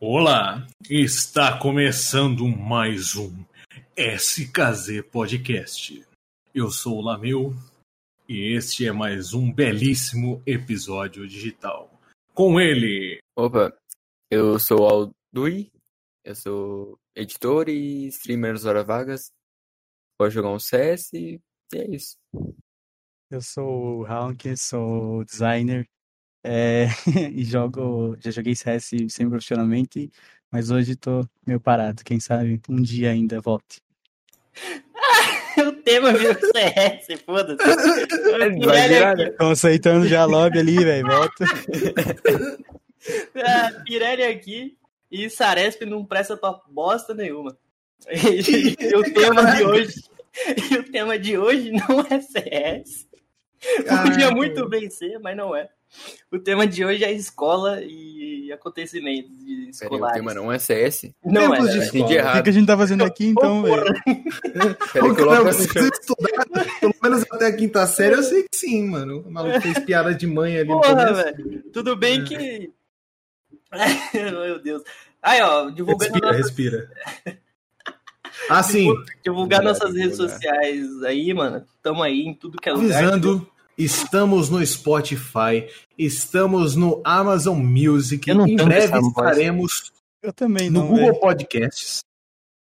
Olá, está começando mais um SKZ Podcast. Eu sou o Lameu e este é mais um belíssimo episódio digital. Com ele, Opa, eu sou o Aldui, eu sou editor e streamer nas horas vagas. Pode jogar um CS e é isso. Eu sou o Hawk, sou designer é, e jogo, já joguei CS semi-profissionalmente, mas hoje tô meio parado. Quem sabe um dia ainda volte. o tema virou CS, foda-se. Virar, né? Estão aceitando já a lobby ali, velho. Volta. Ah, Pirelli aqui e Saresp não presta pra bosta nenhuma. E, o tema de hoje. E o tema de hoje não é CS. Podia muito bem ser, mas não é. O tema de hoje é escola e acontecimentos de Peraí, o escolares. tema não é CS? Não Tempos é. de escola. Entendi O que, errado. a gente tá fazendo aqui então, velho? Peraí, coloca no estudar, pelo menos até a quinta série, eu sei que sim, mano. O maluco fez piada de mãe ali no Porra, começo. velho. Tudo bem que. Meu Deus. Aí, ó, divulgando Respira, nossas- respira. Ah, sim. divulgar Divulgar, nossas redes divulgar. sociais aí, mano. Tamo aí em tudo que é lugar. Avisando, estamos no Spotify, estamos no Amazon Music, em breve estaremos Eu também no Google. Podcasts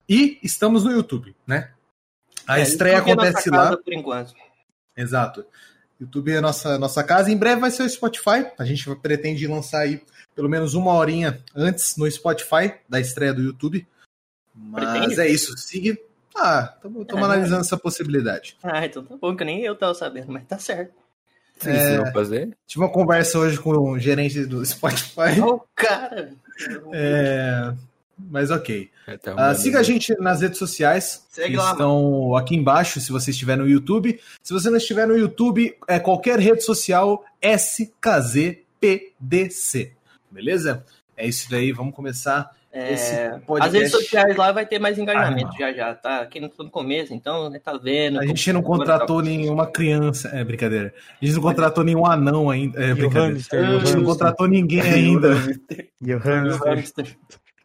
e estamos no YouTube, né? A É, estreia YouTube é acontece lá. Por enquanto. Exato. YouTube é a nossa, nossa casa. Em breve vai ser o Spotify. A gente pretende lançar aí pelo menos uma horinha antes no Spotify da estreia do YouTube. Mas Pretende? é isso. Siga. Ah, estamos É, analisando essa possibilidade. Ah, então tá bom, que nem eu tava sabendo, mas tá certo. Sim, não fazer. Tive uma conversa hoje com o gerente do Spotify. Ó, o cara. É, Mas ok. É, tá Ah, arrumando. siga a gente nas redes sociais, Segue que lá, estão aqui embaixo, se você estiver no YouTube. Se você não estiver no YouTube, é qualquer rede social SKZPDC. Beleza? É isso daí, vamos começar É, as redes sociais lá vai ter mais engajamento Ah, já já, tá? Aqui no, no começo, então, né, tá vendo. A gente não contratou nenhuma criança. É brincadeira. A gente não contratou nenhum anão ainda. É brincadeira. hamster, A gente não hamster. contratou ninguém ainda. E o O hamster. hamster.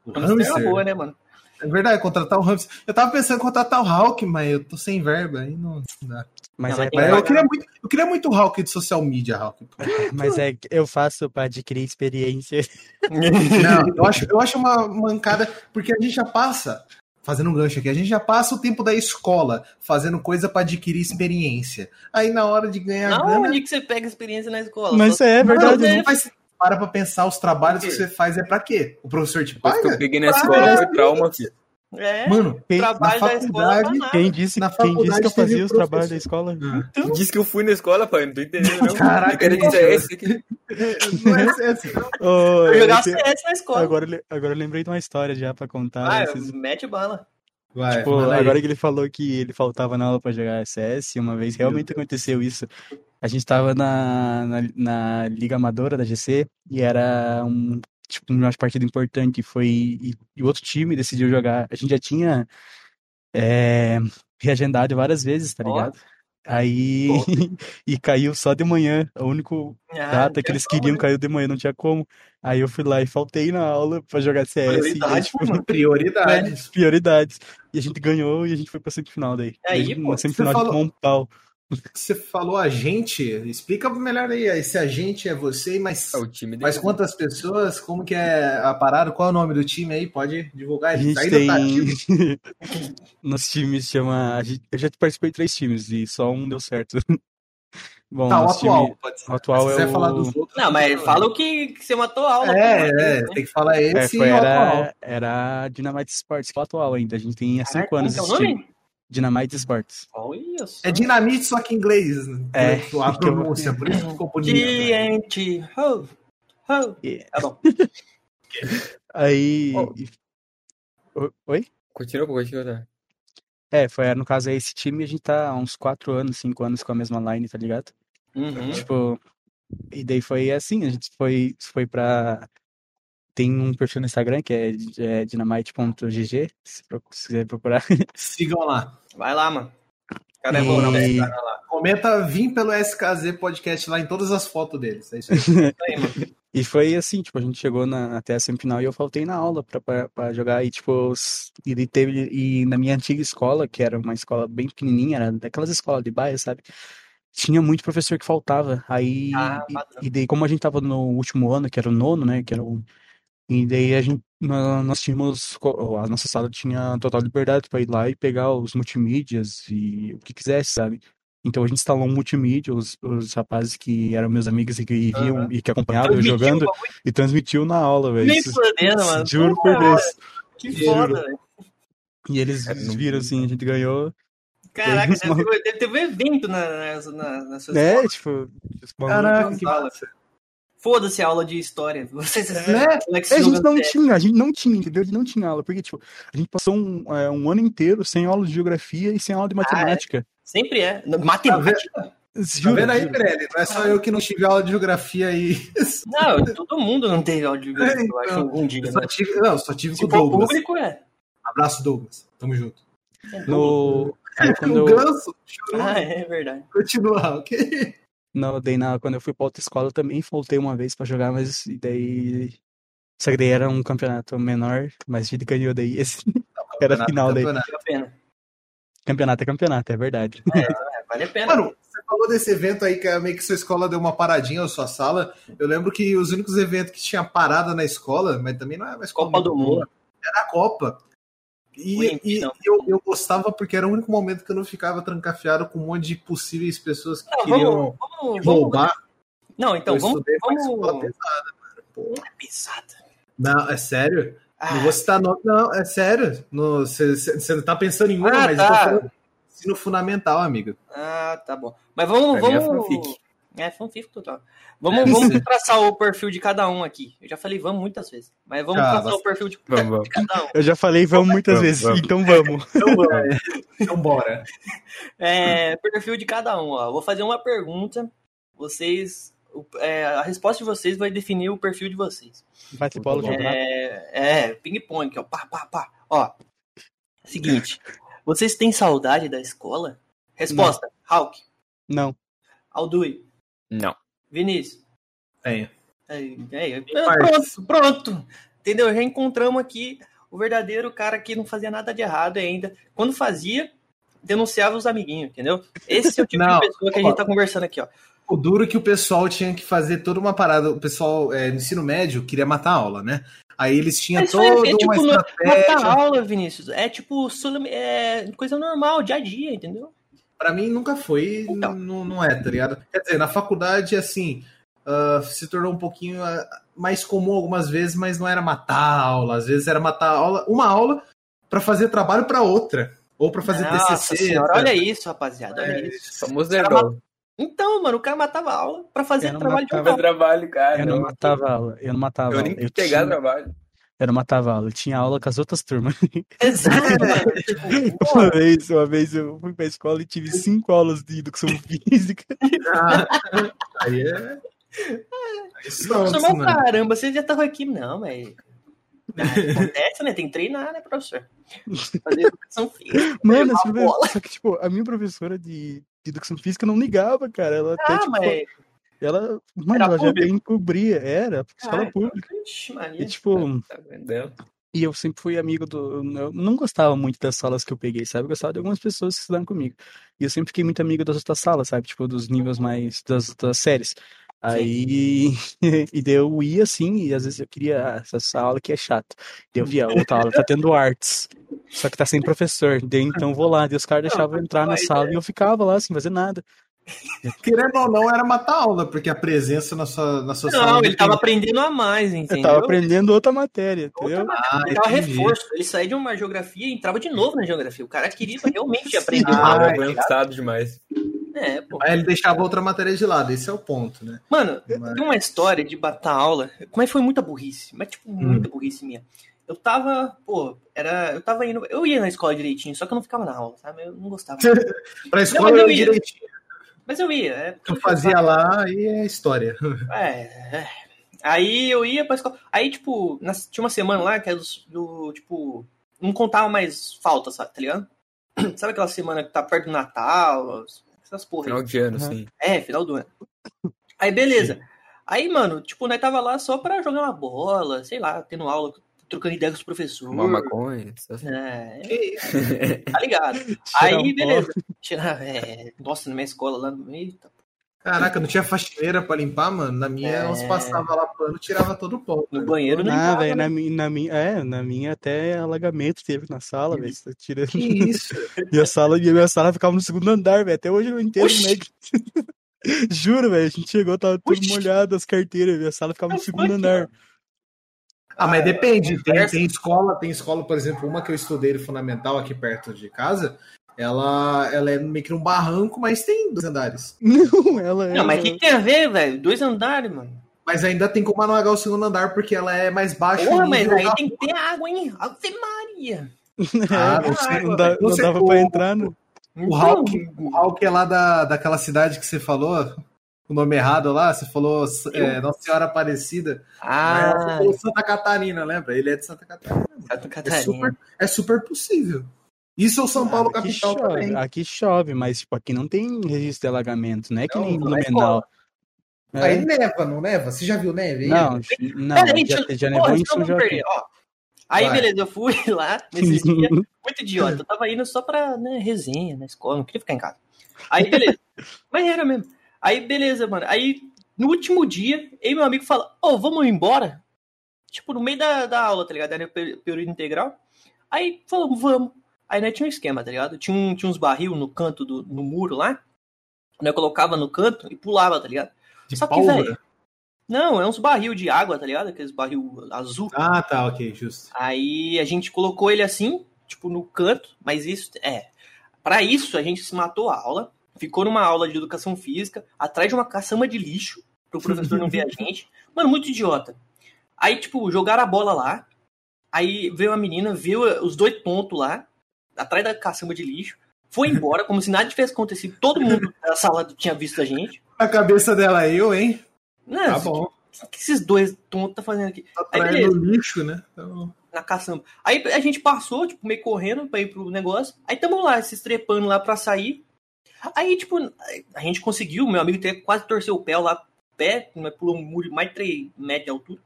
O O hamster é hamster. boa, né, mano? É verdade, contratar o hamster. Eu tava pensando em contratar o Hulk, mas eu tô sem verba. Aí não dá. Mas, Não, é, mas que eu queria muito, eu queria muito Hulk de social media, Hulk. mas é que eu faço pra adquirir experiência. Não, eu acho, eu acho uma mancada, porque a gente já passa, fazendo um gancho aqui, a gente já passa o tempo da escola fazendo coisa pra adquirir experiência. Aí na hora de ganhar Não, grana, onde que você pega experiência na escola? Mas Só- é verdade. não, não faz- para pra pensar, os trabalhos que você faz é pra quê? O professor te que eu paga? peguei na Ah, escola é. foi trauma, filho. É, Mano, Quem, na da escola pra faculdade, quem disse, Na quem disse que eu faculdade fazia os trabalhos da escola? Então, Diz que eu fui na escola, pai. Não tô entendendo, não. Caraca, Eu dizer esse aqui. não é CS, não. Ô, eu jogava CS na escola. agora, agora eu lembrei de uma história já pra contar. Ah, Esses- mete bala. Vai, Tipo, agora que ele falou que ele faltava na aula pra jogar CS, uma vez realmente aconteceu isso. A gente tava na, na, na Liga Amadora da GC e era um, tipo, uma partida importante. Foi, e, e o outro time decidiu jogar. A gente já tinha é, reagendado várias vezes, tá ligado? Aí e caiu só de manhã. A única Ah, data que eles queriam caiu de manhã, não tinha como. Aí eu fui lá e faltei na aula pra jogar CS. E, Prioridade, tipo. Prioridades. prioridades. E a gente ganhou e a gente foi pra semifinal daí. Aí, Daí, pô, na semifinal falou- um pau. Você falou a gente, explica melhor aí. Esse agente é você, mas, É o time mas quantas pessoas? Como que é a parada? Qual é o nome do time aí? Pode divulgar? A Ele gente ainda tá ativo. tem. Nosso time se chama. a gente- Eu já participei de três times e só um deu certo. Bom, Tá, o atual. time. Pode ser. o atual Se é quiser o- falar dos outros. Não, mas fala o que, que você matou a aula. É, é, né? tem que falar É, esse foi, e o atual. era, era Dynamite Sports, que é o atual ainda. A gente tem há cinco anos como esse é time. Dynamite Sports. Olha só. É dinamite, só que em inglês. né? É, A pronúncia, por isso que ficou bonito. né? TNT. Ho, ho. Yeah. Tá bom. Aí. Oh. Oi? Continua, continua. Tá. É, foi, no caso, é esse time a gente tá há uns quatro anos, cinco anos com a mesma line, tá ligado? Uhum. Tipo, e daí foi assim, a gente foi, foi pra. Tem um perfil no Instagram que é, é dynamite.gg, se, quiser procurar. Sigam lá. Vai lá, mano. O cara é E- bom, não, esse cara lá. Comenta vim pelo SKZ Podcast lá em todas as fotos deles. É isso aí. E foi assim, tipo, a gente chegou na, até a semifinal e eu faltei na aula pra, pra, pra jogar. E, tipo, os- e teve. E na minha antiga escola, que era uma escola bem pequenininha, era daquelas escolas de bairro, sabe? Tinha muito professor que faltava. Aí. Ah, e- e, daí, como a gente tava no último ano, que era o nono, né? Que era o. E daí a gente. nó- Nós tínhamos. A nossa sala tinha total liberdade pra ir lá e pegar os multimídias e o que quisesse, sabe? Então a gente instalou um multimídia, os, os rapazes que eram meus amigos e que viam e que acompanhavam eu jogando bagulho e transmitiu na aula, velho. Nem fodendo, mano. Juro por Deus. Que foda, velho. E eles É, viram assim, a gente ganhou. Caraca, Os deve ter, deve ter um evento na, na, na, na sua É, escola. tipo, Caraca, que Fala. massa. Foda-se a aula de história. Vocês Né? É, a gente não é, tinha, a gente não tinha, entendeu? A gente não tinha aula, porque, tipo, a gente passou um, é, um ano inteiro sem aula de geografia e sem aula de matemática. Sempre é. Matemática? Tá Juro, vendo aí. Pirelli? Não é só eu que não tive aula de geografia aí. Não, todo mundo não teve aula de geografia, eu acho, Então, algum dia. Eu só Né? tive, não, só tive com o Douglas. público, é. Abraço, Douglas. Tamo junto. No, aí quando o eu, Ganso chorou. Ah, é verdade. Continua, ok? Não, daí na, quando eu fui pra outra escola eu também faltei uma vez pra jogar, mas daí. Só que daí era um campeonato menor, mas a gente ganhou daí. Esse era a final daí. Campeonato. Campeonato é campeonato, é verdade. É, vale a pena. Mano, você falou desse evento aí que é meio que sua escola deu uma paradinha na sua sala. Eu lembro que os únicos eventos que tinha parada na escola, mas também não era uma escola Copa do Mundo. era a Copa. E, e eu, eu gostava porque era o único momento que eu não ficava trancafiado com um monte de possíveis pessoas que Não, queriam vamos, roubar. Não, então, eu vamos. vamos... pesada. Pô. Pesada. Não, é sério? Ah, Não vou citar nome, não, é sério. Você não tá pensando em uma, Ah, mas tá. eu tô falando ensino fundamental, amigo. ah, tá bom. Mas vamos. Pra é vamos... É, fanfic total. Vamos, É, vamos traçar o perfil de cada um aqui. Eu já falei vamos muitas vezes. Mas vamos Ah, traçar bastante. o perfil de, Vamos, vamos. de cada um. Eu já falei vamos muitas Vamos, vezes, vamos. então vamos. Então, vamos. então bora. É, perfil de cada um, ó. Vou fazer uma pergunta. Vocês. é, a resposta de vocês vai definir o perfil de vocês. Bate bola, rápido. É, é ping-pong, ó. Pá, pá, pá. Ó. Seguinte. Vocês têm saudade da escola? Resposta: Hulk. Não. Aldui. Não. Vinícius. Tenho. Aí, aí, Marcos. pronto, pronto. Entendeu? Já encontramos aqui o verdadeiro cara que não fazia nada de errado ainda. Quando fazia, denunciava os amiguinhos, entendeu?Esse é o tipo Não, de pessoa que a gente tá conversando aqui, ó. O duro é que o pessoal tinha que fazer toda uma parada. O pessoal é, no ensino médio queria matar a aula, né? Aí eles tinham Mas toda é, é uma tipo, no- estratégia. matar aula, Vinícius. É tipo é coisa normal, dia a dia, entendeu? Pra mim nunca foi, Então. não, não é, tá ligado? Quer dizer, na faculdade, assim, ah, se tornou um pouquinho ah, mais comum algumas vezes, mas não era matar a aula. Às vezes era matar a aula, uma aula pra fazer trabalho pra outra. Ou pra fazer Nossa TCC. senhora, olha isso, rapaziada. Olha É, isso. Famoso. Então, mano, o cara matava a aula pra fazer trabalho de um trabalho, cara. Eu não matava aula, eu não matava Eu aula. nem Eu pegar tinha- trabalho. Eu não matava aula, eu tinha aula com as outras turmas. Exato, mano. Uma vez, uma vez eu fui pra escola e tive cinco aulas de educação física. Ah, aí é. Professor, mano. mas caramba, você já tava aqui. Não, mas. Acontece, né? Tem que treinar, né, professor? Fazer educação física. Mano, Uma profe- bola. só que, tipo, a minha professora de, de educação física não ligava, cara. Ela até, Ah, tipo, mas. Ela, mano, Era ela já público? encobria, era, escola Ah, pública. Ixi, Maria. E, tipo, Tá vendo? e eu sempre fui amigo do. Eu não gostava muito das salas que eu peguei, sabe? Eu gostava de algumas pessoas que estudaram comigo. E eu sempre fiquei muito amigo das outras salas, sabe? Tipo, dos níveis mais. das, das séries. Aí. e daí eu ia assim, e às vezes eu queria. Ah, essa essa aula aqui é chata. Daí eu via, outra aula tá tendo artes. Só que tá sem professor. Daí então eu vou lá. Daí os caras deixavam eu entrar na sala e eu ficava lá sem fazer nada. Querendo ou não, era matar aula, porque a presença na sua, na sua sala. Não, ele tava tem- aprendendo a mais, Eu entendeu? tava aprendendo outra matéria, Outra entendeu? matéria, Ah, ele tava reforço. Ele saía de uma geografia e entrava de novo na geografia. O cara queria realmente aprender. Ah, Ah, é avançado demais. É, pô. Aí ele deixava outra matéria de lado, esse é o ponto, né? Mano, Mas- tem uma história de bater aula. Como é que foi muita burrice? Mas, tipo, muita burrice minha. Eu tava, pô, era. Eu tava indo. Eu ia na escola direitinho, só que eu não ficava na aula, sabe? Eu não gostava. Pra escola mas eu eu ia. direitinho. Mas eu ia. É, Eu fazia lá e é história. É, é. Aí eu ia pra escola. Aí, tipo, na- tinha uma semana lá que era do, do, tipo, não contava mais falta, sabe, tá ligado? Sabe aquela semana que tá perto do Natal? Essas porra. aí. Final de ano, Uhum. assim. É, final do ano. Aí, beleza. Aí, mano, tipo, nós tava lá só pra jogar uma bola, sei lá, tendo aula, trocando ideia com os professores. Uma maconha. É, isso? tá ligado. Aí, um beleza. Tirar, é, nossa, na minha escola lá no. Eita. Caraca, não tinha faxineira pra limpar, mano? Na minha, É. elas passavam lá pano, tirava todo o pó. No banheiro não Ah, limpava, velho, né? na, na minha, é, na minha até alagamento teve na sala, velho. Tira... Que isso? E a sala, e a minha sala ficava no segundo andar, velho. Até hoje eu não entendo como é que. Juro, velho. A gente chegou, tava tudo Oxi! molhado, as carteiras, minha sala ficava no segundo andar. Ah, mas depende. Tem, tem escola, tem escola, por exemplo, uma que eu estudei no fundamental aqui perto de casa. Ela, ela é meio que um barranco, mas tem dois andares. Não, ela é. Não, mas o que, tem a ver, velho? Dois andares, mano. Mas ainda tem como anular o segundo andar, porque ela é mais baixa. Porra, mas aí tem que ter água, hein? Ave Maria. Ah, É, não sei, não, dá, não não dava pra entrar, né? O Hulk, o Hulk é lá da, daquela cidade que você falou, o nome errado lá, você falou é, Nossa Senhora Aparecida. mas você Ah, falou Santa Catarina, lembra? Ele é de Santa Catarina. Santa É Catarina. super, é super possível. Isso é o São Paulo Ah, aqui capital chove, também. aqui chove, mas tipo, aqui não tem registro de alagamento, não é que Não, nem não é Blumenau. É, Aí neva, não neva? Você já viu neve aí? não, não, Pera já, eu- já nevou em São Joaquim. Aí, Vai. beleza, eu fui lá nesses dias, muito idiota. Eu tava indo só pra né, resenha na escola, não queria ficar em casa. Aí, beleza. Mas era mesmo. Aí, beleza, mano. Aí, no último dia, aí meu amigo fala, ô, vamos embora? Tipo, no meio da, da aula, tá ligado? Era pe- período integral. Aí, falamos, vamos. Aí, né, tinha um esquema, tá ligado? Tinha, um, tinha uns barril no canto do no muro lá. Né, colocava no canto e pulava, tá ligado? De Só que, pólvora? velho. Não, é uns barril de água, tá ligado? Aqueles barril azul. Ah, tá, ok, justo. Aí a gente colocou ele assim, tipo, no canto, mas isso é. Pra isso, a gente se matou a aula, ficou numa aula de educação física, atrás de uma caçamba de lixo, pro professor não ver a gente. Mano, muito idiota. Aí, tipo, jogaram a bola lá, aí veio a menina, viu os dois pontos lá, atrás da caçamba de lixo, foi embora, como se nada tivesse acontecido, todo mundo da sala tinha visto a gente. A cabeça dela é eu, hein? Não, Tá bom. o que esses dois tontos tá fazendo aqui? Tá Aí, lixo, né? Então, na caçamba. Aí a gente passou, tipo, meio correndo pra ir pro negócio. Aí tamo lá, se estrepando lá pra sair. Aí, tipo, a gente conseguiu, meu amigo até quase torceu o pé lá, pé, pulou um muro de mais de 3 metros de altura.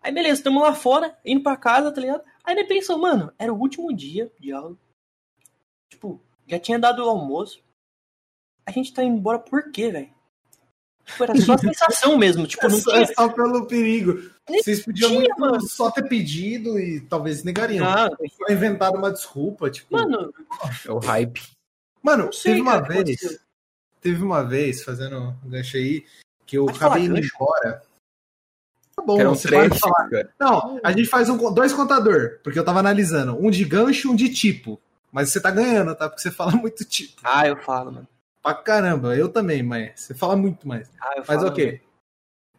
Aí beleza, tamo lá fora, indo pra casa, tá ligado? Aí ele pensou, mano, era o último dia de aula. Tipo, já tinha dado o almoço. A gente tá indo embora por quê, velho? Tipo, era só a sensação mesmo, tipo, é, não tinha... é só pelo perigo. Nem Vocês podiam tinha, muito mano. só ter pedido e talvez negariam. Não, Foi inventado uma desculpa, tipo. mano, É o hype. Mano, sei, teve uma cara, vez. aconteceu. Teve uma vez, fazendo um gancho aí, que eu Pode acabei falar indo gancho. embora. Tá bom, Era um você trash, falar. cara. Não, a gente faz um, dois contador, porque eu tava analisando. Um de gancho e um de tipo. Mas você tá ganhando, tá? Porque você fala muito tipo. Ah, eu falo, mano. Pra caramba, eu também, mas você fala muito mais. Ah, eu Mas falo, ok.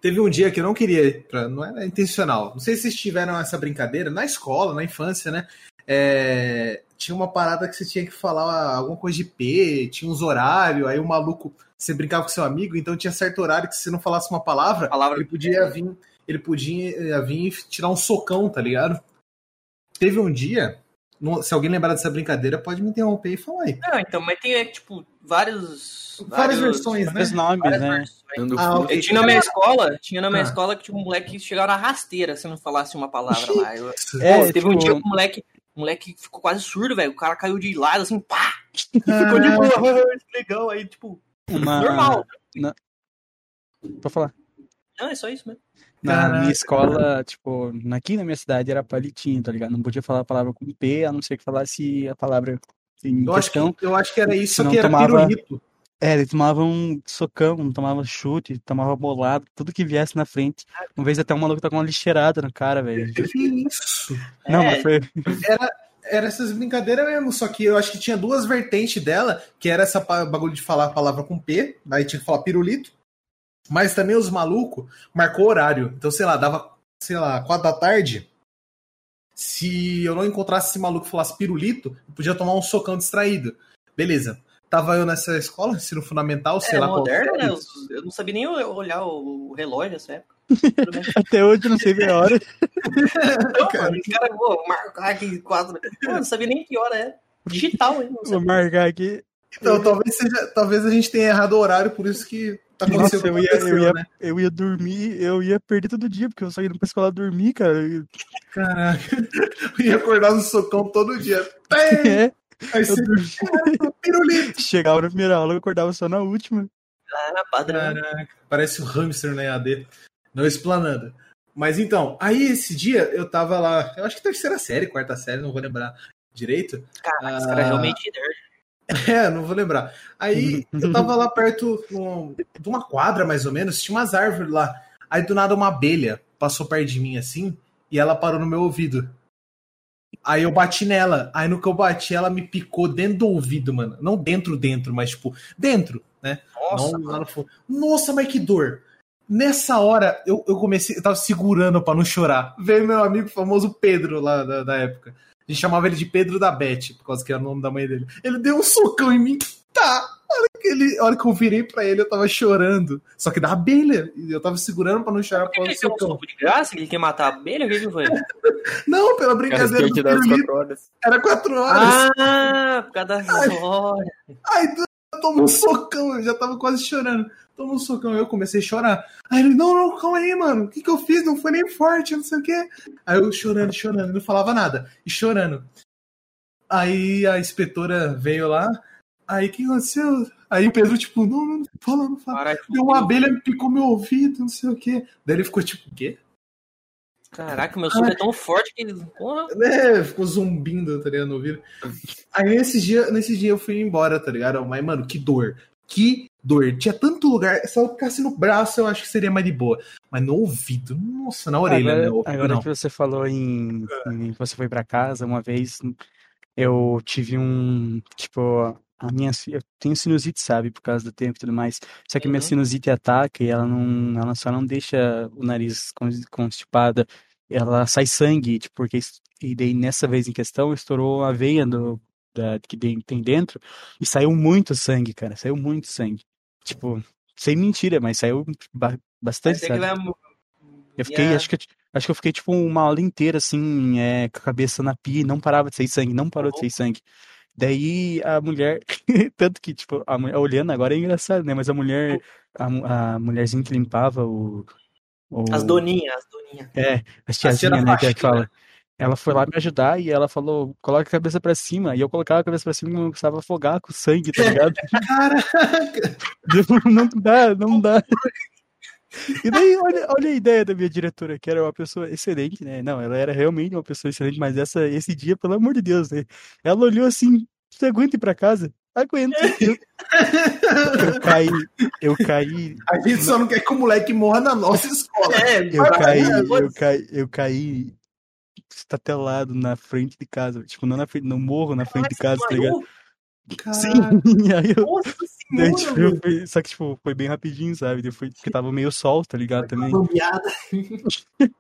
Teve um dia que eu não queria, ir pra, não era intencional. Não sei se vocês tiveram essa brincadeira na escola, na infância, né? É, tinha uma parada que você tinha que falar alguma coisa de P, tinha uns horários, aí o maluco, você brincava com seu amigo, então tinha certo horário que se você não falasse uma palavra, Palavra- ele podia vir, ele podia vir e tirar um socão, tá ligado? Teve um dia, se alguém lembrar dessa brincadeira, pode me interromper e falar aí. Não, então, mas tem, é, tipo, vários... Várias versões, né? Vários nomes, várias né? versões. Ah, fruto. ok. Eu tinha na minha escola, tinha na minha Ah. escola que tinha um moleque que chegava na rasteira se não falasse uma palavra lá. Eu- É, Pô, teve um tipo- dia que o moleque, o moleque ficou quase surdo, velho. O cara caiu de lado, assim, pá! Ficou de boa, legal. Aí, tipo, Uma... normal. Pra falar. Não, é só isso mesmo. Na Caraca. minha escola, tipo, aqui na minha cidade era palitinho, tá ligado? Não podia falar a palavra com P, a não ser que falasse a palavra em Eu acho, que, questão. eu acho que era isso, que era tomava- pirulito. É, ele tomava um socão, tomava chute, tomava bolado, tudo que viesse na frente. Uma vez até um maluco tá com uma lixeirada no cara, velho. Que isso? Não, É. mas foi. Era essas brincadeiras mesmo, só que eu acho que tinha duas vertentes dela, que era essa bagulho de falar a palavra com P, aí tinha que falar pirulito, mas também os malucos marcou horário. Então, sei lá, dava, sei lá, quatro da tarde. Se eu não encontrasse esse maluco que falasse pirulito, eu podia tomar um socão distraído. Beleza. Tava eu nessa escola, ensino fundamental, sei É lá qual moderno, série. né? Eu- Eu não sabia nem olhar o relógio nessa época. Até hoje eu não sei ver a hora. Não, Cara. mano, os caras vão marcar aqui quatro. Pô, eu não sabia nem que hora é. Digital, hein? Vou marcar aqui. Então, talvez, seja, talvez a gente tenha errado o horário, por isso que Nossa, aconteceu o eu que ia, eu, ia, né? eu ia dormir, eu ia perder todo dia, porque eu só ia pra escola dormir, cara. Caraca. Eu ia acordar no socão todo dia. É, Aí eu você dormia. Pirulito. Chegava na primeira aula, eu acordava só na última. Era padrão. Caraca, parece o hamster na EAD. Não explanando. Mas então, aí esse dia eu tava lá, eu acho que terceira série, quarta série, não vou lembrar direito. Caraca, esse Ah. cara é realmente nerd. É, não vou lembrar. Aí eu tava lá perto um- de uma quadra, mais ou menos, tinha umas árvores lá. Aí do nada uma abelha passou perto de mim assim, e ela parou no meu ouvido. Aí eu bati nela. Aí no que eu bati, ela me picou dentro do ouvido, mano. Não dentro, dentro, mas tipo, dentro, né? Nossa, não. Nossa, mas que dor! Nessa hora, eu, eu comecei, eu tava segurando pra não chorar. Veio meu amigo famoso Pedro lá da, da época. A gente chamava ele de Pedro da Bete, por causa que era o nome da mãe dele. Ele deu um socão em mim. Tá! A hora que, ele, a hora que eu virei pra ele, eu tava chorando. Só que da abelha. Eu tava segurando pra não chorar Por que causa ele do deu um socão. soco de graça? Ele quer matar a abelha? O que que foi? Não, pela brincadeira do pirulito. quatro horas. Era quatro horas. Ah, por causa das horas. Aí eu tomo um socão, eu já tava quase chorando. Toma um socão, eu comecei a chorar. Aí ele, não, não, calma aí, mano. O que que eu fiz? Não foi nem forte, não sei o quê. Aí eu chorando, chorando, não falava nada. E chorando. Aí a inspetora veio lá. Aí o que aconteceu? Aí o Pedro, tipo, não, não, não fala, não fala. Caralho, Deu uma abelha, me picou meu ouvido, não sei o quê. Daí ele ficou tipo, o quê? Caraca, meu soco é tão forte que ele. Porra. É, ficou zumbindo, tá ligado, no ouvido. Aí nesse dia, nesse dia eu fui embora, tá ligado? Mas, mano, que dor. Que dor. Tinha tanto lugar. Se eu ficasse no braço, eu acho que seria mais de boa. Mas no ouvido, nossa, na orelha, Agora, né? Ouvido, agora não. que você falou em, em você foi pra casa, uma vez eu tive um, tipo, a minha, eu tenho sinusite, sabe, por causa do tempo e tudo mais. Só que minha Uhum. sinusite ataca e ela não, ela só não deixa o nariz cons- constipado, ela sai sangue, tipo, porque e daí nessa vez em questão estourou a veia do da, que tem dentro e saiu muito sangue, cara, saiu muito sangue. Tipo, sem mentira, mas saiu ba- bastante, sabe? vai mo- Eu fiquei, Yeah. acho que, acho que eu fiquei tipo uma aula inteira assim, é, com a cabeça na pia, não parava de sair sangue, não parou de sair sangue. Daí a mulher, tanto que, tipo, a, mulher- olhando agora é engraçado, né? Mas a mulher, a, a mulherzinha que limpava o, o- As doninhas, as doninhas. é, as tia da tiazinha, né, que é fala. Ela foi lá me ajudar e ela falou, coloca a cabeça pra cima. E eu colocava a cabeça pra cima e eu precisava afogar com sangue, tá ligado? Caraca! não dá, não dá. E daí, olha, olha a ideia da minha diretora, que era uma pessoa excelente, né? Não, ela era realmente uma pessoa excelente, mas essa, esse dia, pelo amor de Deus, né? Ela olhou assim, você aguenta ir pra casa? Aguento. Eu, eu caí, eu caí, A gente só não quer que o moleque morra na nossa escola. É, eu caí, vai. eu caí, eu caí estatelado na frente de casa. Tipo, não na frente, no morro, na frente de casa, tá ligado? Sim, aí eu, Nossa daí, senhora, tipo, eu só que, tipo, foi bem rapidinho, sabe? Daí foi, porque tava meio sol, tá ligado? Também. Bambeada.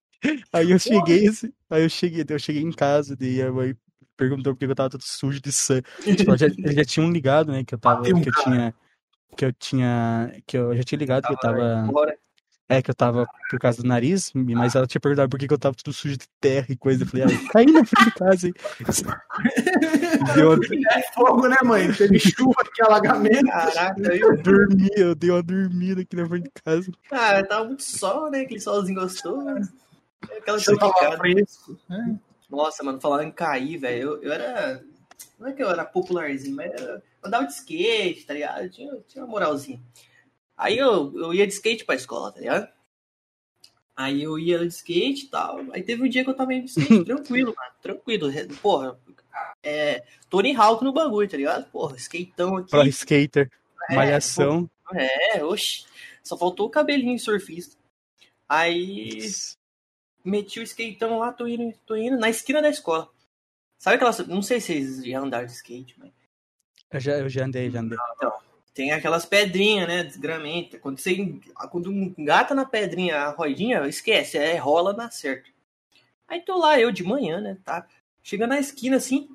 Aí eu cheguei, assim, aí eu cheguei, eu cheguei em casa, daí a mãe perguntou por que eu tava todo sujo de sangue. Tipo, já, eles já tinham ligado, né, que eu tava, Bateu que eu cara. tinha, que eu tinha, que eu já tinha ligado que eu tava. É, que eu tava por causa do nariz, mas ela tinha perguntado por que que eu tava tudo sujo de terra e coisa. Eu falei, ah, eu caí na frente de casa, hein. Deu uma, É fogo, né, mãe? Teve chuva aqui, alagamento. Caraca, eu eu... dormi, eu dei uma dormida aqui na frente de casa. Cara, tava muito sol, né? Aquele solzinho gostoso. Aquela Eu tava fresco. Nossa, mano, falando em cair, velho, eu, eu era. Não é que eu era popularzinho, mas eu eu andava de skate, tá ligado? Eu tinha, tinha uma moralzinha. Aí eu, eu ia de skate pra escola, tá ligado? Aí eu ia de skate e tal. Aí teve um dia que eu tava indo de skate tranquilo, mano. Tranquilo. Porra, é. Tony Hawk no bagulho, tá ligado? Porra, skateão aqui. Pro skater, É, malhação. É, oxi. Só faltou o cabelinho surfista. Aí meti o skateão lá, tô indo, tô indo na esquina da escola. Sabe aquelas. Não sei se vocês já andaram de skate, mas. Eu já, eu já andei, já andei. Tem aquelas pedrinhas, né? Desgramenta. Quando você quando engata na pedrinha a rodinha, esquece, é rola na certa. Aí tô lá, eu de manhã, né? Tá? Chegando na esquina assim,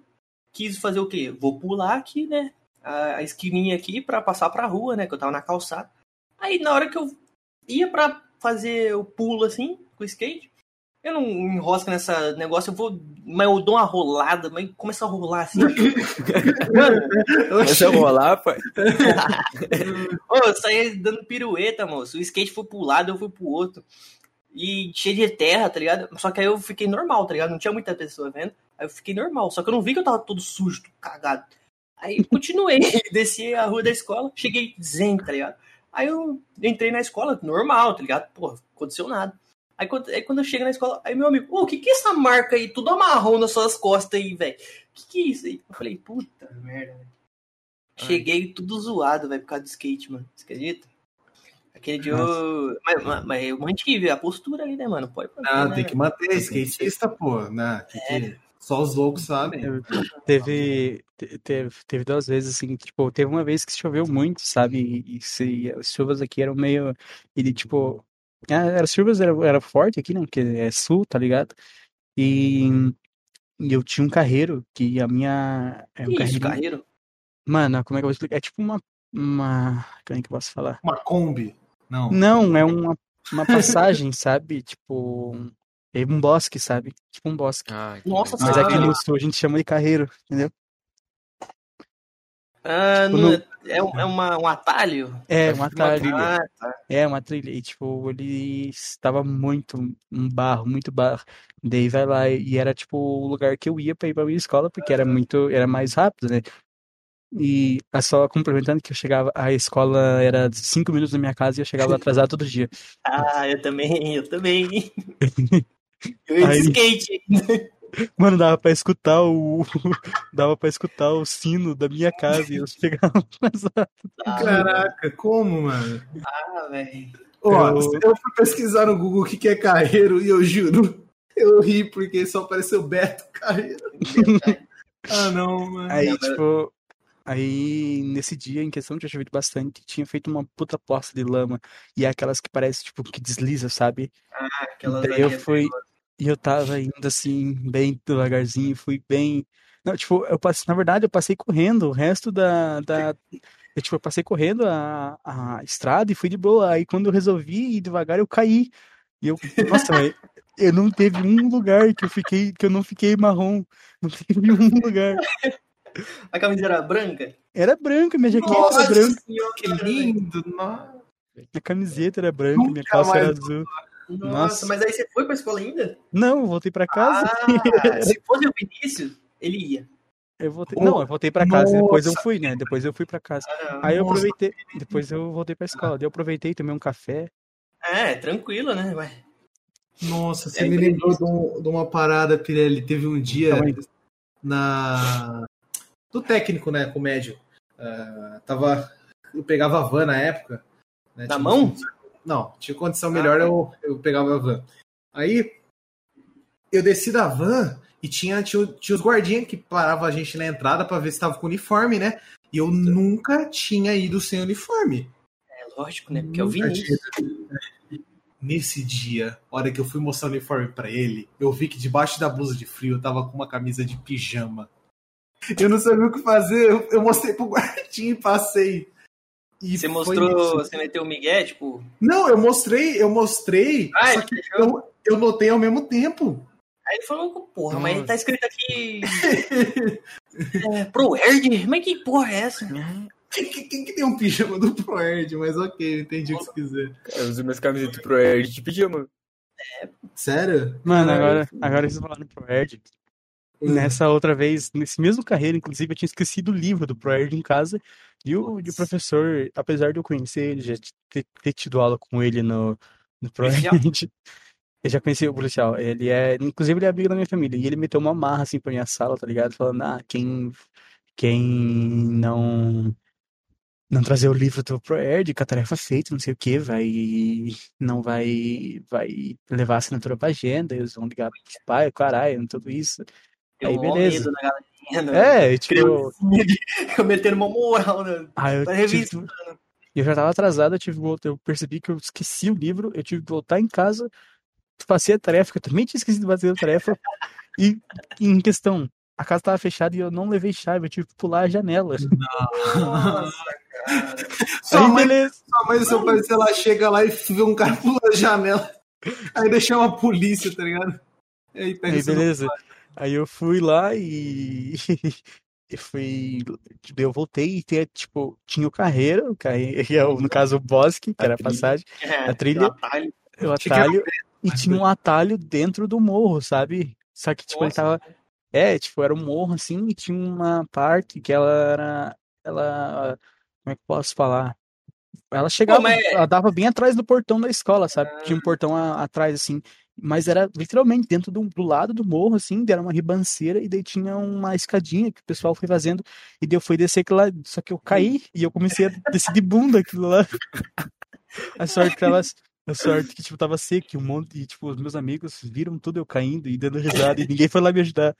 quis fazer o quê? Vou pular aqui, né? A, a esquininha aqui pra passar pra rua, né? Que eu tava na calçada. Aí na hora que eu ia pra fazer o pulo assim, com o skate, Eu não me enrosco nessa negócio, eu vou. Mas eu dou uma rolada, mas começa a rolar assim. Começa a rolar, pai. ô, eu saí dando pirueta, moço. O skate foi pro lado, eu fui pro outro. E cheio de terra, tá ligado? Só que aí eu fiquei normal, tá ligado? Não tinha muita pessoa vendo. Aí eu fiquei normal. Só que eu não vi que eu tava todo sujo, todo cagado. Aí eu continuei, desci a rua da escola, cheguei zen, tá ligado? Aí eu entrei na escola, normal, tá ligado? Porra, aconteceu nada. Aí quando, aí quando eu chego na escola, aí meu amigo, o que que é essa marca aí, tudo amarrão nas suas costas aí, velho? Que que é isso aí? Eu falei, puta merda, velho. Cheguei tudo zoado, velho, por causa do skate, mano. Você acredita? Aquele dia eu... Mas, mas, mas eu mantive a postura ali, né, mano? Pode manter, Ah, né, tem que manter, skatista, pô, né? Tem que- Só os loucos sabem. Teve, te- teve, teve duas vezes, assim, tipo, teve uma vez que choveu muito, sabe? E, e se, as chuvas aqui eram meio. Ele, tipo. Ah, As chuvas eram era forte aqui, né? Porque é sul, tá ligado? E, e eu tinha um carreiro que a minha. É um Que isso, carreirinho- carreiro? Mano, como é que eu vou explicar? É tipo uma. Uma. Como é que eu posso falar? Uma Kombi. Não. Não, é uma, uma passagem, sabe? Tipo. É um bosque, sabe? Tipo um bosque. Ah, Nossa. Mas Ah. aqui no sul a gente chama de carreiro, entendeu? Ah, Tipo, no- é, um- é uma, um atalho? É, É uma tipo uma trilha. Ah, tá. É, uma trilha. E, tipo, ele estava muito um barro, muito barro. Daí vai lá e era, tipo, o lugar que eu ia pra ir pra minha escola, porque era muito, era mais rápido, né? E só complementando que eu chegava, a escola era cinco minutos da minha casa e eu chegava atrasado todo dia. Ah, eu também, eu também. Eu ia de skate. Mano, dava pra escutar o. Dava pra escutar o sino da minha casa e eu chegava atrasado. Ah, Caraca, como, mano? Ah, velho. Ó, Eu- eu fui pesquisar no Google o que que é carreiro e eu juro, eu ri porque só apareceu Beto Carreiro. Ah, não, mano. Aí, tipo. Aí, nesse dia, em questão, tinha chovido bastante, tinha feito uma puta poça de lama. E é aquelas que parece, tipo, que desliza, sabe? Aquelas Daí eu aí fui. E eu tava indo assim, bem devagarzinho, fui bem. Não, tipo, eu passei, na verdade, eu passei correndo o resto da, da... Eu, tipo, eu passei correndo a, a estrada e fui de boa. Aí quando eu resolvi ir devagar, eu caí. E eu, nossa, velho, eu não teve um lugar que eu fiquei, que eu não fiquei marrom. Não teve um lugar. A camisa era branca? Era branca, minha jaqueta Nossa era branca, senhora, que lindo. Nossa. minha camiseta era branca, minha Nunca calça era azul. Nossa, Nossa. mas aí você foi pra escola ainda? Não, eu voltei pra casa. Ah, se fosse o Vinícius, ele ia. Eu voltei, Oh, não, eu voltei pra casa, depois eu nossa. fui, né? Depois eu fui pra casa. Ah, Aí eu Nossa. aproveitei, depois eu voltei pra escola. Daí eu aproveitei, tomei um café. É, tranquilo, né? Ué. Nossa, você É me lembrou de, um- de uma parada, Pirelli. Teve um dia na do técnico, né, com o médio. Ah, tava, eu pegava a van na época. Né, Na mão? Não, tinha condição Ah, melhor, tá. eu, eu pegava a van. Aí eu desci da van e tinha, tinha, tinha os guardinhas que paravam a gente na entrada pra ver se tava com uniforme, né? E eu nunca tinha ido sem uniforme. É lógico, né? Porque é o Nunca Vinícius. Nesse dia, hora que eu fui mostrar o uniforme pra ele, eu vi que debaixo da blusa de frio eu tava com uma camisa de pijama. Eu não sabia o que fazer, eu, eu mostrei pro guardinha e passei. E Você mostrou, você meteu o Miguel, tipo. Não, eu mostrei, eu mostrei, Ah, só que eu, eu notei ao mesmo tempo. Aí ele falou, porra, mas Nossa. tá escrito aqui. é, ProErd? Mas que porra é essa? Quem, quem- quem que tem um pijama do ProErd? Mas ok, entendi o que você quiser. Eu uso minhas camisetas pro Erd de pijama. Sério? Mano, agora, agora vocês falaram pro Erd. Nessa outra vez, nesse mesmo carreiro, inclusive, eu tinha esquecido o livro do ProErd em casa. E o, e o professor, apesar de eu conhecer ele, já ter, ter tido aula com ele no, no? ProErd, eu já conheci o policial. Ele é, inclusive, ele é amigo da minha família. E ele meteu uma marra assim pra minha sala, tá ligado? Falando, ah, quem, quem não não trazer o livro do ProErd com a tarefa feita, não sei o que, vai não vai vai levar a assinatura pra agenda, eles vão ligar pros pais, caralho, tudo isso. Aí, um beleza. medo na galerinha. né? É, tipo, Eu metendo uma moral, né? aí eu revista. que- eu já tava atrasado, eu tive que voltar, eu percebi que eu esqueci o livro, eu tive que voltar em casa, passei a tarefa, que eu também tinha esquecido de fazer a tarefa, e em questão, a casa tava fechada e eu não levei chave, eu tive que pular a janela. Nossa, cara. Sua Aí, mãe, beleza. sua mãe e seu pai, sei lá, chega lá e vê um cara pulando a janela. Aí deixou a polícia, tá ligado? Aí, pega Aí, beleza. Aí eu fui lá e. e fui. Eu voltei e tinha, tipo, tinha o carreiro, o carreiro, que é no caso o Bosque, que era a passagem, É, A trilha? atalho. o atalho, e tinha um atalho dentro do morro, sabe? Só que, tipo, ele Nossa. tava. É, tipo, era um morro assim e tinha uma parte que ela era. Ela. Como é que eu posso falar? Ela chegava, mas- ela dava bem atrás do portão da escola, sabe? Tinha um portão a- atrás, assim. Mas era literalmente dentro do, do lado do morro, assim, era uma ribanceira, e daí tinha uma escadinha que o pessoal foi fazendo, e daí eu fui descer aquilo lá, só que eu caí e eu comecei a descer de bunda aquilo lá. A sorte que tava. A sorte que, tipo, tava seco, um monte, e, tipo, os meus amigos viram tudo eu caindo e dando risada, e ninguém foi lá me ajudar.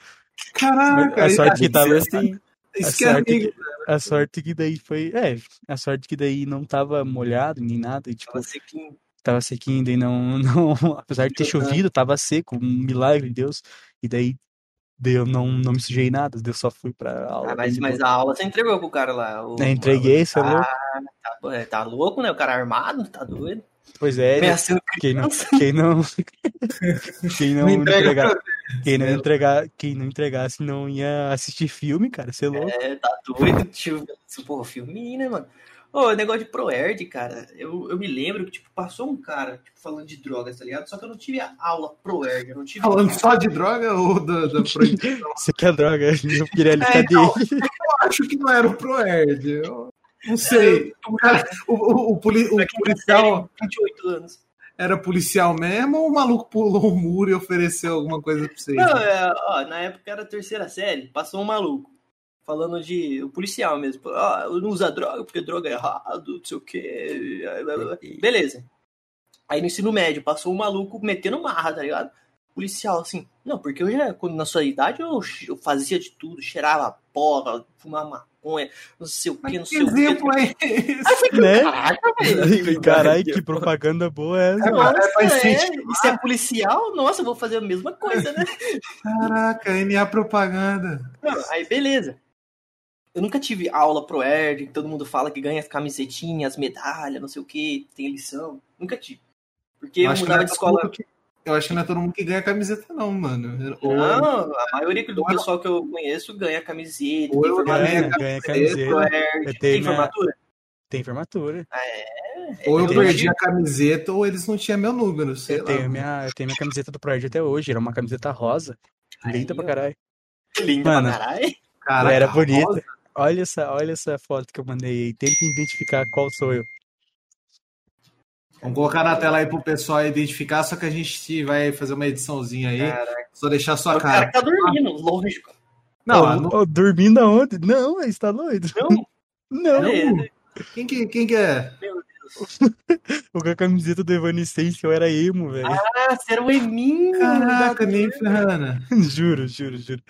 Caraca, a sorte que tava. Assim, isso a que é sorte amigo. A sorte que daí foi. É, a sorte que daí não tava molhado nem nada, e, tipo, Tava sequinho. Tava sequinho, daí não, não. Apesar de ter chovido, tava seco, um milagre de Deus. E daí, eu não, não me sujei nada, eu só fui pra aula. Ah, mas, mas a aula você entregou pro cara lá. O, Eu entreguei, você é louco? Tá, é, tá louco, né? O cara armado, tá doido. Pois é, Ameaçando quem não, quem não, quem não entrega entregar, quem não entregar, quem não entregasse não ia assistir filme, cara, você é louco. É, tá doido, tio. Porra, filminho, né, mano? Ô, negócio de ProErd, cara, eu, eu me lembro que, tipo, passou um cara, tipo, falando de drogas, tá ligado? Só que eu não tive a aula ProErd, eu não tive... Falando só de droga ou da, da proibição? Você quer droga? Eu queria ali, É, cadê? então, Eu acho que não era o Proerd. Eu não sei. O, cara, o, o, o, poli- o policial sério, 28 anos. era policial mesmo ou o maluco pulou um muro e ofereceu alguma coisa pra vocês? Não, é, ó, na época era a terceira série, passou um maluco. Falando de. O policial mesmo. Ah, não usa droga porque droga é errado, não sei o quê. Beleza. Aí no ensino médio, passou um maluco metendo marra, tá ligado? Policial, assim. Não, porque eu já, quando, na sua idade, eu, eu fazia de tudo, cheirava porra, fumava maconha, não sei o quê, não sei que o quê. exemplo é esse? Aí Né? caraca, velho. Caralho, que propaganda boa é essa? É, Nossa, é é, e se é policial, nossa, eu vou fazer a mesma coisa, né? Caraca, NA propaganda. Não, aí beleza. Eu nunca tive aula pro Erd, que todo mundo fala que ganha as camisetinhas, medalha, não sei o que, tem lição. Nunca tive. Porque eu, acho que mudava não é de todo escola. mundo que- eu acho que não é todo mundo que ganha camiseta, não, mano. Ou, Não, a maioria do é- pessoal que eu conheço ganha camiseta, Ou tem eu formatura, ganho Ganha, ganha camiseta, Erd, Eu tem minha- formatura. Tem formatura. ou eu eu perdi a camiseta ou eles não tinham meu número, sei Eu lá. tenho minha, eu tenho minha camiseta do Proerd até hoje. Era uma camiseta rosa. Linda Aí, pra caralho. Linda Mano. pra caralho. Caraca, Ela era rosa. bonita. Olha essa, olha essa foto que eu mandei aí. Tenta identificar qual sou eu. Vamos colocar na tela aí pro pessoal identificar, só que a gente vai fazer uma ediçãozinha aí. Caraca. Só deixar sua O cara cara. tá dormindo, lógico. Não, não- ô, dormindo aonde? Não, você tá doido? Não, Não. é, quem, que, quem que é? O com a camiseta do Evanescence eu era emo, velho. ah, você era o Eminho. Caraca, nem ferrana. juro, juro, juro.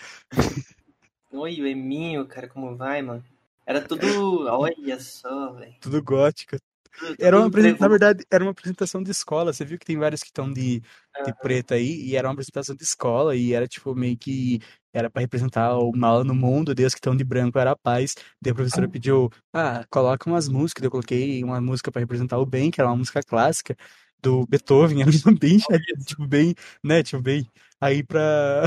Oi, o Eminho, cara, como vai, mano? Era tudo. Olha só, velho. Tudo gótico. Tudo- Era uma tudo apresen- Na verdade, era uma apresentação de escola. Você viu que tem vários que estão de, de Aham. preto aí, e era uma apresentação de escola, e era tipo meio que era pra representar o mal no mundo, Deus que estão de branco era a paz. Daí a professora pediu, ah, coloca umas músicas. Eu coloquei uma música pra representar o bem, que era uma música clássica do Beethoven, era bem, tipo, bem, né, tipo, bem. Aí pra,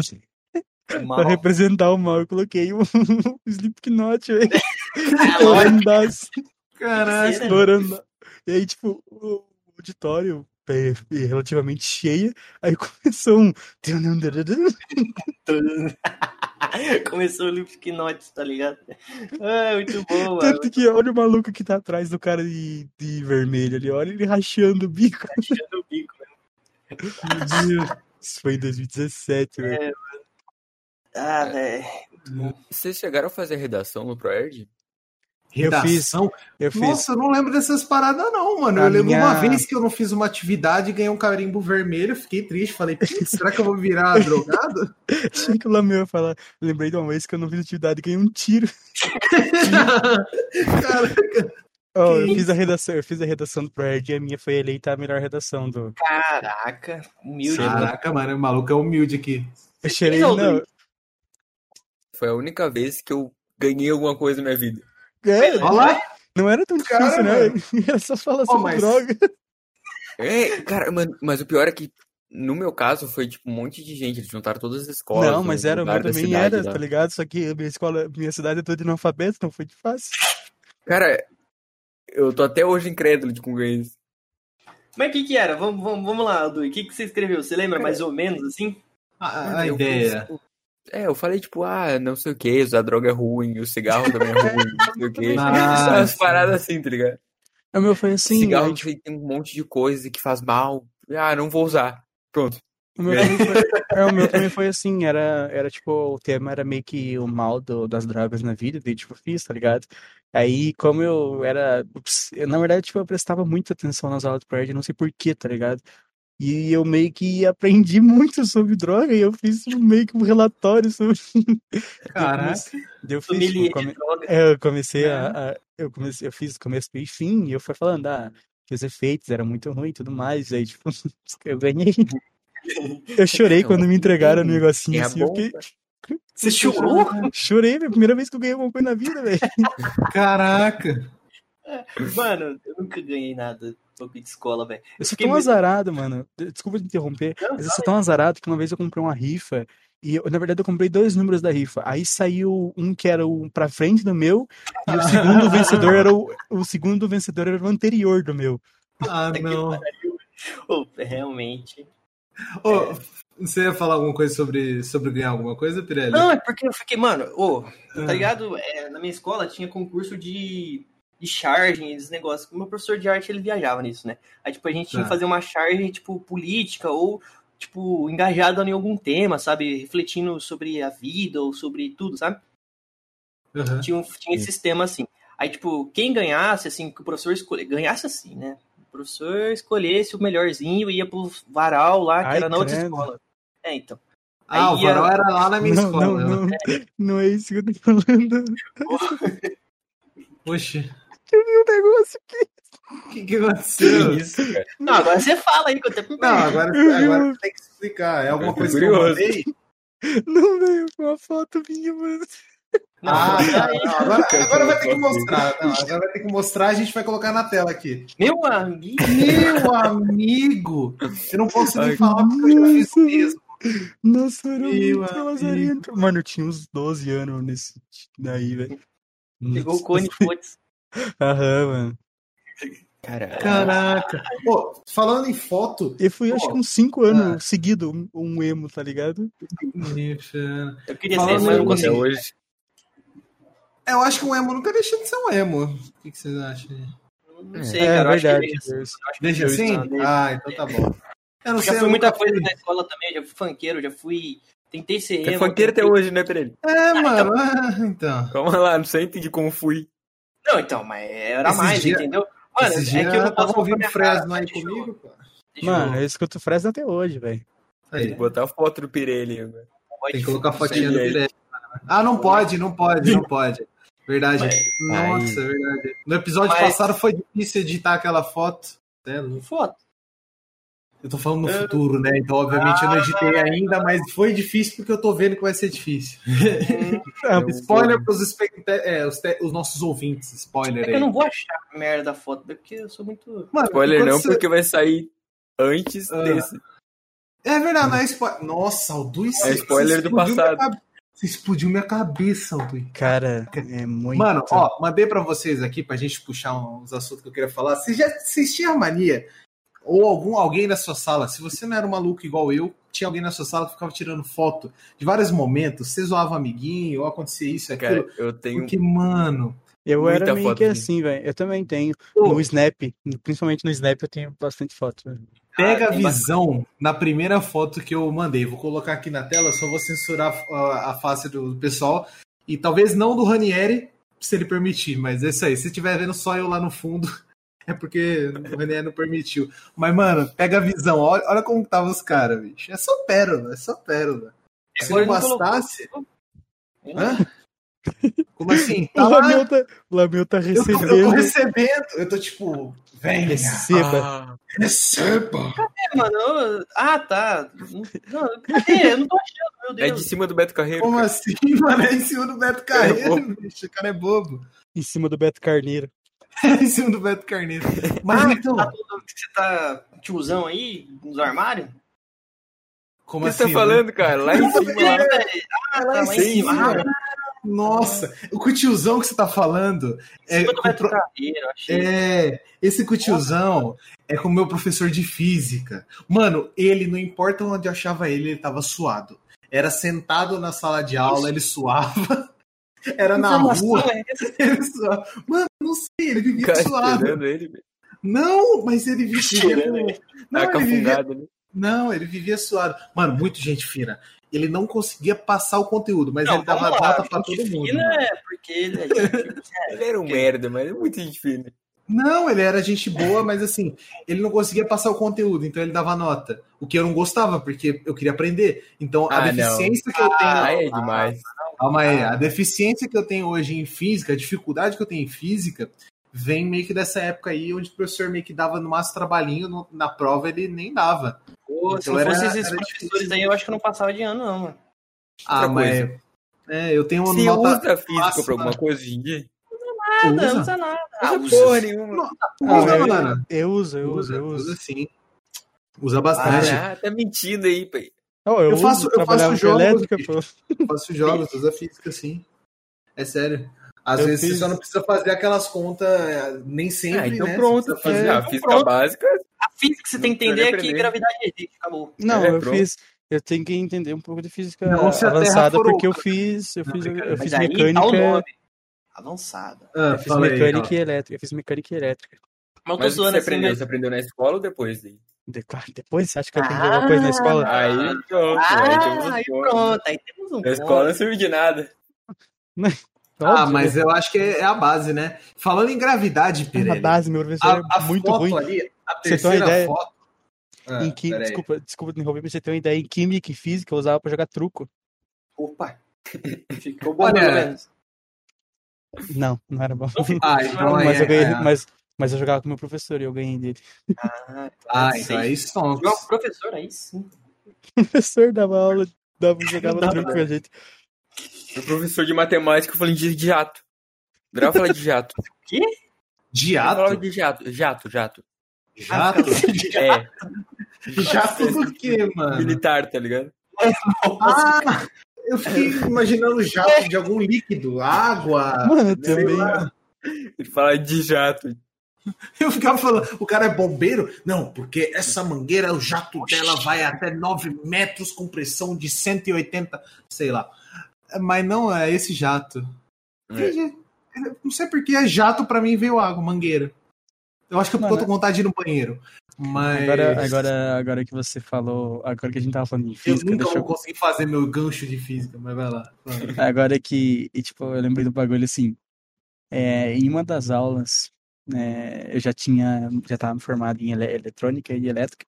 Mal. pra representar o mal, eu coloquei o Slipknot, velho. Sim, né? estourando. E aí, tipo, o auditório é, é relativamente cheia, aí começou um. Começou o Lipknot, tá ligado? Ah, muito bom, mano. Tanto que olha o maluco que tá atrás do cara de, de vermelho ali, olha ele rachando o bico. Tirando o bico, né? Meu Deus. Isso foi em 2017, velho. Ah, velho. Vocês chegaram a fazer redação no ProErd? Eu fiz, Redação. eu fiz. Nossa, eu não lembro dessas paradas, não, mano. A eu lembro minha- uma vez que eu não fiz uma atividade e ganhei um carimbo vermelho. Fiquei triste. Falei, "Putz, será que eu vou virar drogado? Achei que o Lameu ia falar. Lembrei de uma vez que eu não fiz atividade e ganhei um tiro. Caraca. Que eu fiz a redação, eu fiz a redação do ProErd e a minha foi eleita a melhor redação do. Caraca, humilde. Mano. Caraca, mano, o maluco é humilde aqui. Eu cheirei, Não, não. Foi a única vez que eu ganhei alguma coisa na minha vida. É, Olha lá. não era tão Cara, difícil, né? mano. Era só falar sobre mas- droga. É, cara, mano, mas o pior é que no meu caso foi tipo um monte de gente, eles juntaram todas as escolas. Não, mas era, o meu lugar da também cidade era, lá. tá ligado? Só que a minha escola, minha cidade é toda analfabeta, então foi de fácil. Cara, eu tô até hoje incrédulo de como ganhei isso. Mas o que que era? Vamos, vamos, vamos lá, Aldo. O que que você escreveu? Você lembra mais ou menos, assim? A, a ideia. É, eu falei, tipo, ah, não sei o que, usar droga é ruim, o cigarro também é ruim, não sei o que. Ah, Umas paradas assim, tá ligado? O meu foi assim, cigarro aí, tipo, tem um monte de coisa que faz mal. Ah, não vou usar. Pronto. o meu, também foi, é, o meu também foi assim, era, era tipo, o tema era meio que o mal do- das drogas na vida, daí tipo, fiz, tá ligado? Aí, como eu era, na verdade, tipo, eu prestava muita atenção nas aulas do prédio, não sei porquê, tá ligado? E eu meio que aprendi muito sobre droga e eu fiz tipo, meio que um relatório sobre. Caraca. Eu fiz, Sommelier tipo, come- de droga. É, eu comecei a, a- eu comecei, eu fiz começo e fim, e eu fui falando, ah, que os efeitos eram muito ruins e tudo mais, aí, tipo, eu ganhei. Eu chorei quando me entregaram o negocinho É assim, eu fiquei... Você chorou? Chorei, velho, primeira vez que eu ganhei alguma coisa na vida, velho. Caraca. Mano, eu nunca ganhei nada pouco de escola, velho. Eu sou tão muito- azarado, mano. Desculpa te interromper, Não, mas eu sou tão azarado que uma vez eu comprei uma rifa e, eu, na verdade, eu comprei dois números da rifa. Aí saiu um que era o pra frente do meu e o segundo vencedor era o, o segundo vencedor era o anterior do meu. Ah, não. Ô, realmente. Ô, você ia falar alguma coisa sobre, sobre ganhar alguma coisa, Pirelli? Não, é porque eu fiquei, mano, ô, Ah. tá ligado? É, na minha escola tinha concurso de, de charging, esses negócios. O meu professor de arte, ele viajava nisso, né? Aí, tipo, a gente tinha que Tá. fazer uma charge, tipo, política ou, tipo, engajado em algum tema, sabe? Refletindo sobre a vida ou sobre tudo, sabe? Aham. Tinha, um- tinha esses temas assim. Aí, tipo, quem ganhasse, assim, que o professor escolhe... ganhasse assim, né? O professor escolhesse o melhorzinho e ia pro varal lá, que Ai, era na outra credo. escola. É, então. Ah, o ia- varal era lá na minha Não, escola. não, né? não, não é isso que eu tô falando. Oxe, Eu vi um negócio aqui. o que, que aconteceu? Que isso, cara? Não, agora você fala aí, que eu até me Não, agora, agora você tem que explicar. É alguma tô coisa que eu curioso. mandei? Não, foi uma foto minha, mano. Não, Ah, não, tá. Não, agora, agora vai ter que mostrar. Não, agora vai ter que mostrar, a gente vai colocar na tela aqui. Meu amigo. Meu amigo! Eu não posso nem Ai, falar porque eu já fiz nossa. mesmo. Nossa, era Meu muito amigo. lazarento. Mano, eu tinha uns 12 anos nesse daí, velho. Pegou o cone Fotes. Aham, mano. Caralho. Caraca! Pô, falando em foto. Eu fui, acho Pô. que uns 5 anos seguido um, emo, tá ligado? Eu queria Falando ser, mas em- não Até hoje. Eu acho que um emo nunca deixa de ser um emo. O que, que vocês acham? Não sei, é cara. Eu acho que verdade. ele- eu acho que Deixa eu- assim? eu- Ah, então tá bom. Eu não já sei. fui muita coisa fui. na escola também, já fui funkeiro, já fui. Tentei ser É emo. funkeiro até hoje, né, Pereira? É, mano. ah, Então. Calma lá, não sei entender como fui. Não, então, mas era Esses mais, dia- entendeu? Mano, Esses é que eu não tava ouvindo minha Fresno cara, aí comigo, pô. Mano, eu- escuto Fresno até hoje, velho. Tem Aí, que botar a foto do Pirelli pode- tem que colocar a fotinha do aí. Pirelli. Ah, não pode, não pode, não pode. Verdade. Ai. Nossa, é verdade. No episódio Mas- passado foi difícil editar aquela foto. Não- Foto. Eu tô falando no Eu- futuro, né? Então, obviamente, eu não editei Ah. ainda, mas foi difícil porque eu tô vendo que vai ser difícil. Ah, Eu Spoiler pros espe- é, os, te- os nossos ouvintes. Spoiler É aí. eu não vou achar a merda da foto, porque eu sou muito. Mano, Spoiler não, você- porque vai sair antes Ah. desse. É verdade, não é spoiler. Nossa, Alduí, É você- spoiler do explodiu passado. minha Você explodiu minha cabeça, Alduí. Cara, é muito. Mano, ó, mandei pra vocês aqui pra gente puxar uns assuntos que eu queria falar. Vocês já vocês tinham a mania, ou algum alguém na sua sala, se você não era um maluco igual eu, tinha alguém na sua sala que ficava tirando foto de vários momentos, você zoava um amiguinho, ou acontecia isso, aquilo. Cara, eu tenho. Porque, mano. eu muita era meio foto que minha. assim, velho. Eu também tenho. Pô, No Snap, principalmente no Snap, eu tenho bastante foto. velho. Pega Ah, a tem visão na primeira foto que eu mandei. Vou colocar aqui na tela, só vou censurar a, a face do pessoal. E talvez não do Ranieri, se ele permitir, mas é isso aí. Se estiver vendo só eu lá no fundo, é porque o Ranieri não permitiu. Mas, mano, pega a visão. Olha, olha como tava os caras, bicho. É só pérola, é só pérola. Se não bastasse. Hã? Como assim? O Tá lá. Lameu tá, o Lameu tá Eu tô, eu tô recebendo. recebendo. Eu tô tipo, venha, Receba. Ah, receba. É, mano. eu- Ah, tá. Não, cadê? Eu não tô achando, meu é Deus. de cima do Beto Carreiro. Como cara. assim, mano? É em cima do Beto Cara é Carreiro, bicho. O cara é bobo. Em cima do Beto Carneiro. em cima do Beto Carneiro. Mas Ah, então, tá todo- Você tá tiozão aí nos armários? O como que você assim? tá falando, cara? Lá em cima, lá. Ah, lá em lá em cima. cima. Nossa, o cutiozão que você tá falando é, Carneiro, achei. é esse cutiozão é com o meu professor de física. Mano, ele, não importa onde eu achava ele, ele tava suado. Era sentado na sala de aula, ele suava. Era na rua, é ele suava. Mano, não sei, ele vivia suado. ele. Não, mas ele vivia. Cheirando, Não, ele vivia né? Não, ele vivia suado. Mano, muito gente fina. Ele não conseguia passar o conteúdo, mas Não, ele dava lá, nota pra todo mundo. fina é porque ele é Ele era um merda, mas é muito gente fina. Não, ele era gente boa, mas assim, ele não conseguia passar o conteúdo, então ele dava nota. O que eu não gostava, porque eu queria aprender. Então, a Ah, não. deficiência que eu tenho. Aí é demais. Calma aí, a deficiência que eu tenho hoje em física, a dificuldade que eu tenho em física, vem meio que dessa época aí, onde o professor meio que dava no máximo trabalhinho, no- na prova ele nem dava. Pô, se Então não era- fosse esses professores aí, eu acho que não passava de ano, não, mano. Ah, Outra mas. coisa. É, eu tenho uma Você nota. usa física máxima. pra alguma coisa hoje em dia? Nada, Usa? não usa nada. Ah, Não usa. usa porra nenhuma. Ah, Usa, eu, mano. eu uso, eu uso, eu uso. usa sim. Usa bastante. Ah, tá mentindo aí, pai. Não, eu, Eu faço- uso, eu faço jogos, elétrica, pô. faço jogos, usa física, sim. É sério. Às Eu vezes fiz- você só não precisa fazer aquelas contas, é, nem sempre, Ah, então né? pronto. Fazer fazer- a física pronto. básica. A física que você tem que Não entender é que gravidade existe, acabou. Não, É, eu pronto. fiz. Eu tenho que entender um pouco de física Não, avançada, porque eu fiz. Eu Não, fiz, eu fiz aí mecânica. Avançada. Ah, Eu fiz fala aí, mecânica Rafa. e elétrica. Eu fiz mecânica e elétrica. Mas eu tô Mas que você assim, aprendeu? mas... Você aprendeu na escola ou depois? De- claro, Depois você acha que eu aprendi alguma coisa na escola? Aí pronto. aí temos Ah, um aí pronto, aí temos um Na escola não serviu de nada. Ah, mas né? eu acho que é a base, né? Falando em gravidade, Na Pirelli, base, meu professor a, é a muito foto ruim. ali, a Você tem uma terceira ideia? foto... Ah, em quim... peraí. Desculpa, desculpa me interromper, mas você tem uma ideia. Em química e física eu usava pra jogar truco. Opa. Ficou bom, Olha, menos. Não, não era bom. Ah, então mas, é- eu ganhei, é- mas, mas eu jogava com meu professor e eu ganhei dele. Ah, Ah, então é isso. são- Joga pro professor aí sim. O professor dava aula, dava, jogava Dava, né? com a gente. Meu professor de matemática falando de de jato. Grava falar de jato. De Eu falava de jato. Jato, jato. Jato? É, Jato do quê, mano? militar, tá ligado? Ah, eu fiquei imaginando jato de algum líquido, água. Mano, sei também. Ele fala de jato. Eu ficava falando, o cara é bombeiro? Não, porque essa mangueira, o jato dela vai até 9 metros com pressão de 180, sei lá. Mas não é esse jato. É. Não sei porque é jato pra mim veio água, mangueira. Eu acho que eu tô com vontade de ir no banheiro. Mas Agora, agora, agora que você falou, agora que a gente tava falando de eu física, nunca deixa vou eu, conseguir fazer meu gancho de física, mas vai lá. agora que, e, tipo, eu lembrei do bagulho assim, é, em uma das aulas, né, eu já tinha, já tava formado em ele- eletrônica e elétrica,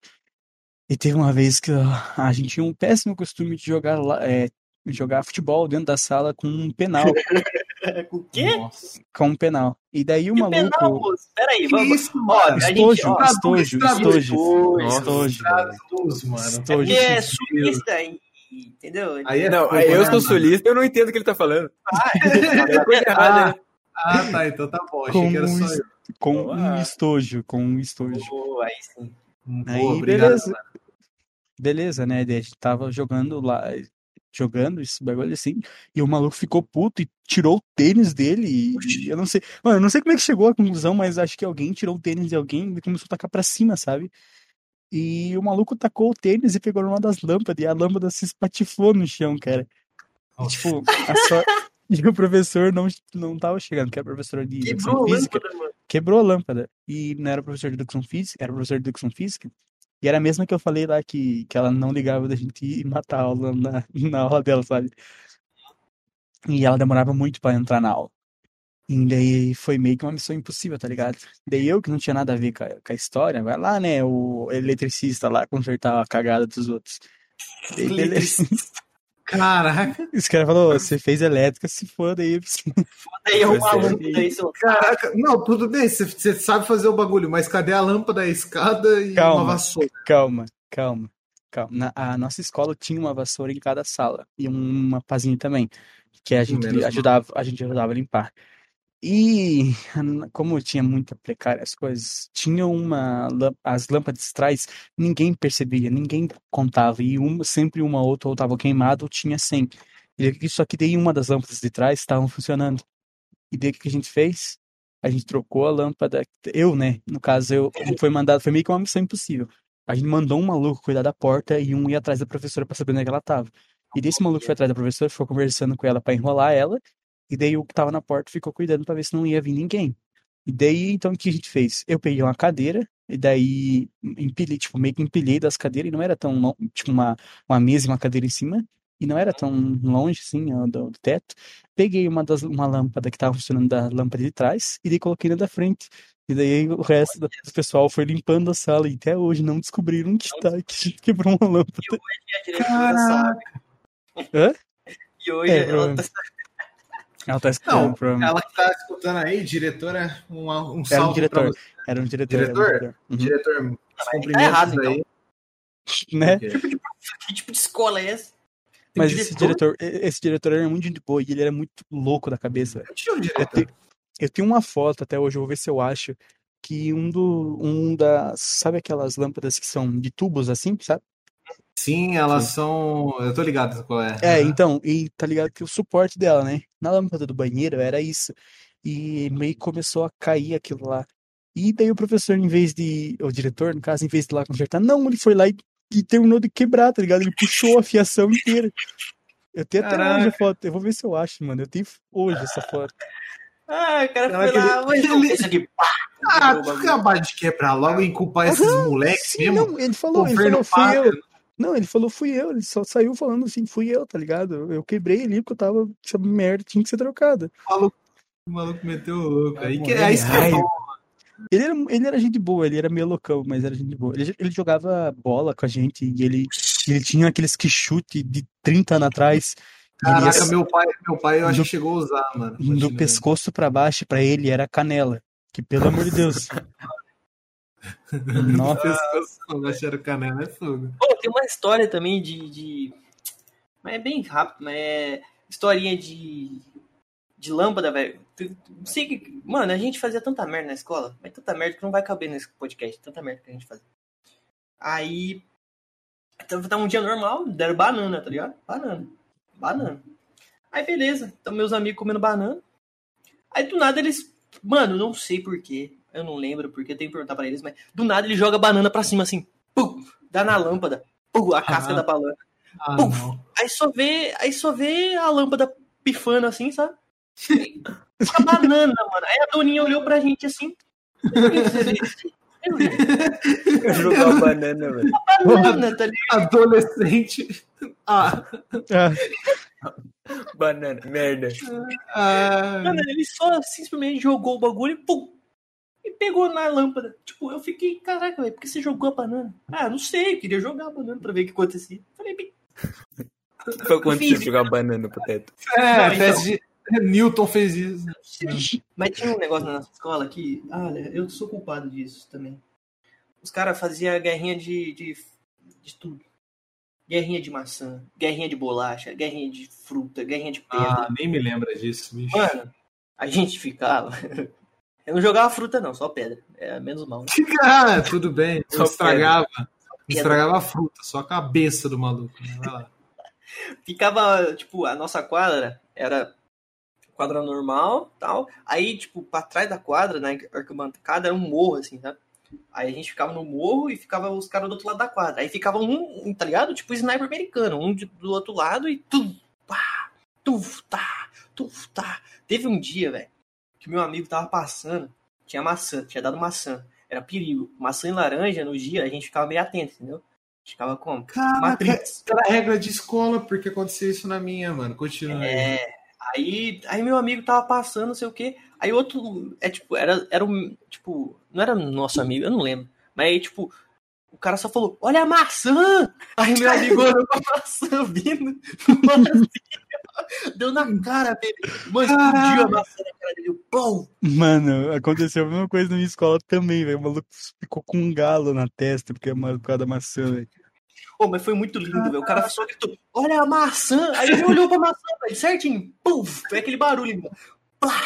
e teve uma vez que a gente tinha um péssimo costume de jogar, é, jogar futebol dentro da sala com um penal, O quê? Nossa. com um penal. E daí o Que maluco, penal, moço? Peraí, Que vamos. isso, Ó, mano? estojo, ó, estojo, estojo, Nossa. estojo. É estojo. porque é sulista, e- entendeu? Aí é Não, aí eu sou sulista, eu não entendo o que ele tá falando. Ah, É coisa errada, né? Ah, tá, então tá bom. Achei com que era um, só eu. com um Boa. estojo, com um estojo. Pô, aí sim. Boa, Aí, obrigado, beleza. mano. Beleza, né? A gente tava jogando lá, jogando esse bagulho assim, e o maluco ficou puto e tirou o tênis dele. E eu não sei, mano, eu não sei como é que chegou à conclusão, mas acho que alguém tirou o tênis de alguém e começou a tacar pra cima, sabe? E o maluco tacou o tênis e pegou numa das lâmpadas, e a lâmpada se espatifou no chão, cara. E, tipo, a só... E o professor não, não tava chegando, que era professor de educação Quebrou a física lâmpada, quebrou a lâmpada. E não era professor de educação física, era professor de educação física. E era a mesma que eu falei lá que, que ela não ligava da gente ir matar a aula na, na aula dela, sabe? E ela demorava muito pra entrar na aula. E daí foi meio que uma missão impossível, tá ligado? Daí eu, que não tinha nada a ver com a, com a história, vai lá, né, o eletricista lá consertar a cagada dos outros. Daí, beleza. Caraca, Esse cara falou, "Ô, você fez elétrica, se foda aí. Daí eu Foi maluco, caraca. Não, tudo bem, você- sabe fazer o bagulho, mas cadê a lâmpada, a escada e Calma. uma vassoura? Calma, calma, calma. Na, a nossa escola tinha uma vassoura em cada sala e uma pazinha também, que a gente Menos mal. ajudava, a gente ajudava a limpar. E como tinha muita precária as coisas, tinha uma as lâmpadas trás, ninguém percebia, ninguém contava e uma, sempre uma ou outra ou estava queimada ou tinha 100. E só que daí uma das lâmpadas de trás estavam funcionando. E daí o que a gente fez? A gente trocou a lâmpada, eu, né? No caso, eu foi mandado, foi meio que uma missão impossível. A gente mandou um maluco cuidar da porta e um ir atrás da professora para saber onde é ela tava. E desse maluco foi atrás da professora, ficou conversando com ela para enrolar ela. E daí o que tava na porta ficou cuidando pra ver se não ia vir ninguém. E daí, então, o que a gente fez? Eu peguei uma cadeira, e daí empilhei, tipo, meio que empilhei das cadeiras, e não era tão longe, tipo, uma, uma mesa e uma cadeira em cima, e não era tão longe, assim, do, do teto. Peguei uma, das, uma lâmpada que tava funcionando da lâmpada de trás, e daí coloquei na da frente. E daí o resto do pessoal foi limpando a sala, e até hoje não descobriram onde tá, que a gente quebrou uma lâmpada. E hoje a diretora sabe. Hã? E hoje É, ela tá. Ela tá escutando, Não, ela que tá escutando aí, diretora, um, um Era um salve pra diretor. você. Era um diretor. era um Diretor? diretor. Uhum. Diretor, tá então. aí. Né? Porque- Que tipo de escola é essa? Tem Mas esse diretor, esse diretor era muito de boa e ele era muito louco da cabeça. Tinha um Eu, diretor. te- eu tenho uma foto até hoje, eu vou ver se eu acho, que um do um das, sabe aquelas lâmpadas que são de tubos assim, sabe? Sim, elas são. Eu tô ligado qual é. É, então, e tá ligado que o suporte dela, né? Na lâmpada do banheiro era isso. E meio que começou a cair aquilo lá. E daí o professor, em vez de, o diretor, no caso, em vez de ir lá consertar, não, ele foi lá e, e terminou de quebrar, tá ligado? Ele puxou a fiação inteira. Eu tenho até hoje a foto, eu vou ver se eu acho, mano. Eu tenho hoje essa foto. Ah, o cara foi que lá, ele- mas não, ele- isso aqui, pá! Ah, tu acabar de quebrar logo e culpar esses moleques Sim, mesmo. não, ele falou, ele Governo falou, fui paga. eu. Não, ele falou, fui eu. Ele só saiu falando assim, fui eu, tá ligado? Eu quebrei ali porque eu tava, essa merda tinha que ser trocada. O maluco, o maluco meteu o louco. Aí, que, aí você raiva. falou, Ele era, ele era gente boa, ele era meio loucão, mas era gente boa. Ele, ele jogava bola com a gente e ele, ele tinha aqueles que chute de 30 anos atrás. Ele ia Caraca, meu pai, meu pai eu acho Do- que chegou a usar, mano. do pescoço pra baixo, pra ele era canela. Que pelo amor de Deus. Nossa. Acharam canela, é fogo. Pô, tem uma história também de, de. Mas é bem rápido, mas é. Historinha de. De lâmpada, velho. Não sei que. Mano, a gente fazia tanta merda na escola, mas tanta merda que não vai caber nesse podcast. Tanta merda que a gente fazia. Aí. Tava tava um dia normal, deram banana, tá ligado? Banana. Banana. Aí beleza, então meus amigos comendo banana. Aí do nada eles. Mano, não sei porquê. Eu não lembro porque eu tenho que perguntar pra eles, mas do nada ele joga a banana pra cima assim. Pum, dá na lâmpada. Pum, a casca Ah. da banana. Ah, Puf. não. Aí só vê, aí só vê a lâmpada pifando assim, sabe? A banana, mano. Aí a Doninha olhou pra gente assim. Jogou a banana, velho. Banana, tá ligado? Adolescente. Ah, Ah, Banana, merda. ah, Mano, ele só simplesmente jogou o bagulho e pum! E pegou na lâmpada. Tipo, eu fiquei, caraca, velho, por que você jogou a banana? Ah, não sei, eu queria jogar a banana pra ver o que acontecia. Falei, bem, Foi quando você jogar banana pro teto. é, Não, então. de... Newton fez isso. Mas tinha um negócio na nossa escola que, olha, eu sou culpado disso também. Os caras faziam guerrinha de, de, de tudo. Guerrinha de maçã, guerrinha de bolacha, guerrinha de fruta, guerrinha de pedra. Ah, nem me lembra disso, bicho. Mano, a gente ficava. Eu não jogava fruta, não, só pedra. É menos mal. Ah, tudo bem. Só estragava. Estragava a fruta, só a cabeça do maluco. né? Ficava, tipo, a nossa quadra era quadra normal tal. Aí, tipo, pra trás da quadra, na arquibancada, era um morro, assim, sabe? Aí a gente ficava no morro e ficava os caras do outro lado da quadra. Aí ficava um, tá ligado? Tipo sniper americano, um do outro lado e tum, pá, tuf, tá, tuf, tá. Teve um dia, velho, que meu amigo tava passando, tinha maçã, tinha dado maçã. Era perigo. Maçã e laranja, no dia, a gente ficava meio atento, entendeu? Ficava como? Matrix. era regra de escola, porque aconteceu isso na minha, mano. Continua aí. É, aí, aí meu amigo tava passando, não sei o quê. Aí outro, é tipo, era, era um, tipo, não era nosso amigo, eu não lembro. Mas aí, tipo, o cara só falou, olha a maçã! Aí meu amigo olhou com a maçã vindo, deu na cara dele. Mano, explodiu a maçã na cara dele, pum! Mano, aconteceu a mesma coisa na minha escola também, velho. O maluco ficou com um galo na testa porque é por causa da maçã, velho. Pô, mas foi muito lindo, velho. O cara só gritou, olha a maçã! Aí ele olhou pra maçã, velho, certinho, pum! Foi aquele barulho, mano. Plá!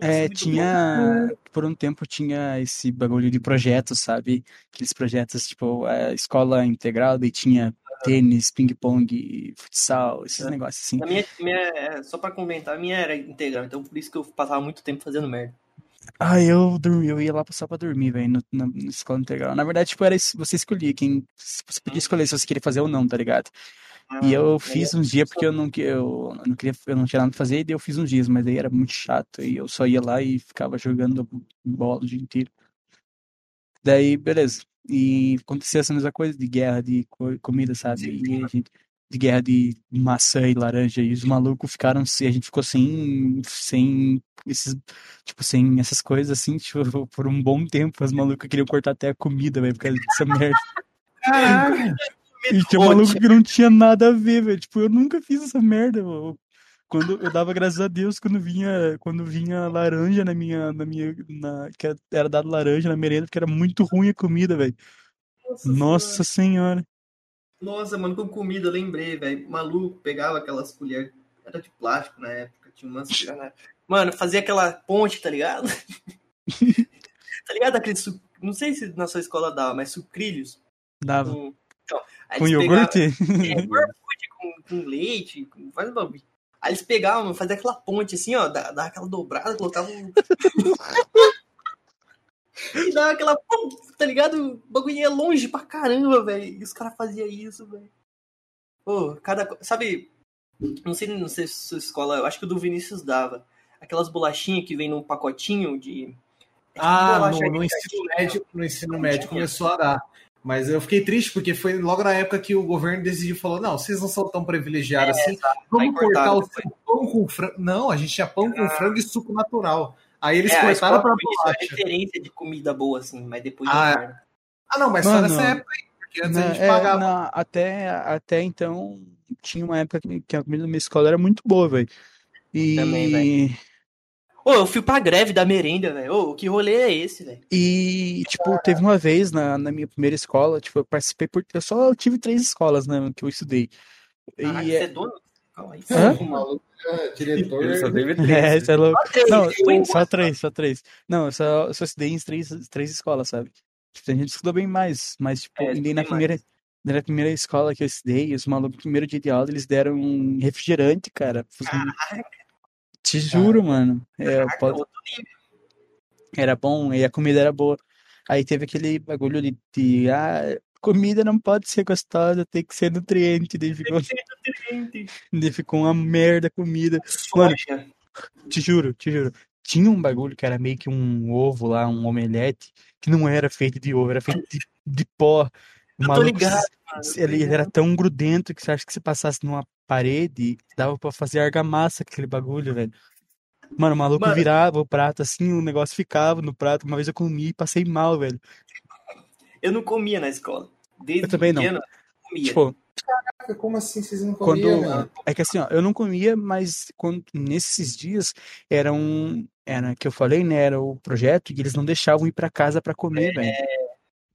É, tinha. Por um tempo tinha esse bagulho de projetos, sabe? Aqueles projetos, tipo, a escola integral, daí tinha tênis, ping-pong, futsal, esses É. negócios assim. A minha, minha, é, só pra comentar, a minha era integral, então por isso que eu passava muito tempo fazendo merda. Ah, eu dormi, eu ia lá só pra dormir, velho, na, na escola integral. Na verdade, tipo, era isso, você escolhia quem. Você podia escolher se você queria fazer ou não, tá ligado? E eu Ah, fiz uns dias porque eu não, eu, eu não queria, eu não tinha nada pra fazer, e daí eu fiz uns dias, mas daí era muito chato, e eu só ia lá e ficava jogando bola o dia inteiro. Daí, beleza. E acontecia essa mesma coisa de guerra de co- comida, sabe? E a gente, de guerra de maçã e laranja, e os malucos ficaram, se- a gente ficou sem, sem esses, tipo, sem essas coisas assim, tipo, por um bom tempo, os malucos queriam cortar até a comida, velho, por causa dessa merda. Caraca! E tinha um maluco que não tinha nada a ver, velho. Tipo, eu nunca fiz essa merda, mano. Quando eu dava graças a Deus quando vinha, quando vinha laranja na minha, na minha, na, que era dado laranja na merenda, porque era muito ruim a comida, velho. Nossa senhora. Nossa, mano, com comida, eu lembrei, velho. Maluco, pegava aquelas colheres. Era de plástico na época, tinha umas. Mano, fazia aquela ponte, tá ligado? tá ligado? Aquele su... Não sei se na sua escola dava, mas sucrilhos. Dava. Então, aí Com eles iogurte? pegavam- É, com, com leite, com vários bagulho. Aí eles pegavam, faziam aquela ponte assim, ó, dava aquela dobrada, colocavam. um e dava aquela. pum, Tá ligado? O bagulho ia longe pra caramba, velho. E os caras faziam isso, velho. Pô, cada. Sabe. Não sei, não sei se sua escola. Eu acho que o do Vinícius dava. Aquelas bolachinhas que vem num pacotinho de. é tipo Ah, no, no ensino caixinha. médio, no ensino médio começou a dar. Mas eu fiquei triste porque foi logo na época que o governo decidiu falou: não, vocês não são tão privilegiados assim. Aí Vamos cortar cortaram o seu pão com frango. Não, a gente tinha pão com frango e suco natural. Aí eles É, a cortaram pra foi isso, a bolacha. referência de comida boa, assim, mas depois. Ah. Ah, não, mas só Mano, nessa época aí, porque antes a Na- gente é, pagava. na- até, até então, tinha uma época que, que a comida da minha escola era muito boa, velho. E, Também, Ô, eu fui pra greve da merenda, velho. Ô, que rolê é esse, velho? e, tipo, teve uma vez na, na minha primeira escola, tipo, eu participei por. Eu só tive três escolas, né, que eu estudei. Caraca, E você é, é dono? Calma aí. Hã? Maluco é diretor. Ele só teve três. é, você é louco. Só três, Não, tipo, só três, só três. Não, eu só, eu só estudei em três, três escolas, sabe? Tipo, tem gente que estudou bem mais, mas, tipo, É, na primeira, na primeira escola que eu estudei, os malucos, no primeiro dia de aula, eles deram um refrigerante, cara. Te juro, mano. É, pode- era bom e a comida era boa. Aí teve aquele bagulho de, de ah, comida não pode ser gostosa, tem que ser nutriente. Daí ficou, Gente, daí ficou uma merda a comida. Mano, te juro, te juro. Tinha um bagulho que era meio que um ovo lá, um omelete, que não era feito de ovo, era feito de, de pó. O Eu tô maluco, ligado, ele, era tão grudento que você acha que se passasse numa parede, dava pra fazer argamassa aquele bagulho, velho. Mano, o maluco Mano. virava o prato assim, o negócio ficava no prato. Uma vez eu comi e passei mal, velho. Eu não comia na escola. Desde Eu também não. pequeno, eu não comia. Tipo, Como assim vocês não quando. comiam, mano? É que assim, ó, eu não comia, mas quando, nesses dias era um. Era que eu falei, né? Era o projeto e eles não deixavam ir pra casa pra comer, velho.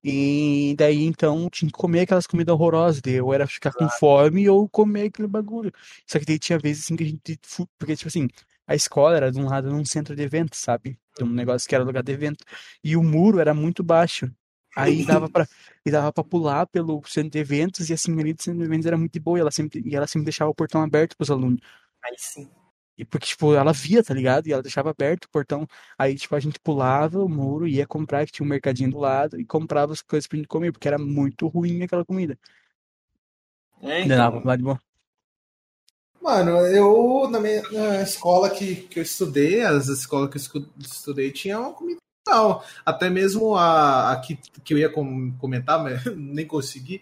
E daí então tinha que comer aquelas comidas horrorosas. daí Eu era ficar com fome ou comer aquele bagulho. Só que daí tinha vezes assim que a gente. Porque, tipo assim, a escola era de um lado num centro de eventos, sabe? De um negócio que era lugar de evento. E o muro era muito baixo. Aí dava pra, e dava pra pular pelo centro de eventos, e assim, ali do centro de eventos era muito boa, e ela sempre, e ela sempre deixava o portão aberto pros alunos. Aí sim. E porque, tipo, ela via, tá ligado? E ela deixava aberto o portão. Aí, tipo, a gente pulava o muro, ia comprar, que tinha um mercadinho do lado, e comprava as coisas pra gente comer, porque era muito ruim aquela comida. É, então, lá de boa. Mano, eu, na minha na escola que, que eu estudei, as escolas que eu estudei, tinha uma comida legal. Até mesmo a, a que, que eu ia com- comentar, mas nem consegui,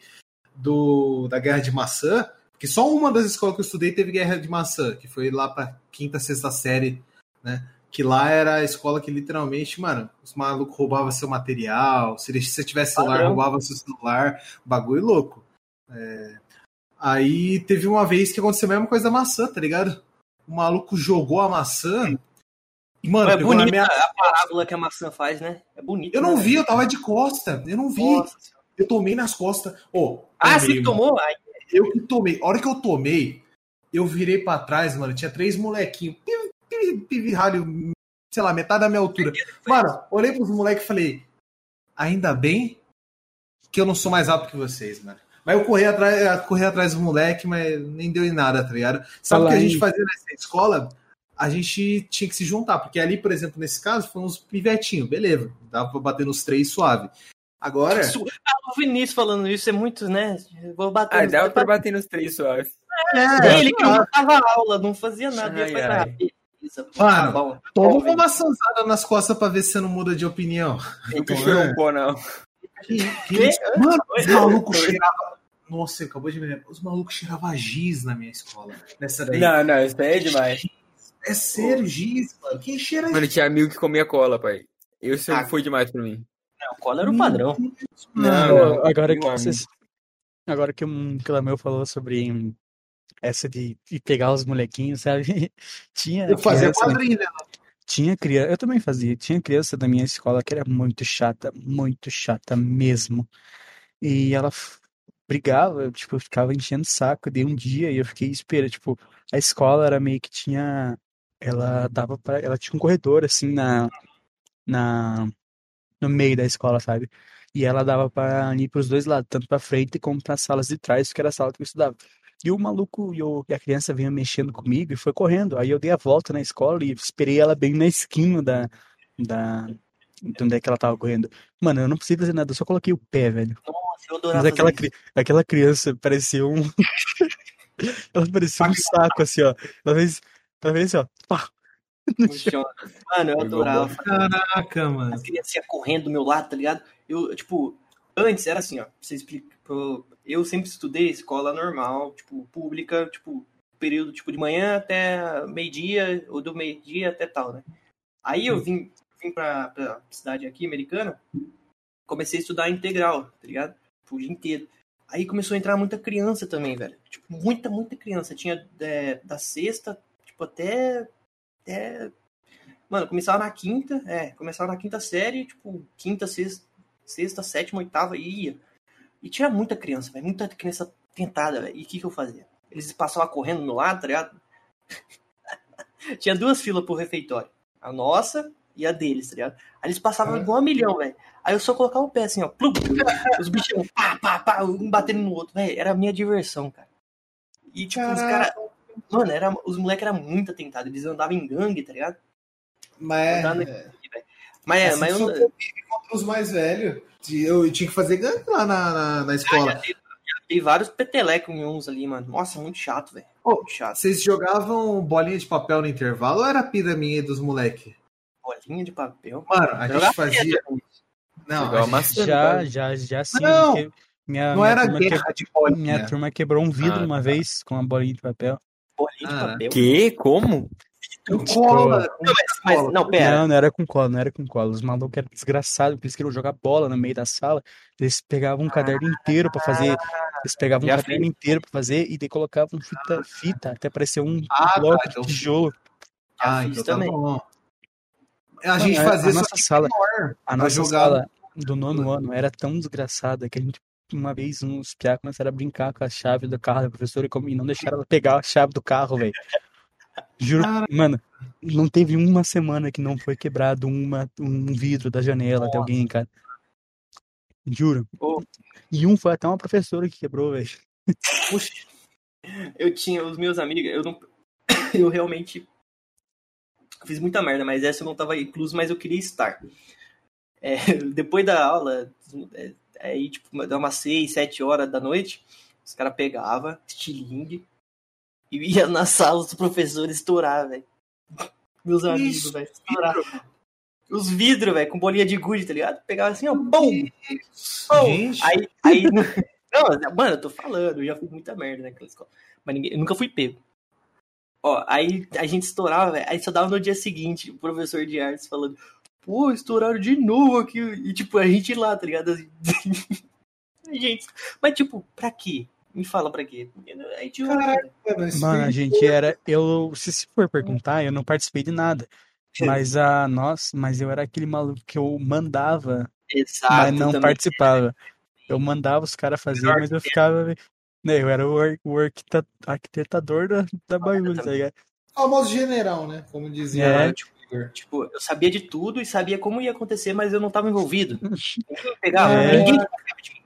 do, da Guerra de Maçã, porque só uma das escolas que eu estudei teve Guerra de Maçã, que foi lá pra quinta, sexta série, né? Que lá era a escola que literalmente, mano, os malucos roubavam seu material, se você tivesse celular, Padrão. roubava seu celular, bagulho louco. É, Aí teve uma vez que aconteceu a mesma coisa da maçã, tá ligado? O maluco jogou a maçã e, mano, é bonita minha. a parábola que a maçã faz, né? É bonito. Eu não né? vi, eu tava de costa. Eu não vi. Nossa. Eu tomei nas costas. Ô, Ah, você tomou? Ai, Eu que tomei. A hora que eu tomei, eu virei pra trás, mano. Tinha três molequinhos. Pivi- pivi- Pivirralho sei lá, metade da minha altura. Mano, olhei pros moleques e falei, ainda bem que eu não sou mais alto que vocês, mano. Mas eu corri atrás, corri atrás do moleque, mas nem deu em nada, tá ligado? Sabe o que a gente fazia nessa escola? A gente tinha que se juntar, porque ali, por exemplo, nesse caso, foram uns pivetinhos, beleza. Dava pra bater nos três suave. Agora. Ah, o Vinícius falando isso é muito, né? Vou bater. Ah, dava pra bater nos três suave. É, ele que não dava aula, não fazia nada. Ai, ai. Mano, tá toma uma sanzada nas costas pra ver se você não muda de opinião. Nunca cheirou um pó, não. Mano, os malucos cheiravam. Nossa, acabou de me lembrar. Os malucos cheiravam giz na minha escola. Nessa daí. Não, não, isso aí é demais. É sério, giz, mano. Quem cheira Mano, tinha amigo que comia cola, pai. Isso Ah. foi demais pra mim. Não, cola era o padrão. Não, não, agora que vocês. Agora que o que o Lameu falou sobre hum, essa de, de pegar os molequinhos, sabe? Tinha Eu fazia criança, quadrilha. tinha criança, eu também fazia. Tinha criança da minha escola que era muito chata, muito chata mesmo. E ela brigava, eu, tipo, eu ficava enchendo o saco de um dia e eu fiquei esperando, tipo, a escola era meio que tinha ela dava para ela tinha um corredor assim na na no meio da escola, sabe? E ela dava para ir para os dois lados, tanto para frente como para as salas de trás, que era a sala que eu estudava. E o maluco e, o- e a criança vinha mexendo comigo e foi correndo. Aí eu dei a volta na escola e esperei ela bem na esquina da, da, de onde é que ela tava correndo. Mano, eu não precisei fazer nada, eu só coloquei o pé, velho. Nossa, eu adorava Mas aquela, cri- aquela criança parecia um. ela parecia um saco, assim, ó. Ela fez, ela fez assim, ó. Pá, no chão. Mano, eu adorava. Caraca, mano. As crianças iam correndo do meu lado, tá ligado? Eu, tipo, antes era assim, ó. pra Você explica. Eu sempre estudei escola normal, tipo, pública, tipo, período tipo de manhã até meio-dia, ou do meio-dia até tal, né? Aí eu vim, vim pra, pra cidade aqui, americana, comecei a estudar integral, tá ligado? Tipo, o dia inteiro. Aí começou a entrar muita criança também, velho. Tipo, muita, muita criança. Tinha é, da sexta, tipo, até. Até Mano, começava na quinta, é, começava na quinta série, tipo, quinta, sexta, sexta, sétima, oitava, e ia. E tinha muita criança, velho, muita criança tentada, velho. E o que que eu fazia? Eles passavam correndo no lado, tá ligado? tinha duas filas pro refeitório. A nossa e a deles, tá ligado? Aí eles passavam Ah. igual a milhão, velho. Aí eu só colocava o pé assim, ó, plum, os bichos, pá, pá, pá, um batendo no outro, velho. Era a minha diversão, cara. E, tipo, os Caraca. caras. Mano, era, os moleques eram muito atentados. Eles andavam em gangue, tá ligado? Mas, Andando é, Mas é, assim, mas eu não. contra os mais velhos. Eu tinha que fazer gangue lá na, na, na escola. Tem vários petelecos em uns ali, mano. Nossa, muito chato, velho. Chato. Vocês jogavam bolinha de papel no intervalo ou era pira minha e dos moleque? Bolinha de papel. Mano, a gente fazia. Não, a gente-. Já, já, já sim. Não, que- minha, não minha era turma guerra de bolinha. Minha turma quebrou um vidro Ah, uma tá. vez com uma bolinha de papel. De Ah, papel. Que? Como? Com cola. com Não, mas, mas- cola. não, pera. Não, não era com cola, não era com cola. Os malucos eram desgraçados, porque eles queriam jogar bola no meio da sala. Eles pegavam um caderno inteiro pra fazer. Eles pegavam um caderno inteiro pra fazer e daí colocavam fita, fita até parecer um Ah, tá, bloco então- de tijolo. Ah, então tá também. bom. A gente a- fazia a nossa que sala-. A nossa sala do nono ano era tão desgraçada que a gente, uma vez, uns piá começaram a brincar com a chave do carro da professora e, como- e não deixaram ela pegar a chave do carro, velho. Juro, mano, não teve uma semana que não foi quebrado uma, um vidro da janela de alguém, cara. Juro. Ô. E um foi até uma professora que quebrou, velho. Puxa. Eu tinha os meus amigos, eu não. Eu realmente fiz muita merda, mas essa eu não tava incluso, mas eu queria estar. É, depois da aula, é, aí, tipo, dá umas 6, 7 horas da noite, os caras pegavam estilingue e ia na sala dos professores estourar, velho. Meus amigos, velho, estourar. Os vidros, velho, com bolinha de gude, tá ligado? Pegava assim, ó, pum! Pum! Aí, aí. Não, mano, eu tô falando, eu já fiz muita merda naquela escola. Mas ninguém, eu nunca fui pego. Ó, aí a gente estourava, velho. Aí só dava no dia seguinte, o professor de artes falando, pô, estouraram de novo aqui. E tipo, a gente lá, tá ligado? Assim, gente, mas tipo, pra quê? Me fala pra quê? A gente Caraca, mano, a foi- gente era. Eu, se se for perguntar, eu não participei de nada. Mas a nós, mas eu era aquele maluco que eu mandava Exato. mas não participava. Eu mandava os caras fazer, mas eu ficava. Né, eu era o, o arquitetador da, da bagulho, tá ligado? famoso general, né? Como dizia. É. lá. Tipo, Igor. Tipo, eu sabia de tudo e sabia como ia acontecer, mas eu não tava envolvido. Ninguém pegava, É. ninguém.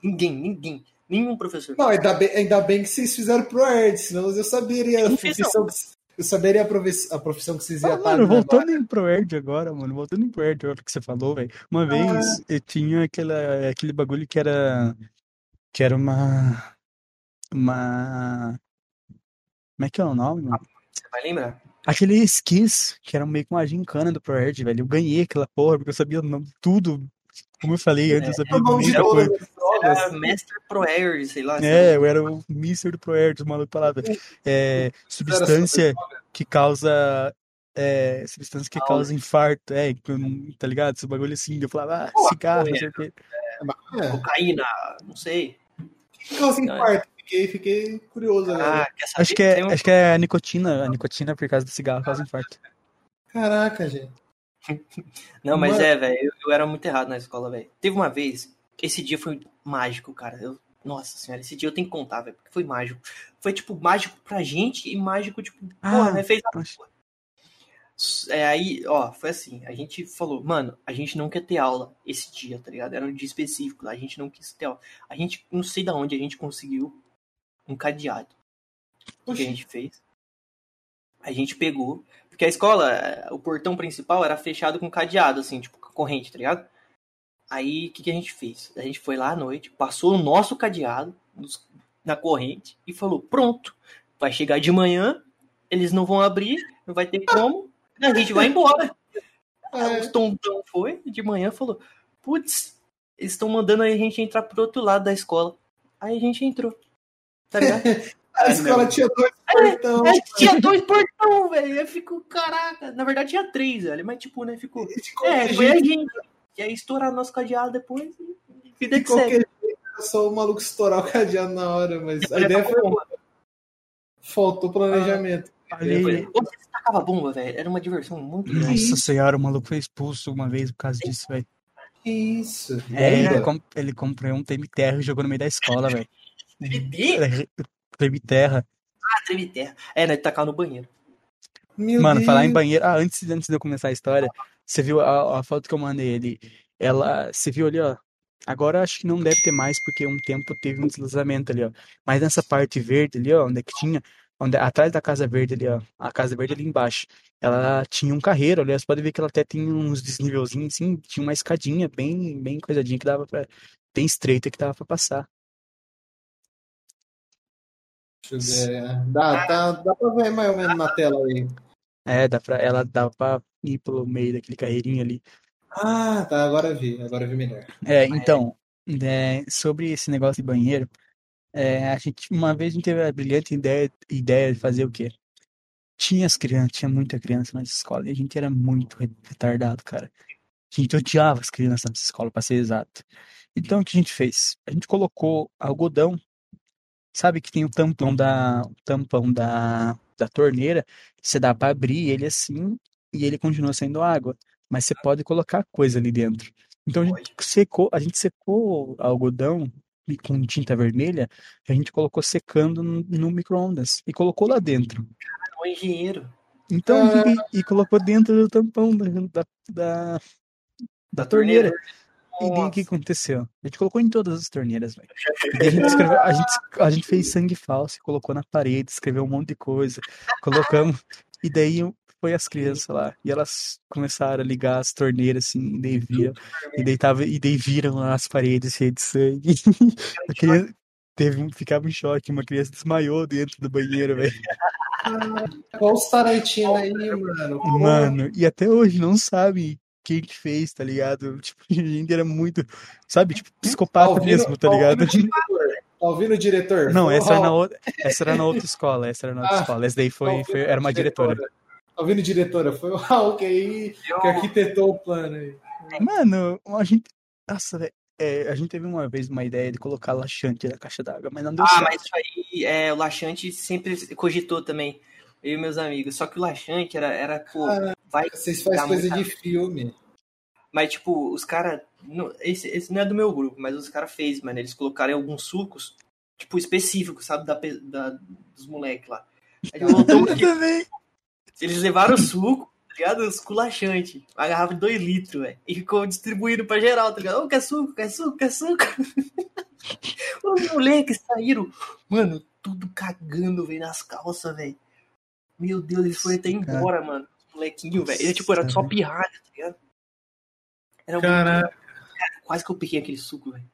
Ninguém, ninguém. Nenhum professor. Não, ainda bem, ainda bem que vocês fizeram pro Erd, senão eu saberia a profissão que, eu saberia a profi- a profissão que vocês iam Ah, estar. mano, né, voltando em ProErd agora, mano, voltando em ProErd, olha o que você falou, velho. Uma vez eu tinha aquela, aquele bagulho que era, que era uma, uma, como é que é o nome, mano? Você vai lembrar? Aquele esquis, que era meio que uma gincana do ProErd, velho. Eu ganhei aquela porra, porque eu sabia o nome- tudo. Como eu falei antes, eu sabia O nome de muita todas coisa. Era Master Pro Air, sei lá. É, eu era o Mister do ProErd, o maluco falava. É, substância que causa. É, substância que causa infarto, é, tá ligado? Esse bagulho assim. Eu falava, ah, cigarro, não é. sei o quê. É, Cocaína, não sei. que causa infarto? Fiquei, fiquei curioso agora. Ah? Acho que, é, um- acho que é a nicotina. A nicotina, por causa do cigarro, causa infarto. Caraca, gente. Não, mas Mano. é, velho, eu, eu era muito errado na escola, velho. Teve uma vez, esse dia foi mágico, cara. Eu, nossa senhora, esse dia eu tenho que contar, velho, porque foi mágico. Foi, tipo, mágico pra gente e mágico, tipo, Ah, porra, né, fez a É, aí, ó, foi assim, a gente falou, mano, a gente não quer ter aula esse dia, tá ligado? Era um dia específico, a gente não quis ter aula. A gente, não sei da onde a gente conseguiu um cadeado. O que a gente fez? A gente pegou, porque a escola, o portão principal era fechado com cadeado, assim, tipo, corrente, tá ligado? Aí, o que, que a gente fez? A gente foi lá à noite, passou o nosso cadeado nos- na corrente e falou, pronto, vai chegar de manhã, eles não vão abrir, não vai ter como, a gente vai embora. Aí É, Os tontão foi, de manhã falou, putz, eles estão mandando a gente entrar pro outro lado da escola. Aí a gente entrou, tá ligado? a escola tinha dois portão. Aí tinha dois portão, velho. Eu fico, caraca. Na verdade tinha três, velho. Mas tipo, né? Ficou. É, foi a gente. E aí estourar nosso cadeado depois e vida de que segue. só o maluco estourar o cadeado na hora, mas a ideia pra foi. Faltou planejamento. Ali, Ou Você tacava bomba, velho. Era uma diversão muito grande. nossa senhora, o maluco foi expulso uma vez por causa disso, velho. Que isso? É, ele, comprou um terra e jogou no meio da escola, velho. Treme Treme terra. Ah, treme terra. É, né? Tacar no banheiro. Meu Mano, Deus. falar em banheiro. Ah, antes, antes de eu começar a história, você viu a, a foto que eu mandei ali? Ela. Você viu ali, ó. Agora acho que não deve ter mais, porque um tempo teve um deslizamento ali, ó. Mas nessa parte verde ali, ó, onde é que tinha. Onde, atrás da Casa Verde ali, ó. A Casa Verde ali embaixo. Ela tinha um carreiro ali. Você pode ver que ela até tem uns desnivelzinhos, assim. Tinha uma escadinha bem, bem coisadinha que dava pra. Bem estreita que dava pra passar. Deixa eu ver. Dá, dá, dá pra ver mais ou menos na tela aí. É, dá pra, ela dava pra ir pelo meio daquele carreirinho ali. Ah, tá. Agora vi. Agora vi melhor. É, então, é, sobre esse negócio de banheiro, é, a gente, uma vez a gente teve a brilhante ideia, ideia de fazer o quê? Tinha as crianças, tinha muita criança na escola, e a gente era muito re- retardado, cara. A gente odiava as crianças nessa escola, pra ser exato. Então, o que a gente fez? A gente colocou algodão, sabe que tem o tampão da, o tampão da, da torneira, você dá pra abrir ele assim, e ele continua saindo água, mas você pode colocar coisa ali dentro. Então a gente secou, a gente secou o algodão e com tinta vermelha, a gente colocou secando no, no micro-ondas e colocou lá dentro. Um engenheiro. Então, e, e colocou dentro do tampão da, da, da, da torneira. E daí o que aconteceu? A gente colocou em todas as torneiras, velho. E a gente escreveu, a gente, a gente fez sangue falso, colocou na parede, escreveu um monte de coisa, colocamos. E daí foi as crianças lá. E elas começaram a ligar as torneiras, assim, e daí viram. E daí, tava, e daí viram as paredes cheias de sangue. A criança teve, um- ficava em choque, uma criança desmaiou dentro do banheiro, velho. Qual os Tarantino aí, mano? Mano, e até hoje não sabe quem que fez, tá ligado? Tipo, a gente era muito, sabe, tipo, Tá psicopata ouvindo- mesmo, tá tá ligado? ouvindo o diretor? Tá ouvindo o diretor? Não, essa era na outra, essa era na outra escola, essa era na outra Ah, escola. Essa daí Tá foi, ouvindo foi- era uma diretora. Tá ouvindo diretora? Foi o Raul que aí que arquitetou o plano aí. Mano, a gente, nossa, velho, é, a gente teve uma vez uma ideia de colocar laxante na caixa d'água, mas não deu Ah, certo. mas isso aí, é, o laxante sempre cogitou também. Eu e meus amigos. Só que o laxante era, era pô, vai. Vocês fazem coisa muita- de filme. Mas, tipo, os caras. Esse, esse não é do meu grupo, mas os caras fez, mano. Eles colocaram em alguns sucos, tipo, específicos, sabe? Da, da- dos moleques lá. Aí voltou, também. eles levaram o suco, tá ligado? Esculachante. Uma garrafa de 2 litros, velho. E ficou distribuindo pra geral, tá ligado? Ô, quer suco, quer suco, quer suco. Os moleques saíram, mano, tudo cagando, velho, nas calças, velho. Meu Deus, eles foram até embora, mano. Molequinho, velho. Ele, tipo, era só pirralha, tá ligado? Era muito... Caraca. Quase que eu pirrei aquele suco, velho.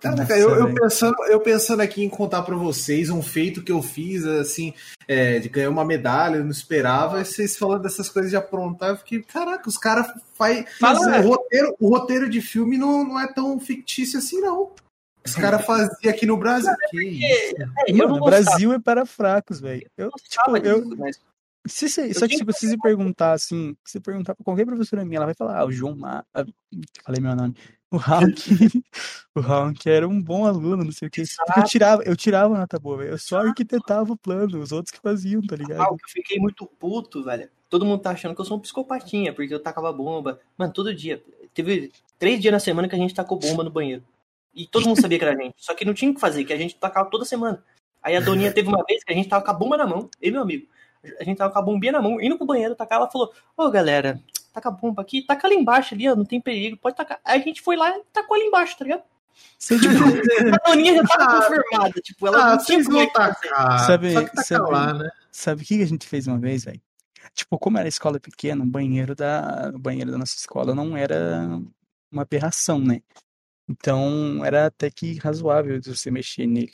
Caraca, eu, eu, pensando, eu pensando aqui em contar pra vocês um feito que eu fiz, assim, é, de ganhar uma medalha, eu não esperava, e vocês falando dessas coisas de aprontar, eu fiquei, caraca, os caras fazem. Fala, o, roteiro, o roteiro de filme não, não é tão fictício assim, não. Os caras faziam aqui no Brasil. Que isso? É, eu Mano, não o Brasil é para fracos, velho. Eu, tipo, eu, disso, mas se, se, só que, tipo, se você perguntar assim, se você perguntar pra qualquer professora minha, ela vai falar, ah, o João Ma... ah, falei meu nome. O Hawk, o Hawk era um bom aluno, não sei o que. Porque eu tirava, eu tirava nota boa, velho. Eu só arquitetava o plano, os outros que faziam, tá Ah, ligado? eu fiquei muito puto, velho. Todo mundo tá achando que eu sou um psicopatinha, porque eu tacava bomba. Mano, todo dia. Teve três dias na semana que a gente tacou bomba no banheiro. E todo mundo sabia que era a gente. Só que não tinha o que fazer, que a gente tacava toda semana. Aí a Doninha teve uma vez que a gente tava com a bomba na mão, e meu amigo. A gente tava com a bombinha na mão, indo pro banheiro, tacar, ela falou, ô galera, taca a bomba aqui, taca ali embaixo ali, ó, não tem perigo, pode tacar. Aí a gente foi lá e tacou ali embaixo, tá ligado? Você, tipo, A Doninha já tava Ah, confirmada, tipo, ela Ah, não tinha como tacar. Sabe- Só que tacar sabe- lá, né? sabe o que a gente fez uma vez, velho? Tipo, como era escola pequena, o banheiro da, o banheiro da nossa escola não era uma aberração, né? Então, era até que razoável de você mexer nele.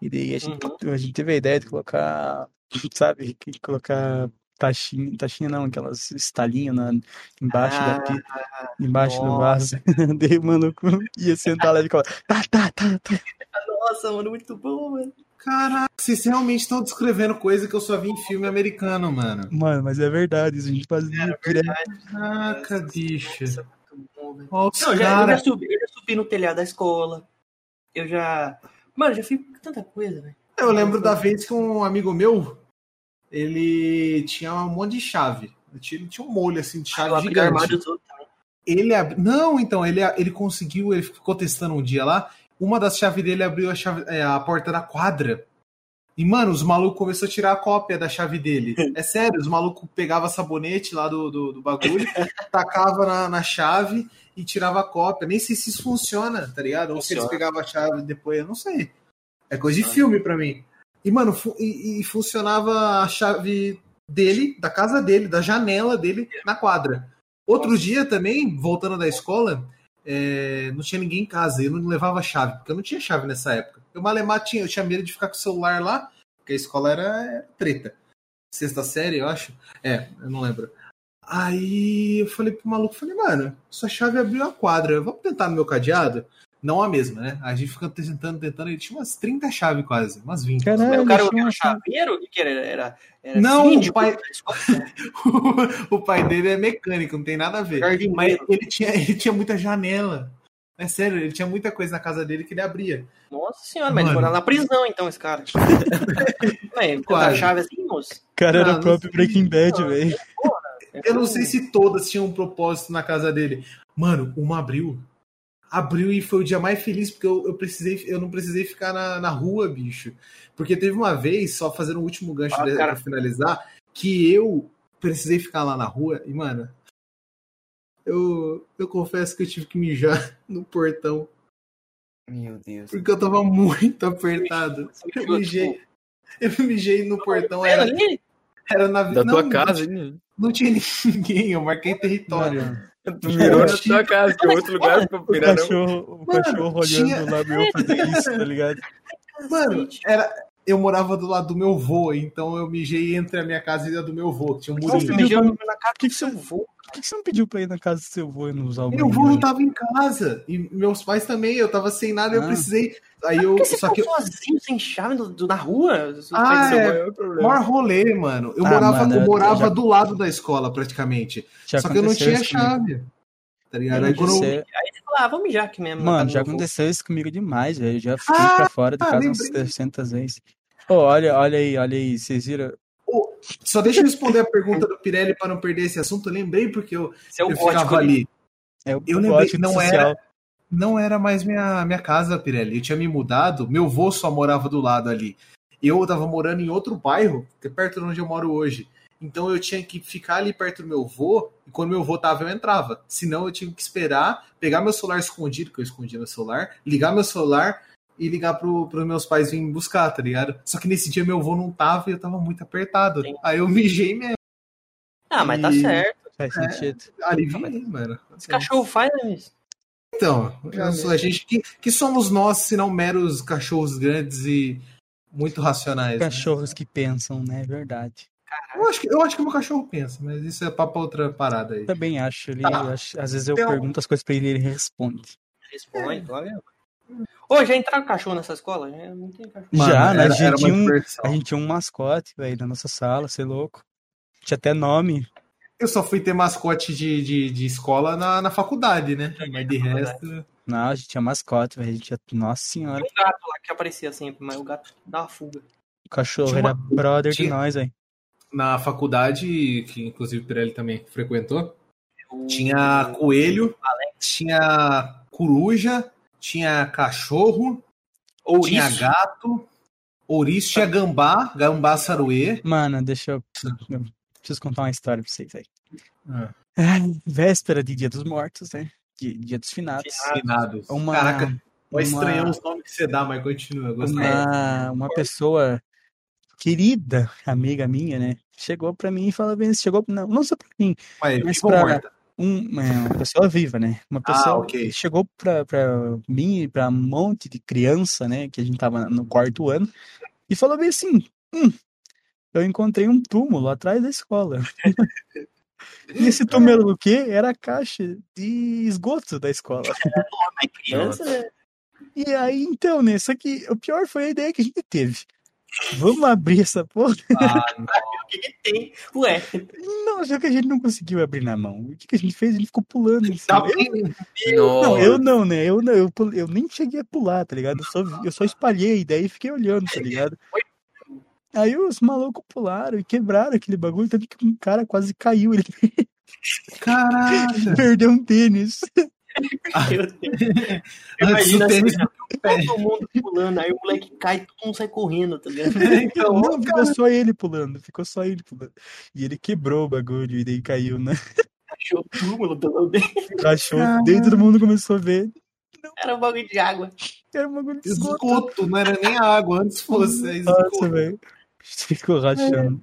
E daí a gente, a gente teve a ideia de colocar, sabe, que colocar taxinha, taxinha não, aquelas estalinhas na, embaixo da pi- embaixo do vaso. Daí o maluco ia sentar lá e ficava, tá, tá, tá, tá. Nossa, mano, muito bom, mano. Caraca, vocês realmente estão descrevendo coisa que eu só vi em filme americano, mano. Mano, mas é verdade, isso a gente fazia É direto. Caraca, bicho. Nossa, muito bom, velho. Eu já, eu, já subi, eu já subi no telhado da escola. Eu já. Mano, eu já fiz tanta coisa, velho. Eu lembro da vez que um amigo meu, ele tinha um monte de chave. Ele tinha, um molho assim de chave armário gigante. outros também. Ele ab... Não, então, ele, ele conseguiu, ele ficou testando um dia lá. Uma das chaves dele abriu a, chave, é, a porta da quadra. E, mano, os malucos começaram a tirar a cópia da chave dele. É sério, os malucos pegavam sabonete lá do, do, do bagulho, tacava na, na chave e tirava a cópia. Nem sei se isso funciona, tá ligado? Ou se eles Funciona. pegavam a chave depois, eu não sei. É coisa de filme pra mim. E, mano, e, e funcionava a chave dele, da casa dele, da janela dele na quadra. Outro dia também, voltando da escola, é, não tinha ninguém em casa, eu não levava chave, porque eu não tinha chave nessa época. Eu malemar tinha, eu tinha medo de ficar com o celular lá, porque a escola era, era treta. Sexta série, eu acho. É, eu não lembro. Aí eu falei pro maluco, falei, mano, sua chave abriu a quadra, vamos tentar no meu cadeado? Não a mesma, né? A gente fica tentando, tentando, ele tinha umas 30 chaves quase, umas 20. Caralho, o cara era um chave. chaveiro? O que, era? Era, era Não, síndico o pai- o pai dele é mecânico, não tem nada a ver. Mas ele tinha, ele tinha muita janela. É sério, ele tinha muita coisa na casa dele que ele abria. Nossa senhora, mas ele morava na prisão, então, esse cara. Ué, tanta Quase. chave assim, moço? O cara era Ah, o próprio não. Breaking Bad, Não, velho. Eu não sei se todas tinham um propósito na casa dele. Mano, uma abriu. Abriu e foi o dia mais feliz, porque eu, eu, precisei, eu não precisei ficar na, na rua, bicho. Porque teve uma vez, só fazendo o último gancho Ah, pra, finalizar, que eu precisei ficar lá na rua e, mano, eu, eu confesso que eu tive que mijar no portão, Meu Deus. porque eu tava muito apertado. Eu Tipo, mijei, eu mijei no portão, Era era, ali? era na Da não, tua não casa, tinha- hein? Não tinha ninguém, eu marquei território. Mano, Tu mirou na tua casa, que é outro lugar pra o mirar, não. cachorro, o Mano, cachorro tinha- olhando lá meu fazer isso, tá ligado? Mano, era, eu morava do lado do meu vô, então eu mijei entre a minha casa e a do meu vô, que tinha um murinho. pediu Mijou pra- na do que seu você- vô. Por que você não pediu pra ir na casa do seu avô e não usar o Meu vô não tava em casa. E meus pais também, eu tava sem nada e eu Ah. precisei. Aí Por eu. que você Só ficou que. sozinho, sem chave, do- do- na rua? Ah, é o é. maior rolê, mano. Eu Ah, morava, mano, eu eu- morava já- do lado da escola, praticamente. Já Só que eu não tinha comigo. chave. Tá ligado? Aí quando eu. Aí você falou, ah, vamos mijar aqui mesmo. Mano, casa já vô. aconteceu isso comigo demais, velho. Eu já fiquei Ah, pra fora de ah, casa umas lembrei. 300 vezes. Ô, olha, olha aí, olha aí, vocês viram? Só deixa eu responder a pergunta do Pirelli para não perder esse assunto. Eu lembrei porque eu, é eu ficava ali. ali. É Eu lembrei, gótico não social. era, não era mais minha, minha casa, Pirelli. Eu tinha me mudado, meu vô só morava do lado ali. Eu tava morando em outro bairro, que é perto de onde eu moro hoje. Então eu tinha que ficar ali perto do meu avô, e quando meu avô tava, eu entrava. Senão eu tinha que esperar, pegar meu celular escondido, que eu escondia meu celular, ligar meu celular e ligar pro, pros meus pais virem me buscar, tá ligado? Só que nesse dia meu avô não tava e eu tava muito apertado. Sim. Aí eu mijei mesmo. Ah, mas tá E- certo. Faz É. sentido. Aliviei, mano. Esse cachorro faz, né, isso? Então, sou- a gente que, que somos nós, se não meros cachorros grandes e muito racionais. né? Cachorros que pensam, né? É verdade. Eu acho, que, eu acho que o meu cachorro pensa, mas isso é papo pra outra parada aí. Também acho. Ele, Tá. acho- às vezes eu Então- pergunto as coisas pra ele e ele responde. Responde, olha. Ô, já entraram cachorro nessa escola? Já não tem cachorro. Já, né? A gente tinha uma um-. A gente tinha um mascote, velho, na nossa sala, você é louco. Tinha até nome. Eu só fui ter mascote de, de, de escola na, na faculdade, né? Mas de resto. Não, a gente tinha mascote, velho. A gente tinha... Nossa senhora. Tinha um gato lá que aparecia sempre, mas o gato dava fuga. O cachorro Tinha era uma- brother de tinha- nós, velho. Na faculdade, que inclusive o Pirelli também frequentou, O- tinha coelho, tinha coruja, tinha cachorro, Ouriço. tinha gato, ouriço, tinha gambá, gambá saruê. Mano, deixa eu. eu preciso contar uma história pra vocês aí. Ah. Véspera de Dia dos Mortos, né? Dia, dia dos finados. Finados. Uma, Caraca, uma- estranhar os nomes que você dá, mas continua. eu gostei. uma, uma pessoa querida, amiga minha, né? Chegou pra mim e falou bem, chegou, não, não só pra mim, Mas, pra- morta? Um, é, uma pessoa viva, né? Uma pessoa Ah, ok. chegou pra, pra mim e pra um monte de criança, né? Que a gente tava no quarto ano, e falou bem assim: hum, eu encontrei um túmulo atrás da escola. E esse túmulo era o quê? Era a caixa de esgoto da escola. Criança? E aí, então, né? Só que o pior foi a ideia que a gente teve. Vamos abrir essa porra? Ah, não. O que, que tem? Ué, Não, só que a gente não conseguiu abrir na mão. O que, que a gente fez? A gente ficou pulando. Tá cima. Eu- Não, eu não, né? Eu não, eu, eu nem cheguei a pular, tá ligado? Eu só, eu só espalhei a ideia e fiquei olhando, tá ligado? Aí os malucos pularam e quebraram aquele bagulho, tanto que um cara quase caiu, ele Caraca. perdeu um tênis. Meu Deus. Antes Imagina do tênis assim, todo mundo pulando, aí o moleque cai, todo mundo sai correndo, tá ligado? Então, Não, ficou só ele pulando, ficou só ele pulando. E ele quebrou o bagulho e daí caiu, né? Achou o túmulo pelo menos. Rachou, daí todo mundo começou a ver. Era um bagulho de água. Era um bagulho de esgoto. esgoto, não era nem água, antes fosse. é Nossa, velho. Ficou rachando.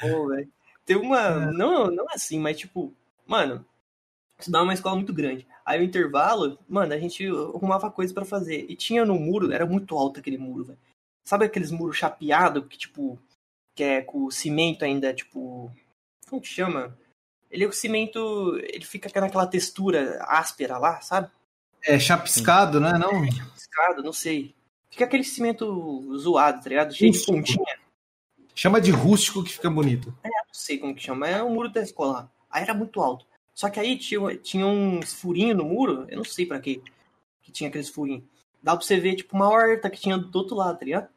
Pô, velho. Tem uma. Não, não assim, mas tipo, mano, estudava uma escola muito grande. Aí o intervalo, mano, a gente arrumava coisa pra fazer. E tinha no muro, era muito alto aquele muro, velho. Sabe aqueles muros chapeados que, tipo, que é com cimento ainda, tipo. Como que chama? Ele é o cimento. Ele fica naquela textura áspera lá, sabe? É chapiscado, né? Não. Escada, não sei. Fica aquele cimento zoado, tá ligado? Cheio de pontinha. Chama de rústico que fica bonito. não sei como que chama, é o muro da escola. Aí era muito alto. Só que aí tinha, tinha uns furinhos no muro, eu não sei pra quê, que tinha aqueles furinhos. Dá pra você ver, tipo, uma horta que tinha do outro lado, tá ligado?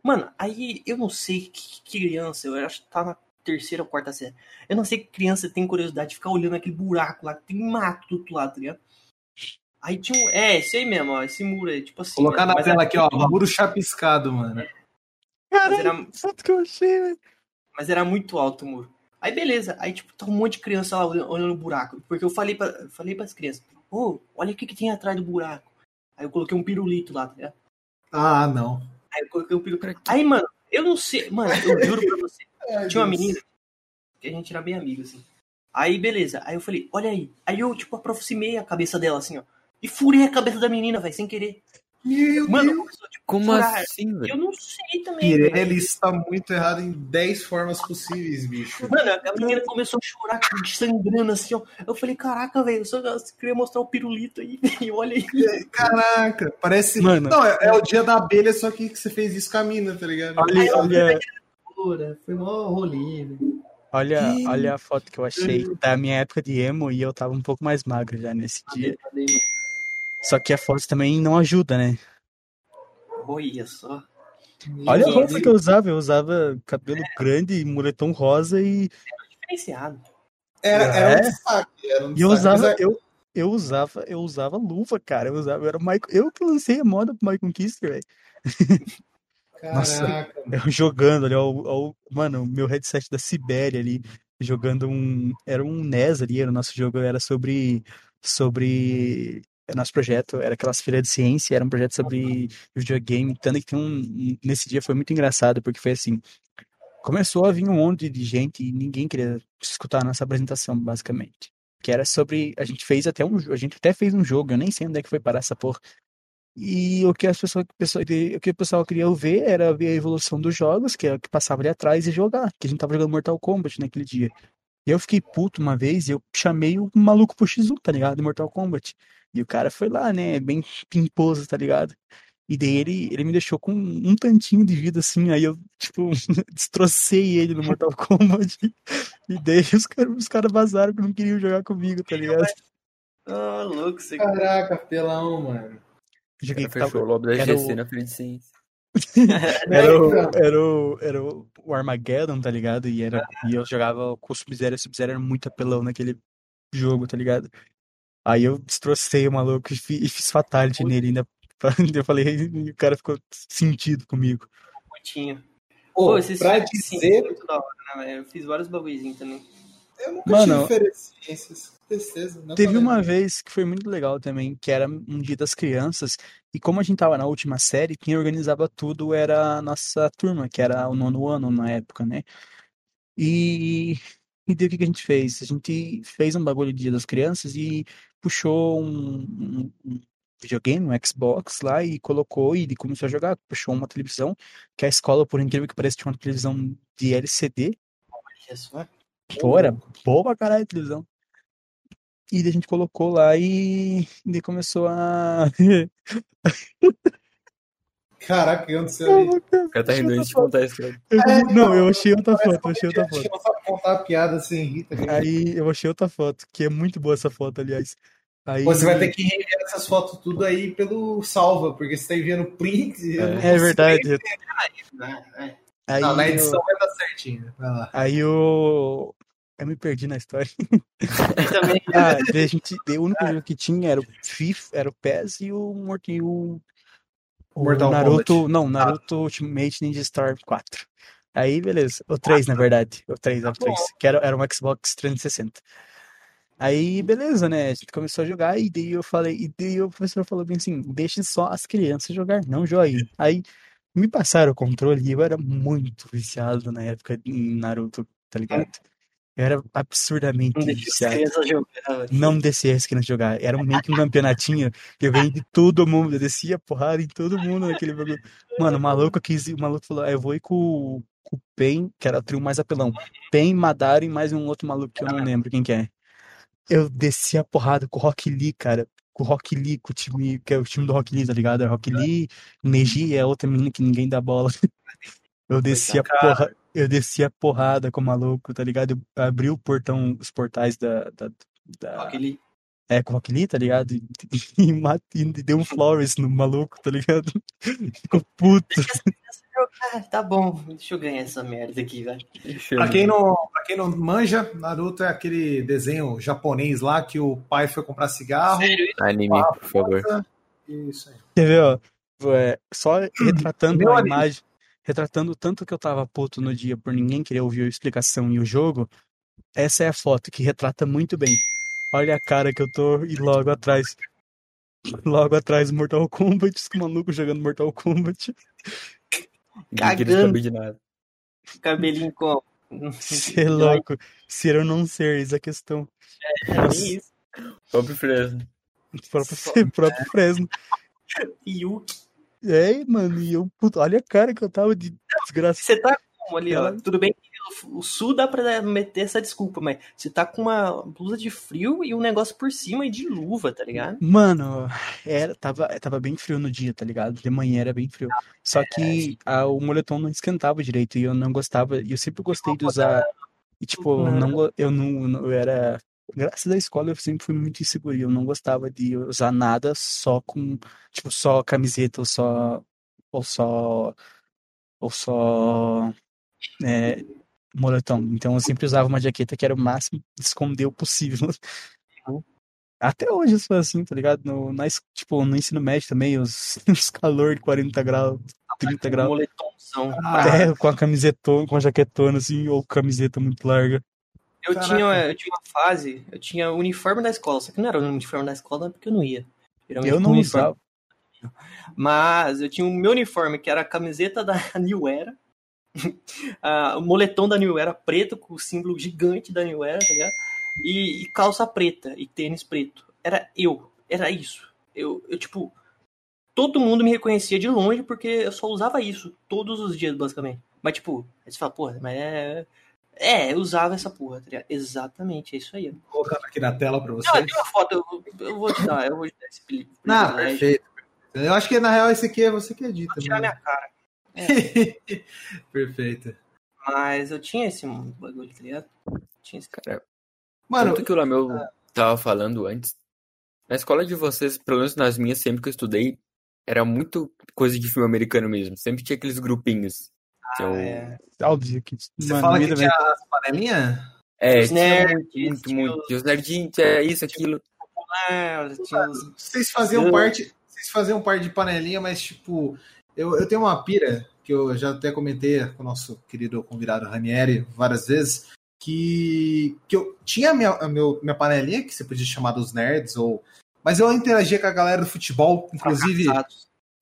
Mano, aí eu não sei que, que criança, eu acho que tá na terceira ou quarta série. Eu não sei que criança tem curiosidade de ficar olhando aquele buraco lá, que tem mato do outro lado, tá ligado? Aí tinha um. É, esse aí mesmo, ó. Esse muro aí, tipo assim. Colocar na tela aqui, ó. Muro chapiscado, mano. Caralho, era, que eu achei, velho. Mas era muito alto o muro. Aí beleza, aí tipo, tá um monte de criança lá olhando, o buraco. Porque eu falei pra, eu falei pras crianças, ô, olha o que, que tem atrás do buraco. Aí eu coloquei um pirulito lá, tá ligado? Ah, não. Aí eu coloquei um pirulito. Aí, mano, eu não sei, mano, eu juro pra você. Tinha uma menina que a gente era bem amigo, assim. Aí, beleza. Aí eu falei, olha aí. Aí eu, tipo, aproximei a cabeça dela, assim, ó. E furei a cabeça da menina, velho, sem querer. Meu Mano, Deus. Como furar. assim, Eu velho? não sei também. Pirelli está muito errado em 10 formas possíveis, bicho. Mano, a menina começou a chorar, sangrando assim, ó. Eu falei, caraca, velho, eu só queria mostrar o pirulito aí, velho. Olha aí. Caraca, parece. Mano. Não, é, é o dia da abelha, só que você fez isso com a mina, tá ligado? Olha, olha, Foi mó rolê, velho. olha, Que- olha a foto que eu achei da minha época de emo e eu tava um pouco mais magro já nesse dia. Só que a foto também não ajuda, né? Olha só. Olha a roupa que eu usava. Eu usava cabelo grande, moletom rosa e, Diferenciado. Era, É? era um destaque. Era um e eu usava, é- eu, eu usava, eu usava luva, cara. Eu usava, eu era o Michael, eu que lancei a moda pro Michael Kister, velho. Nossa. Eu jogando ali, ó, ó, ó, mano, o meu headset da Sibéria ali, jogando um. Era um NES ali, era o nosso jogo, era sobre. Sobre. O Nosso projeto era aquelas feiras de ciência, era um projeto sobre videogame. Tanto que tem um. Nesse dia foi muito engraçado, porque foi assim. Começou a vir um monte de gente e ninguém queria escutar a nossa apresentação, basicamente. Que era sobre. A gente fez até um. A gente até fez um jogo, eu nem sei onde é que foi parar essa porra. E o que as pessoas, o que o pessoal queria ver era ver a evolução dos jogos, que é o que passava ali atrás, e jogar. Que a gente tava jogando Mortal Kombat naquele dia. E eu fiquei puto uma vez e eu chamei o maluco pro X1, tá ligado? Do Mortal Kombat. E o cara foi lá, né? Bem pimposo, tá ligado? E daí ele, ele me deixou com um tantinho de vida, assim. Aí eu, tipo, destrocei ele no Mortal Kombat. E daí os caras os cara vazaram que não queriam jogar comigo, tá ligado? Ô, louco, você... Caraca, pelão, mano. Joguei Ela fechou o lobby da era GC o- na frente de ciência. Era o, era o, era o Armageddon, tá ligado? E, era, e eu jogava com o Sub-Zero, e o Sub-Zero era muito apelão naquele jogo, tá ligado? Aí eu destrocei o maluco e fi- e fiz fatality nele ainda. Eu falei, e o cara ficou sentido comigo. Curtinho. Pô, Pô, esses pra filmes, sim, dizer, muito da hora, né? Eu fiz vários bagulhozinhos também. eu nunca Mano, tive. Tristeza, não Teve falei. uma vez que foi muito legal também, que era um dia das crianças, e como a gente tava na última série, quem organizava tudo era a nossa turma, que era o nono ano na época, né? E, e daí o que que a gente fez? A gente fez um bagulho de Dia das Crianças e puxou um, um- videogame, um Xbox lá e colocou e começou a jogar. Puxou uma televisão, que a escola, por incrível que pareça, tinha uma televisão de LCD. Olha só. Pô, era boa pra caralho a televisão. E daí a gente colocou lá e, e daí começou a. Caraca, o que aconteceu ali? O cara tá rindo antes de contar isso. Eu- É, não, eu achei outra foto, eu achei outra Acho foto. não sabe contar a piada sem rir, tá? Aí eu achei outra foto, que é muito boa essa foto, aliás. Aí, Você vai ter que rever essas fotos tudo aí pelo salva, porque você tá enviando print. eu não É consigo verdade. Né? É. Aí, Não, na eu- edição vai dar certinho. Vai lá. aí eu. Eu me perdi na história. Também, Ah, a gente, o único jogo que tinha era o FIFA, era o PES e o, e o, o Mortal Naruto, Kombat. não, Naruto Ultimate Ninja Star 4. Aí, beleza. O 3, na verdade. O 3, era o 3. Que era, era um Xbox 360. Aí, beleza, né? A gente começou a jogar e daí eu falei, e daí o professor falou bem assim, deixe só as crianças jogar, não jogue. Aí me passaram o controle e eu era muito viciado na época em Naruto, tá ligado? Eu era absurdamente não crianças jogar. Não descia as crianças jogar. Era meio que um campeonatinho que eu ganhei de todo mundo. Eu descia porrada em todo mundo naquele bagulho. Mano, o maluco quis o maluco falou: ah, eu vou ir com, o- com o Pen, que era o trio mais apelão. Pen, Madara e mais um outro maluco que eu não lembro quem que é. Eu descia a porrada com o Rock Lee, cara. Com o Rock Lee, com o time, que é o time do Rock Lee, tá ligado? É Rock Lee, Neji é outra menina que ninguém dá bola. Eu descia a porra, eu descia a porrada com o maluco, tá ligado? Eu abri o portão, os portais da, da, da- Aquele... é, com o Rock Lee, tá ligado? E, e, mate- e deu um Flores no maluco, tá ligado? Ficou puto. Ah, tá bom, deixa eu ganhar essa merda aqui, velho. Pra quem, não, pra quem não manja, Naruto é aquele desenho japonês lá que o pai foi comprar cigarro. Sério, Anime, por favor. Isso aí. Quer ver, ó? É, só retratando a imagem, retratando o tanto que eu tava puto no dia por ninguém querer ouvir a explicação e o jogo, essa é a foto que retrata muito bem. Olha a cara que eu tô e logo atrás. Logo atrás, Mortal Kombat, os malucos jogando Mortal Kombat. Cagando. saber de nada. cabelinho com... Ser louco. Ser ou não ser, eis a questão. Nossa, É isso. Próprio Fresno. próprio, próprio Fresno. Yuki. É, mano, e eu, puto, olha a cara que eu tava de desgraça. Você tá como ali, ó? Tudo bem que o sul dá pra meter essa desculpa, mas você tá com uma blusa de frio e um negócio por cima e de luva, tá ligado? Mano, era, tava, tava bem frio no dia, tá ligado? De manhã era bem frio. Só que a- o moletom não esquentava direito e eu não gostava. E eu sempre gostei de usar. E tipo, eu não, eu não, não- eu era. Graças à escola eu sempre fui muito inseguro. Eu não gostava de usar nada só com. Tipo, só camiseta ou só. Ou só. Ou só. É, moletom. Então eu sempre usava uma jaqueta que era o máximo de esconder o possível. Até hoje eu sou assim, tá ligado? No, na, tipo, no ensino médio também, os, os calor de 40 graus, 30 graus. Moletomzão. É, com a camisetona, com a jaquetona, assim, ou camiseta muito larga. Eu Caraca. tinha, eu tinha uma fase, eu tinha o uniforme da escola, só que não era o uniforme da escola porque eu não ia. Geralmente Eu não usava. Mas eu tinha o meu uniforme, que era a camiseta da New Era, o moletom da New Era preto, com o símbolo gigante da New Era, tá ligado? E, e calça preta, e tênis preto. Era eu, era isso. Eu, eu, tipo, todo mundo me reconhecia de longe porque eu só usava isso todos os dias, basicamente. Mas, tipo, aí você fala, porra, mas é. É, eu usava essa porra, tá ligado? Exatamente, é isso aí. Vou colocar aqui na tela pra Não, vocês. tem uma foto, eu, eu vou te dar, eu vou te dar esse peli- Não, perfeito. Eu acho que na real esse aqui é você que edita. Vou tirar né? minha cara. perfeito. Mas eu tinha esse bagulho, tá ligado? Tinha esse Cara, Mano, tanto que o Lameu tava falando antes, na escola de vocês, pelo menos nas minhas, sempre que eu estudei, era muito coisa de filme americano mesmo. Sempre tinha aqueles grupinhos. Tinha o- é, que. você mano, fala que tinha as panelinhas? É, Os tinha nerds, muito, muito, tinha muito. os- Tinha os nerdinhos, tinha isso, aquilo. é, tinha os- Vocês faziam Eu- parte. Vocês faziam parte de panelinha, mas tipo, eu, eu tenho uma pira que eu já até comentei com o nosso querido convidado Ranieri várias vezes. Que, que eu tinha a minha, a meu, minha panelinha, que você podia chamar dos nerds, ou. Mas eu interagia com a galera do futebol, inclusive,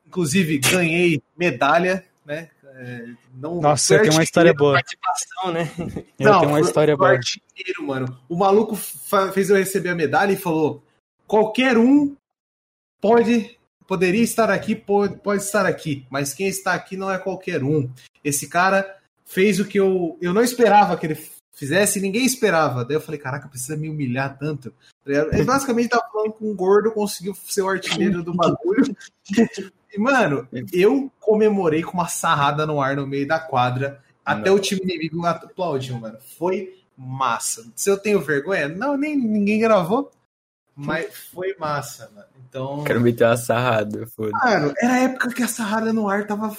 inclusive ganhei medalha, né? É, não, Nossa, fui tem uma história boa. participação, né? Eu tenho uma história boa. artilheiro, mano. O maluco fez eu receber a medalha e falou: qualquer um pode poderia estar aqui, pode, pode estar aqui, mas quem está aqui não é qualquer um. Esse cara fez o que eu, eu não esperava que ele fizesse, e ninguém esperava. Daí eu falei, caraca, precisa me humilhar tanto. Ele basicamente tava falando com um gordo, conseguiu ser o artilheiro do bagulho. E, mano, eu comemorei com uma sarrada no ar no meio da quadra. Até Não. o time inimigo aplaudiu, mano. Foi massa. Se eu tenho vergonha? Não, nem ninguém gravou. Mas foi massa, mano. Então. Quero meter uma sarrada, foda. Mano, era a época que a sarrada no ar tava.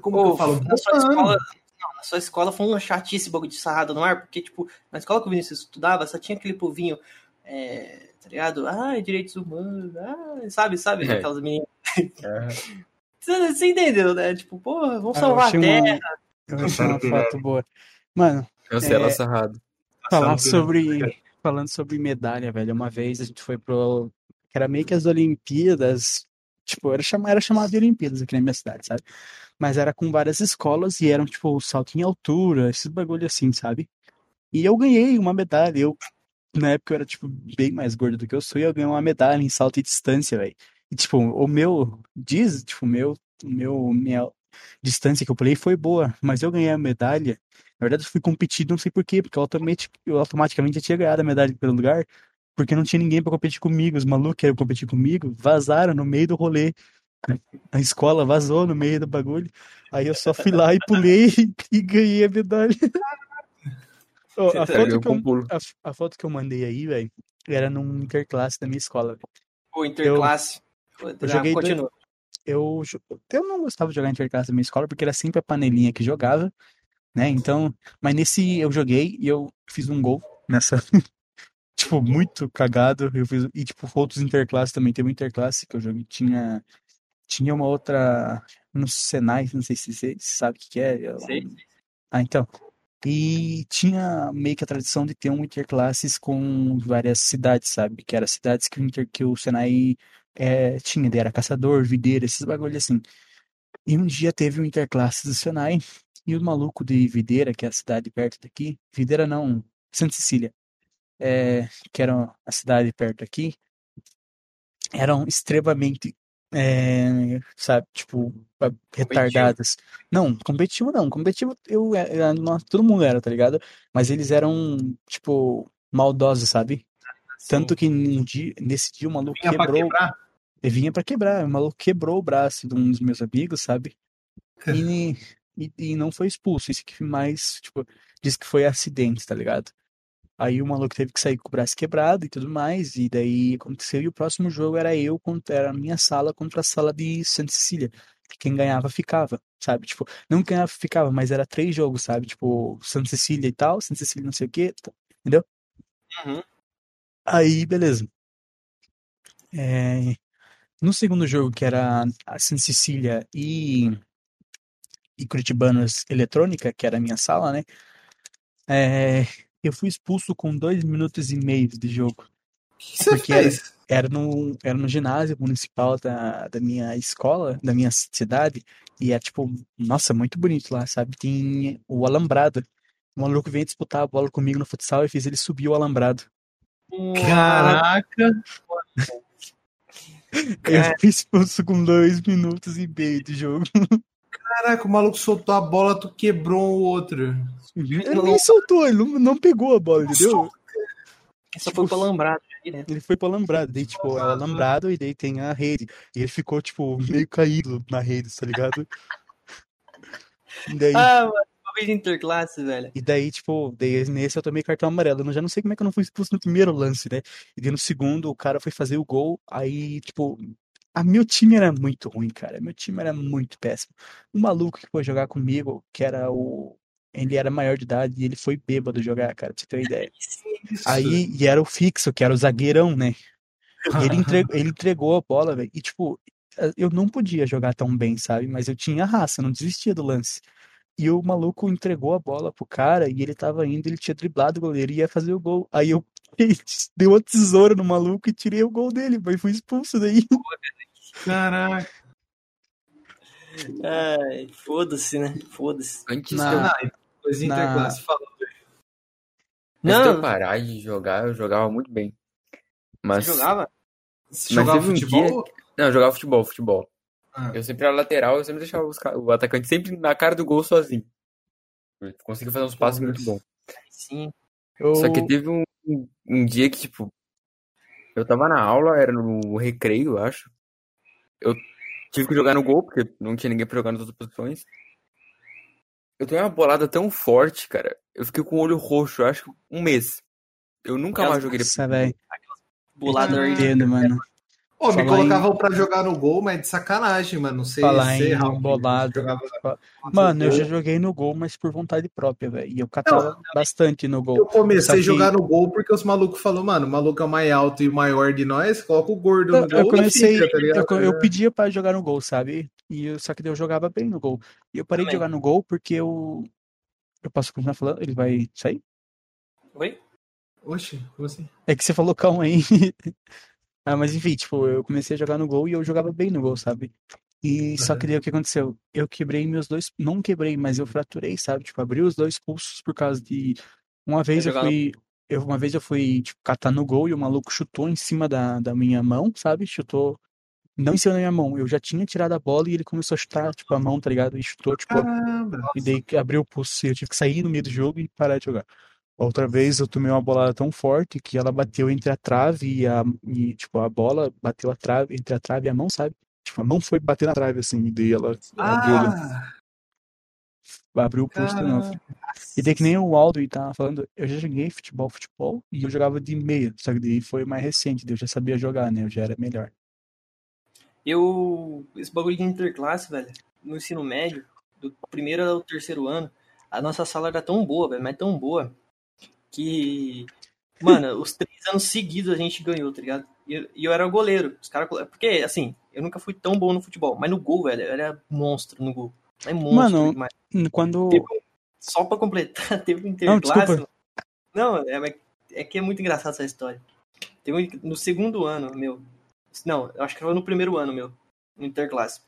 Como que Ô, eu falo? na sua escola. Não, na sua escola foi uma chatice bagulho de sarrada no ar, porque, tipo, na escola que o Vinícius estudava, só tinha aquele povinho, é, tá ligado? Ah, direitos humanos, ah, sabe, sabe? É. Aquelas meninas. Ah, Você, você entendeu, né? Tipo, porra, vamos Ah, eu salvar a achei terra. uma, eu achei uma foto boa. Mano, Cancela É. a sarrada. falar por- sobre. Falando sobre medalha, velho. Uma vez a gente foi pro. Que era meio que as Olimpíadas. Tipo, era, chama, era chamado de Olimpíadas aqui na minha cidade, sabe? Mas era com várias escolas e eram, tipo, salto em altura, esses bagulho assim, sabe? E eu ganhei uma medalha. Eu, na época, eu era, tipo, bem mais gordo do que eu sou, e eu ganhei uma medalha em salto e distância, velho. E, tipo, o meu. Diz, tipo, o meu. O meu. Minha distância que eu pulei foi boa, mas eu ganhei a medalha. Na verdade, eu fui competir, não sei por quê, porque eu automaticamente, eu automaticamente já tinha ganhado a medalha primeiro lugar, porque não tinha ninguém pra competir comigo. Os malucos que iam competir comigo vazaram no meio do rolê. A escola vazou no meio do bagulho. Aí eu só fui lá e pulei e ganhei a medalha. Ó, a, Sério, foto que eu, a, a foto que eu mandei aí, velho, era num interclasse da minha escola. velho. Pô, interclasse. Eu joguei continua. eu, eu não gostava de jogar interclasse da minha escola porque era sempre a panelinha que jogava, né? Então, mas nesse eu joguei e eu fiz um gol nessa. tipo, muito cagado. Eu fiz, e, tipo, outros interclasses também. Teve um interclasse que eu joguei. Tinha, tinha uma outra no Senai, não sei se você sabe o que que é. eu- Sei. Ah, então. E tinha meio que a tradição de ter um interclasses com várias cidades, sabe? Que eram cidades que o, inter, que o Senai é, tinha, era Caçador, Videira, esses bagulho assim. E um dia teve um interclasses do Senai e o maluco de Videira, que é a cidade perto daqui, Videira não, Santa Cecília, é, que era a cidade perto aqui, eram extremamente, é, sabe, tipo, retardadas. Não, competitivo não, competitivo eu, era- nós- todo mundo era, tá ligado? Mas eles eram, tipo, maldosos, sabe? Tanto que um dia, nesse dia o maluco Vinha pra quebrou, quebrar. Vinha pra quebrar, o maluco quebrou o braço de um dos meus amigos, sabe? E, e, e não foi expulso, isso que mais, tipo, disse que foi acidente, tá ligado? Aí o maluco teve que sair com o braço quebrado e tudo mais, e daí aconteceu, e o próximo jogo era eu contra, era a minha sala contra a sala de Santa Cecília, que quem ganhava ficava, sabe? Tipo, não ganhava ficava, mas era três jogos, sabe? Tipo, Santa Cecília e tal, Santa Cecília não sei o quê, tá- entendeu? Uhum. Aí, beleza. É, no segundo jogo, que era a Santa Cecília e e Curitibanos Eletrônica, que era a minha sala, né? É, eu fui expulso com dois minutos e meio de jogo. Que você Porque era, fez? era, no, era no ginásio municipal da, da minha escola, da minha cidade, e é tipo, nossa, muito bonito lá, sabe? Tem o alambrado. O maluco veio disputar a bola comigo no futsal e fiz ele subir o alambrado. Caraca! Eu fui expulso com dois minutos e meio de jogo. Caraca, o maluco soltou a bola, tu quebrou o outro. Ele nem soltou, ele não, não pegou a bola, entendeu? Só foi pro alambrado direto. Ele foi pro alambrado, daí, tipo, é o alambrado e daí tem a rede. E ele ficou, tipo, meio caído na rede, tá ligado? Daí, Ah, mano, de interclasse, velho. e daí, tipo, daí nesse eu tomei cartão amarelo. Eu já não sei como é que eu não fui expulso no primeiro lance, né? E daí no segundo o cara foi fazer o gol, aí, tipo, a meu time era muito ruim, cara. Meu time era muito péssimo. O maluco que foi jogar comigo, que era o. Ele era maior de idade e ele foi bêbado jogar, cara, pra você ter uma ideia. Isso. Aí, e era o fixo, que era o zagueirão, né? Ele entregou, ele entregou a bola, velho. E, tipo, eu não podia jogar tão bem, sabe? Mas eu tinha raça, não desistia do lance. E o maluco entregou a bola pro cara e ele tava indo, ele tinha driblado o goleiro e ia fazer o gol. Aí eu dei uma tesoura no maluco e tirei o gol dele, mas fui expulso daí. Caraca. Ai, foda-se, né? Foda-se. Antes Na- de eu, depois Na- interclasse falou. antes de eu Não, parar de jogar, eu jogava muito bem. Mas, você jogava? Você Mas jogava teve um futebol? Não, eu jogava futebol, futebol. Ah. Eu sempre era lateral, eu sempre deixava os o atacante sempre na cara do gol sozinho. Eu Consegui fazer uns passes muito bons. Sim. Eu... Só que teve um, um dia que, tipo, eu tava na aula, era no recreio, eu acho. Eu tive que jogar no gol, porque não tinha ninguém pra jogar nas outras posições. Eu tenho uma bolada tão forte, cara. Eu fiquei com o olho roxo, eu acho, um mês. Eu nunca mais joguei Nossa, velho. Bolador. Entendo, mano. Pô, me colocavam pra jogar no gol, mas de sacanagem, mano. Não sei Falar se em Raul, bolado. jogava Mano, eu já joguei no gol, mas por vontade própria, velho. E eu catava bastante no Eu gol. comecei Só a que- jogar no gol porque os malucos falaram, mano, o maluco é o mais alto e maior de nós, coloca o gordo no Eu, gol eu comecei, fica, tá ligado? eu, eu pedia pra jogar no gol, sabe? E eu, só que daí eu jogava bem no gol. E eu parei de Também. jogar no gol porque eu. Eu posso continuar falando? Ele vai sair? Oi? Oxe, como assim? É que você falou calma aí. ah, mas enfim, tipo, eu comecei a jogar no gol e eu jogava bem no gol, sabe? E só que daí o que aconteceu? Eu quebrei meus dois. Não quebrei, mas eu fraturei, sabe? Tipo, abri os dois pulsos por causa de. Uma vez eu no- fui. Eu, uma vez eu fui, tipo, catar no gol e o maluco chutou em cima da, da minha mão, sabe? Chutou. Não em cima da minha mão. Eu já tinha tirado a bola e ele começou a chutar, tipo, a mão, tá ligado? E chutou, tipo, Caramba. e daí que abriu o pulso. Eu tive que sair no meio do jogo e parar de jogar. Outra vez eu tomei uma bolada tão forte que ela bateu entre a trave e a. E, tipo, a bola bateu a trave, entre a trave e a mão, sabe? Tipo, a mão foi bater na trave, assim, e daí ela abriu, Ah, abriu o pulso de novo. caramba. E daí que nem o Aldo aí tava falando, eu já joguei futebol, futebol, e eu jogava de meia. Só que daí foi mais recente, daí eu já sabia jogar, né? Eu já era melhor. Eu. Esse bagulho de interclasse, velho, no ensino médio, do primeiro ao terceiro ano, a nossa sala era tão boa, velho, mas tão boa, que. Mano, os três anos seguidos a gente ganhou, tá ligado? E eu, eu era o goleiro. Os caras. Porque, assim, eu nunca fui tão bom no futebol, mas no gol, velho, eu era monstro no gol. É monstro Mano, demais. Quando. Teve só pra completar, teve um Não, interclasse. desculpa. Não, é, mas é que é muito engraçado essa história. Teve um, no segundo ano, meu. Não, eu acho que foi no primeiro ano, meu. No interclasse.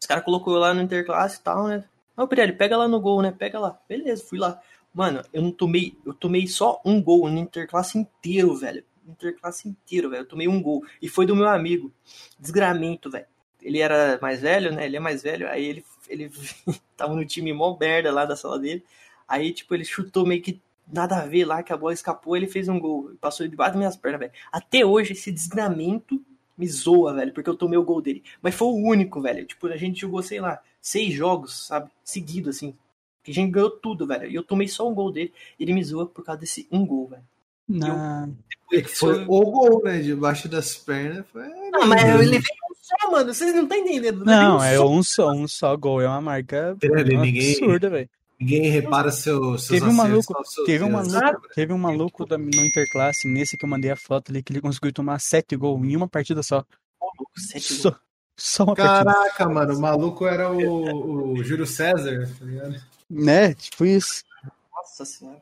Os caras colocou eu lá no interclasse e tal, né? Ô, Pirelli, pega lá no gol, né? Pega lá. Beleza, fui lá. Mano, eu não tomei. Eu tomei só um gol no interclasse inteiro, velho. Interclasse inteiro, velho. Eu tomei um gol. E foi do meu amigo. Desgramento, velho. Ele era mais velho, né? Ele é mais velho. Aí ele, ele tava no time mó merda lá da sala dele. Aí, tipo, ele chutou meio que nada a ver lá, que a bola escapou, ele fez um gol. Passou debaixo das minhas pernas, velho. Até hoje, esse desgramento me zoa, velho, porque eu tomei o gol dele. Mas foi o único, velho. Tipo, a gente jogou, sei lá, seis jogos, sabe? Seguido, assim. Que a gente ganhou tudo, velho. E eu tomei só um gol dele. Ele me zoa por causa desse um gol, velho. Na... É que foi o gol, né? Debaixo das pernas. Foi... Não, mas eu levei um só, mano. Vocês não estão entendendo. Eu levei Não, um é só. um só, um só gol. É uma marca Pirelli, ninguém- absurda, velho. Ninguém repara seu, seus Teve um maluco- Teve um maluco, teve um maluco da- no Interclasse, nesse que eu mandei a foto ali, que ele conseguiu tomar sete gols em uma partida só. Sete Só. Só uma partida. Caraca, mano, o maluco era o, o Júlio César, tá ligado? Né? Tipo isso. Nossa senhora.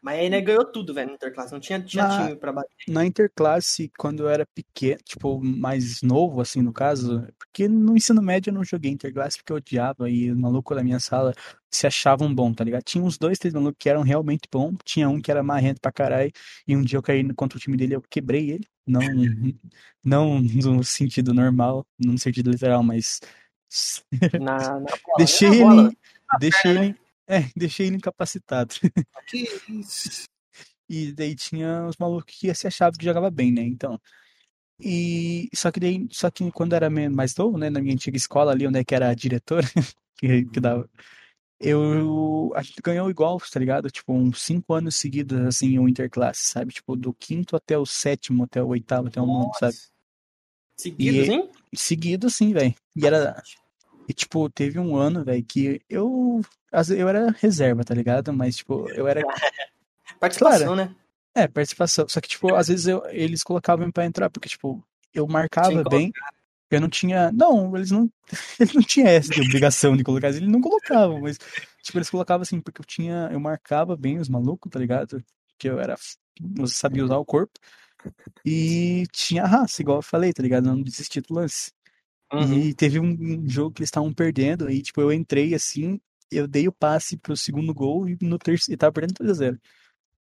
Mas aí, né, ganhou tudo, velho, no Interclasse. Não tinha, tinha Na- time pra bater. Na interclasse, quando eu era pequeno, tipo, mais novo, assim, no caso, porque no ensino médio eu não joguei interclasse porque eu odiava e o maluco da minha sala se achavam bom, tá ligado? Tinha uns dois, três malucos que eram realmente bons, tinha um que era marrento pra caralho, e um dia eu caí contra o time dele, eu quebrei ele, não, não no sentido normal, não no sentido literal, mas Na, na bola. deixei na ele, bola. deixei ele, é, deixei ele incapacitado. Que isso? E daí tinha os malucos que se achavam que jogava bem, né? Então. E só que daí, só que quando era mais novo, né, na minha antiga escola ali, onde é que era a diretora, que, que dava, eu a gente ganhou igual, tá ligado? Tipo, uns cinco anos seguidos, assim, o interclasse, sabe? Tipo, do quinto até o sétimo, até o oitavo, até o nono, sabe? Seguido, E- assim? Seguido, assim, velho. E era, e, tipo, teve um ano, velho, que eu, eu era reserva, tá ligado? Mas, tipo, eu era Participação, né? É, participação. Só que, tipo, às vezes eu- eles colocavam pra entrar, porque, tipo, eu marcava Tinha bem. Eu não tinha. Não, eles não. Eles não tinham essa de obrigação de colocar. Eles não colocavam, mas, tipo, eles colocavam assim, porque eu tinha. Eu marcava bem os malucos, tá ligado? Que eu era. Eu sabia usar o corpo. E tinha raça, igual eu falei, tá ligado? Não desisti do lance. Uhum. E teve um, um jogo que eles estavam perdendo, aí, tipo, eu entrei assim, eu dei o passe pro segundo gol e no terceiro. E tava perdendo 2x0.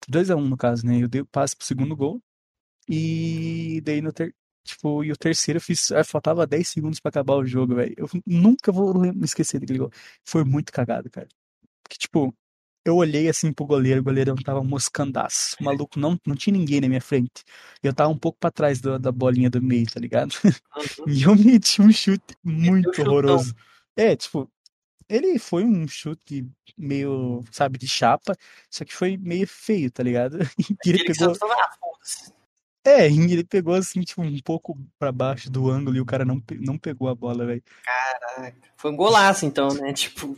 2x1 no caso, né? Eu dei o passe pro segundo gol. E daí no ter... Tipo, e o terceiro eu fiz. ah, Faltava 10 segundos pra acabar o jogo, velho. Eu nunca vou me esquecer daquele gol. Foi muito cagado, cara. Porque, tipo, eu olhei assim pro goleiro, o goleirão tava moscandaço. O maluco não, não tinha ninguém na minha frente. Eu tava um pouco pra trás do- da bolinha do meio, tá ligado? Uhum. E eu meti um chute muito horroroso. É, tipo, ele foi um chute meio, sabe, de chapa, só que foi meio feio, tá ligado? E ele pegou, é, e ele pegou assim, tipo, um pouco pra baixo do ângulo e o cara não, não pegou a bola, velho. Foi um golaço, então, né? Tipo.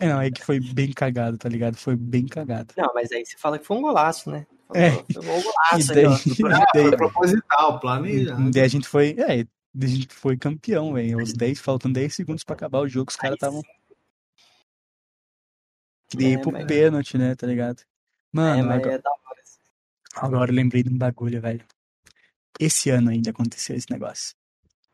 É, não, é que foi bem cagado, tá ligado? Foi bem cagado. Não, mas aí você fala que foi um golaço, né? É. Foi um E golaço daí, aí, ó. Ah, e daí, foi proposital, planejado. daí a gente foi, é, a gente foi campeão, velho. Os 10, faltam 10 segundos pra acabar o jogo, os caras estavam queria ir É, pro mas- pênalti, né, tá ligado? É, Mano, mas agora, é da hora. agora eu lembrei de um bagulho, velho. Esse ano ainda aconteceu esse negócio.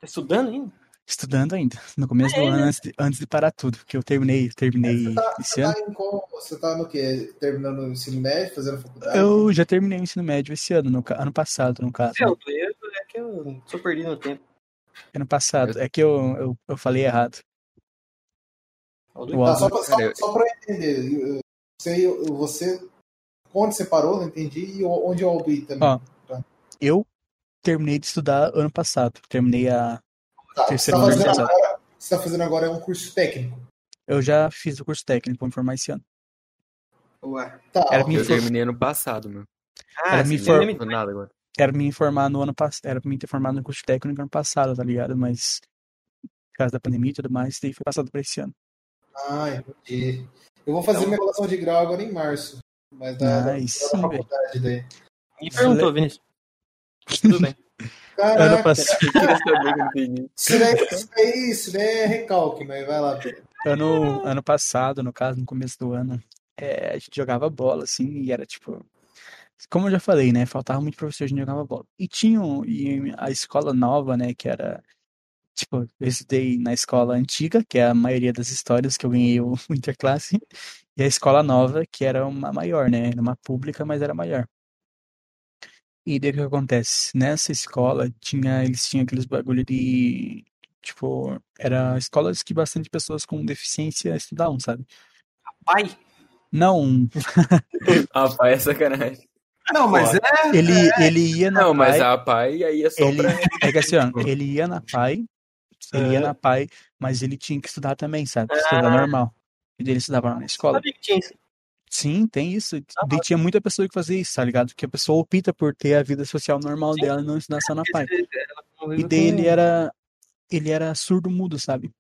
Tá estudando ainda? Estudando ainda, no começo do É, ano, né? antes de, antes de parar tudo, porque eu terminei, terminei Você tá, esse você ano. tá em qual- você tá no quê? Terminando o ensino médio, fazendo faculdade? Eu já terminei o ensino médio esse ano, no, ano passado, no caso. Eu, é que eu perdido no tempo. Ano passado. É que eu, eu, eu falei errado. Do- Tá, Álvaro- só, pra, só, só pra entender, você, você. Onde você parou, não entendi, e onde eu ouvi também. Ó, Eu terminei de estudar ano passado. Terminei a. tá, você, terceiro tá ano fazendo agora, você tá fazendo agora é um curso técnico. Eu já fiz o curso técnico, vou informar esse ano. Ué. Tá, Era Eu terminei ano passado, meu. Ah, Era me Não for- nada agora. Era me informar no ano passado. Era pra mim ter formado no curso técnico ano passado, tá ligado? Mas. Por causa da pandemia e tudo mais, daí foi passado pra esse ano. Ah, entendi. Eu vou fazer Então- minha relação de grau agora em março. Mas da, da, Aí da sim, faculdade daí. Me perguntou, Vinícius. Tudo bem. Ano Caraca, passado. Não entendi. isso daí, isso daí, isso daí é recalque, mas vai lá. Pedro. Ano, ano passado, no caso, no começo do ano, é, a gente jogava bola, assim, e era tipo. Como eu já falei, né? Faltava muito professor, a gente jogava bola. E tinha um- e a escola nova, né? Que era. Tipo, eu estudei na escola antiga, que é a maioria das histórias que eu ganhei o o interclasse, e a escola nova, que era uma maior, né? Era uma pública, mas era maior. E daí o que acontece? Nessa escola, tinha, eles tinham aqueles bagulho de. Tipo, era escolas que bastante pessoas com deficiência estudavam, sabe? Pai, Não, Ah, pai é sacanagem. Não, mas é. ele, ele ia na Não, mas PAI, a pai aí é só ele, pra. é que assim, ó, ele ia na PAI, ele ia É. na PAI, mas ele tinha que estudar também, sabe? Estudar normal. E ele estudava na escola. sabia que tinha isso. Sim, tem isso. Daí tinha muita pessoa que fazia isso, tá ligado? Que a pessoa opta por ter a vida social normal Sim. dela e não estudar só na PAI. E daí ele era ele era surdo-mudo, sabe?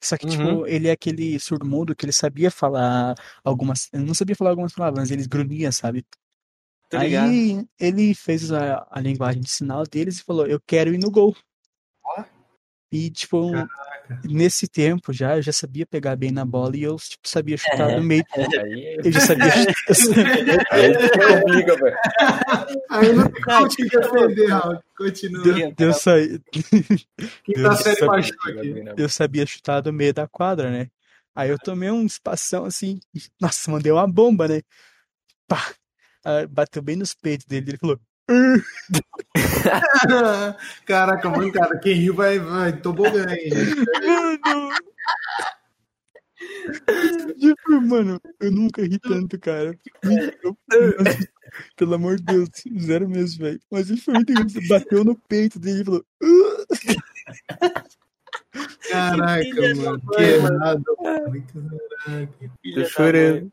Só que, tipo, Uhum. ele é aquele surdo-mudo que ele sabia falar algumas. Ele não sabia falar algumas palavras, mas ele grunhia, sabe? Ligado. Aí ele fez a, a linguagem de sinal deles e falou: Eu quero ir no gol. Ó. E, tipo, nesse tempo já, eu já sabia pegar bem na bola e eu, tipo, sabia chutar no meio. Aí, Eu já sabia chutar. aí velho. Aí não tem como te defender, Raul. Continua. Deu, deu sair. Quinta Deus série sabe. baixou aqui. Eu sabia chutar do meio da quadra, né? Aí eu tomei um espação assim. e, Nossa, mandei uma bomba, né? Pá! Ah, Bateu bem nos peitos dele. Ele falou. Caraca, mano, cara, quem riu vai, vai tobogã aí. Mano! Tipo, mano, eu nunca ri tanto, cara. Eu- pelo amor de Deus, zero mesmo, velho. Mas ele foi muito engraçado. Bateu no peito dele e falou. Caraca, mano, que errado. Caraca. Tô chorando.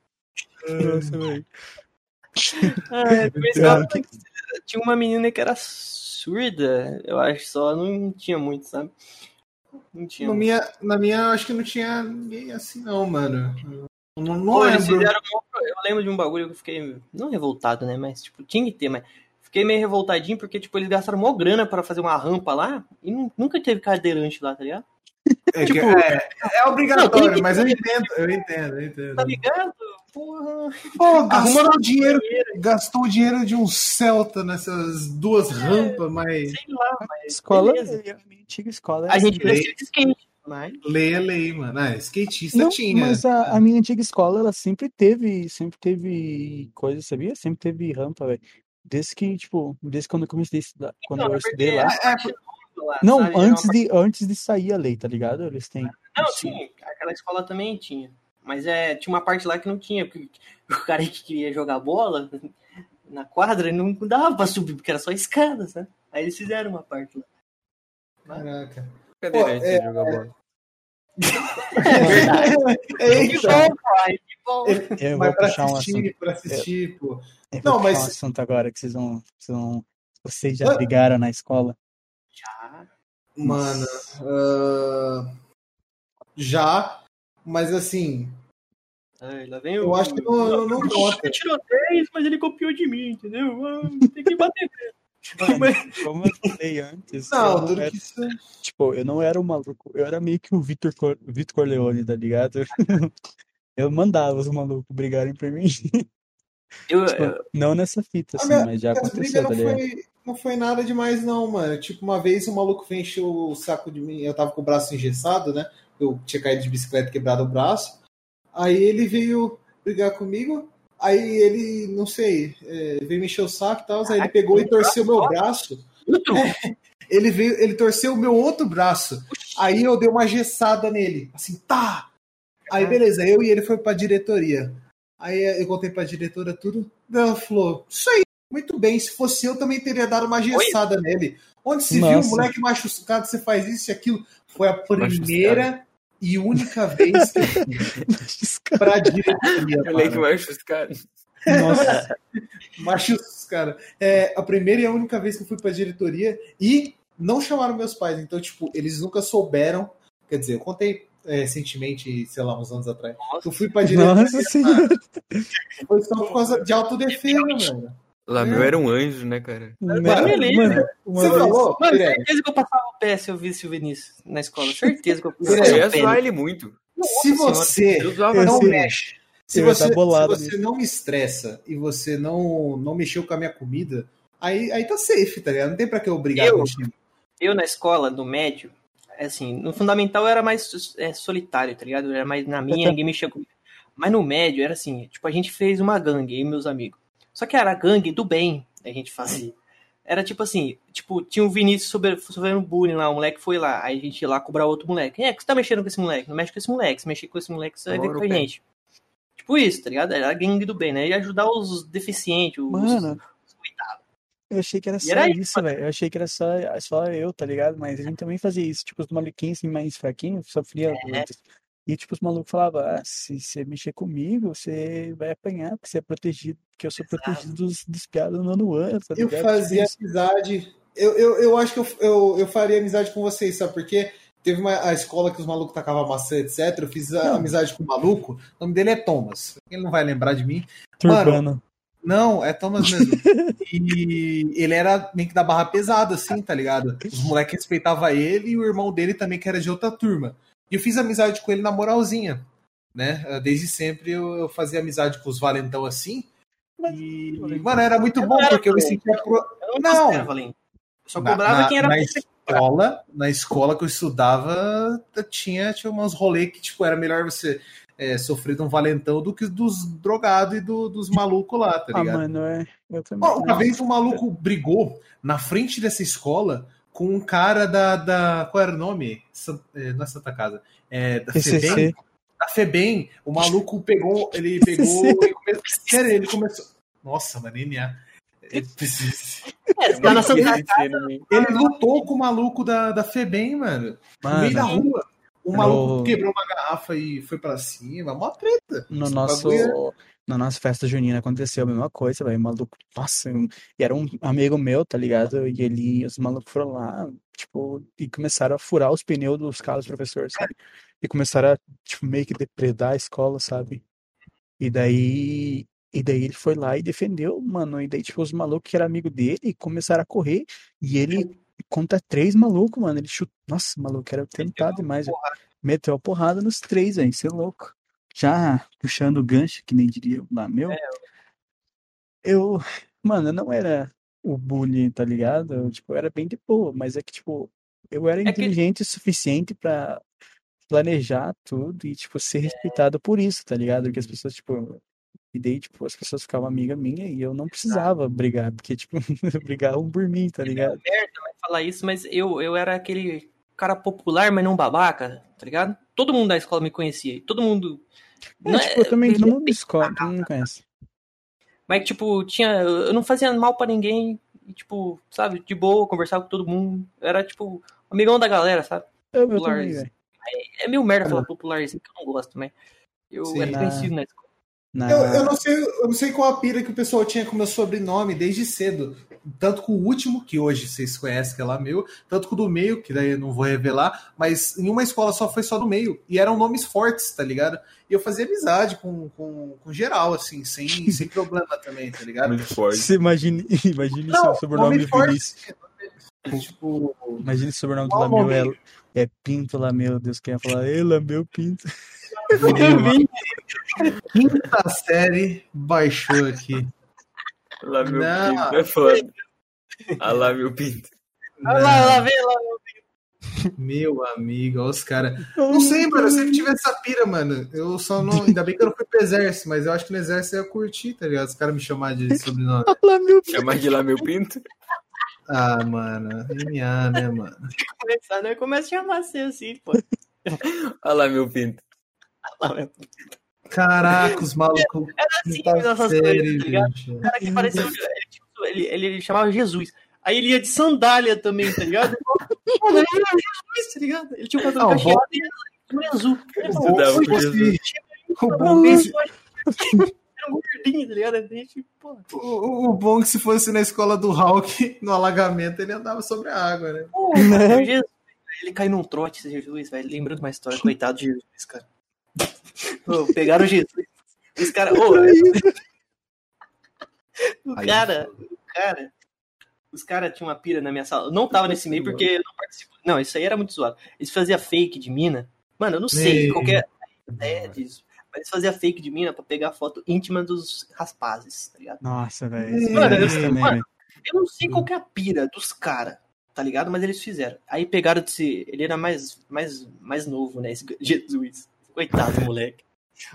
Nossa, velho. Ah, é, eu- tinha uma menina que era surda, eu acho só, não tinha muito, sabe? Não tinha. Na muito. minha, na minha, eu acho que não tinha ninguém assim, não, mano. Não, não Pô, lembro. um- Eu lembro de um bagulho que eu fiquei. Não revoltado, né? Mas, tipo, tinha que ter, mas. Fiquei meio revoltadinho porque, tipo, eles gastaram mó grana pra fazer uma rampa lá e nu- nunca teve cadeirante lá, tá ligado? É, tipo- é, é obrigatório, Não, mas eu entendo, eu entendo, eu entendo. Tá ligado? Porra. Pô, gastou o dinheiro, gastou o dinheiro de um Celta nessas duas rampas, mas Sei lá, mas. Escola, beleza. a minha antiga escola A era gente descia de skate, mas. é lei, mano. Ah, skatista Não, tinha. mas a, a minha antiga escola, ela sempre teve, sempre teve coisa, sabia? Sempre teve rampa, velho. Desde que, tipo, desde quando eu comecei a estudar, quando Não, eu é estudei lá. a parte nova lá, Não, sabe? Era uma antes de, antes de sair a lei, tá ligado? Eles têm. Não, sim, aquela escola também tinha. Mas é, tinha uma parte lá que não tinha, porque o cara que queria jogar bola na quadra não dava pra subir, porque era só escadas, né? Aí eles fizeram uma parte lá. Caraca. Cadeirante Pô, é- jogar bola. É verdade. É, Que então, bom, pai, que bom. Eu vou pra puxar um assunto. assistir, pra assistir, pô. Eu Não, mas- um assunto agora que vocês vão, vocês vão. Vocês já Ah. brigaram na escola? Já. Mano, ah, já, mas assim, Ai, lá vem eu o- acho que não, não, não. Ele tirou 10, mas ele copiou de mim, entendeu? Ah, tem que bater. Mano, como eu falei antes, eu Não, duro era, que isso. tipo, eu não era o maluco, eu era meio que o Vitor Cor... Vitor Corleone, tá ligado? Eu mandava os malucos brigarem por mim. Eu, Tipo, eu- não nessa fita, assim, minha- mas já aconteceu, tá não ligado? foi, não foi nada demais, não, mano. Tipo, uma vez o maluco veio encher o saco de mim, eu tava com o braço engessado, né? Eu tinha caído de bicicleta e quebrado o braço. Aí ele veio brigar comigo. Aí ele, não sei, é, veio me encher o saco e tal. Aí ele pegou e torceu meu braço. Ele veio, ele torceu o meu outro braço. Aí eu dei uma gessada nele. Assim, tá! Aí beleza, eu e ele foi pra diretoria. Aí eu contei pra diretora tudo. Ela falou: Isso aí, muito bem. Se fosse eu, também teria dado uma gessada nele. Onde se viu, Nossa. moleque machucado, você faz isso e aquilo. Foi a primeira e única vez que eu fui pra diretoria. Moleque chuscado. Nossa, Machos, cara. É a primeira e a única vez que eu fui pra diretoria e não chamaram meus pais. Então, tipo, eles nunca souberam. Quer dizer, eu contei é, recentemente, sei lá, uns anos atrás. Eu fui pra diretoria. nossa senhora. Foi só por causa de autodefesa, mano. Lá meu era um anjo, né, cara? Mano, beleza. mano, Você falou? Mano, Pirelli? certeza que eu passava o pé se eu visse o Vinícius na escola. Certeza que eu Eu passava ia o pé. zoar ele muito. Se você Eu zoava Eu não mexe, se Eu ia você, bolado se você não me estressa e você não, não mexeu com a minha comida, aí, aí tá safe, tá ligado? Não tem pra que eu brigar Eu? contigo. Eu na escola, no médio, assim, no fundamental eu era mais é, solitário, tá ligado? Eu era mais na minha, ninguém mexia comigo. Mas no médio era assim, tipo, a gente fez uma gangue, eu e meus amigos. Só que era a gangue do bem a gente fazia. Era tipo assim, tipo, tinha o Vinícius sofrendo bullying lá, o moleque foi lá, aí a gente ia lá cobrar outro moleque. É, que você tá mexendo com esse moleque? Não mexe com esse moleque, se mexer com esse moleque, você vai ver com a gente. Tipo isso, tá ligado? Era a gangue do bem, né? E ajudar os deficientes, os... Mano, eu achei que era só era isso, velho. Eu achei que era só, só eu, tá ligado? Mas a gente também fazia isso. Tipo, os maluquinhos assim, mais fraquinhos, sofria. muito. E, tipo, os malucos falavam, ah, se você mexer comigo, você vai apanhar, porque você é protegido, porque eu sou protegido dos, dos piados no ano, tá Eu fazia Tipo, amizade. Eu, eu, eu acho que eu, eu, eu faria amizade com vocês, sabe? Porque teve uma a escola que os malucos tacavam maçã, etc. Eu fiz Não. amizade com o maluco. O nome dele é Thomas. Ele não vai lembrar de mim. Turbano. Não, é Thomas mesmo. e ele era meio que da barra pesada, assim, tá ligado? Os moleques respeitavam ele e o irmão dele também, que era de outra turma. E eu fiz amizade com ele na moralzinha, né? Desde sempre eu, eu fazia amizade com os valentão assim. E, mano, era muito bom, era porque eu me sentia. Pro... Eu Não. não só cobrava na- quem era na escola, na escola que eu estudava, tinha, tinha uns rolês que, tipo, era melhor você é, sofrer de um valentão do que dos drogados e do- dos malucos lá, tá Ah, ligado? mano, é. Eu também. Uma vez um maluco brigou na frente dessa escola com um cara da. da qual era o nome? É, não é Santa Casa. É, da FEBEM. PCC. Da FEBEM. O maluco pegou. Ele pegou. PCC. e come- Sério, ele começou. Nossa, mano, NA. Ele, É, tá na Santa ele lutou com o maluco da, da FEBEM, mano. No meio da Mano, rua. O No- maluco quebrou uma garrafa e foi pra cima. Mó treta. no nosso. bagulho Na nossa festa junina aconteceu a mesma coisa, velho. Maluco, nossa, um- e era um amigo meu, tá ligado? E ele, os malucos foram lá, tipo, e começaram a furar os pneus dos carros dos professores, sabe? E começaram a, tipo, meio que depredar a escola, sabe? E daí, e daí ele foi lá e defendeu, mano. E daí, tipo, os malucos que eram amigo dele começaram a correr. E ele contra três malucos, mano. Ele chutou. Nossa, maluco, era tentado demais. Meteu a porrada nos três, velho. Você é louco. Já puxando o gancho, que nem diria lá, meu. Eu, mano, eu não era o bully, tá ligado? Eu, tipo, eu era bem de boa, mas é que, tipo, eu era que- inteligente o suficiente pra planejar tudo e, tipo, ser respeitado por isso, tá ligado? Porque as pessoas, tipo, e daí, tipo, as pessoas ficavam amiga minha e eu não precisava brigar, porque, tipo, brigavam por mim, tá ligado? merda vai falar isso, mas eu, eu era aquele cara popular, mas não babaca, tá ligado? Todo mundo da escola me conhecia. Todo mundo. É, não tipo, eu também, todo mundo escola, todo mundo me conhece. Mas, tipo, tinha. Eu não fazia mal pra ninguém. E, tipo, sabe, de boa, conversava com todo mundo. Era, tipo, amigão da galera, sabe? Eu, eu também, velho. É meio merda falar popularzinho, que eu não gosto, mas. Eu Sim. era conhecido na escola. Na- Eu, eu não sei, eu não sei qual a pira que o pessoal tinha com o meu sobrenome desde cedo. Tanto com o último, que hoje vocês conhecem, que é lá meu, tanto com o do meio, que daí eu não vou revelar, mas em uma escola só foi só do meio. E eram nomes fortes, tá ligado? E eu fazia amizade com, com, com geral, assim, sem, sem problema também, tá ligado? Muito forte. Você imagine, imagine Não, seu sobrenome nome do forte. Vinícius. Tipo, Imagine o sobrenome do nome? é, é Pinto Lameu. Deus quer falar, ei, Lameu Pinto. quinta série baixou aqui. Lá meu Não. pinto é foda. Ah lá meu pinto. Lá, lá vem lá. Meu amigo, olha os caras. Não sei, mano, eu sempre tive essa pira, mano. Eu só não. Ainda bem que eu não fui pro exército, mas eu acho que no exército eu ia curtir, tá ligado? Os caras me chamar de sobrenome. Pinto. Chamar de lá meu pinto? Ah, mano. NA, né, mano? Começar, né? Começa a chamar você assim, pô. Ah lá meu pinto. Caraca, os malucos. Era assim, quinta essas série, coisas, tá. O cara que parecia. Ele, tipo, ele, ele chamava Jesus. Aí ele ia de sandália também, tá ligado? Mano, ele era Jesus, tá ligado? Ele tinha o cabelo cacheado e era azul. Ele O falou, bom Dava se pro fosse- o "Não, bom que isso se- Era um gordinho, tá ligado? A gente, pô, o- o bom que se fosse na escola do Hulk, no alagamento, ele andava sobre a água, né? pô, Né? Jesus, ele caiu num trote, esse Jesus, velho. Lembrando uma história, coitado de Jesus, cara. Pô, pegaram Jesus. Os caras. ô, o cara, o cara. Os caras tinham uma pira na minha sala. Eu não tava nesse meio porque eu não participo. Não, isso aí era muito zoado. Eles faziam fake de mina. Mano, eu não sei Ei. qual que é a ideia disso. Mas eles faziam fake de mina pra pegar foto íntima dos rapazes, tá ligado? Nossa, velho. Mano, é eu- isso também, mano. Eu não sei qual que é a pira dos caras, tá ligado? Mas eles fizeram. Aí pegaram desse. Ele era mais, mais, mais novo, né? Esse Jesus. Coitado, moleque.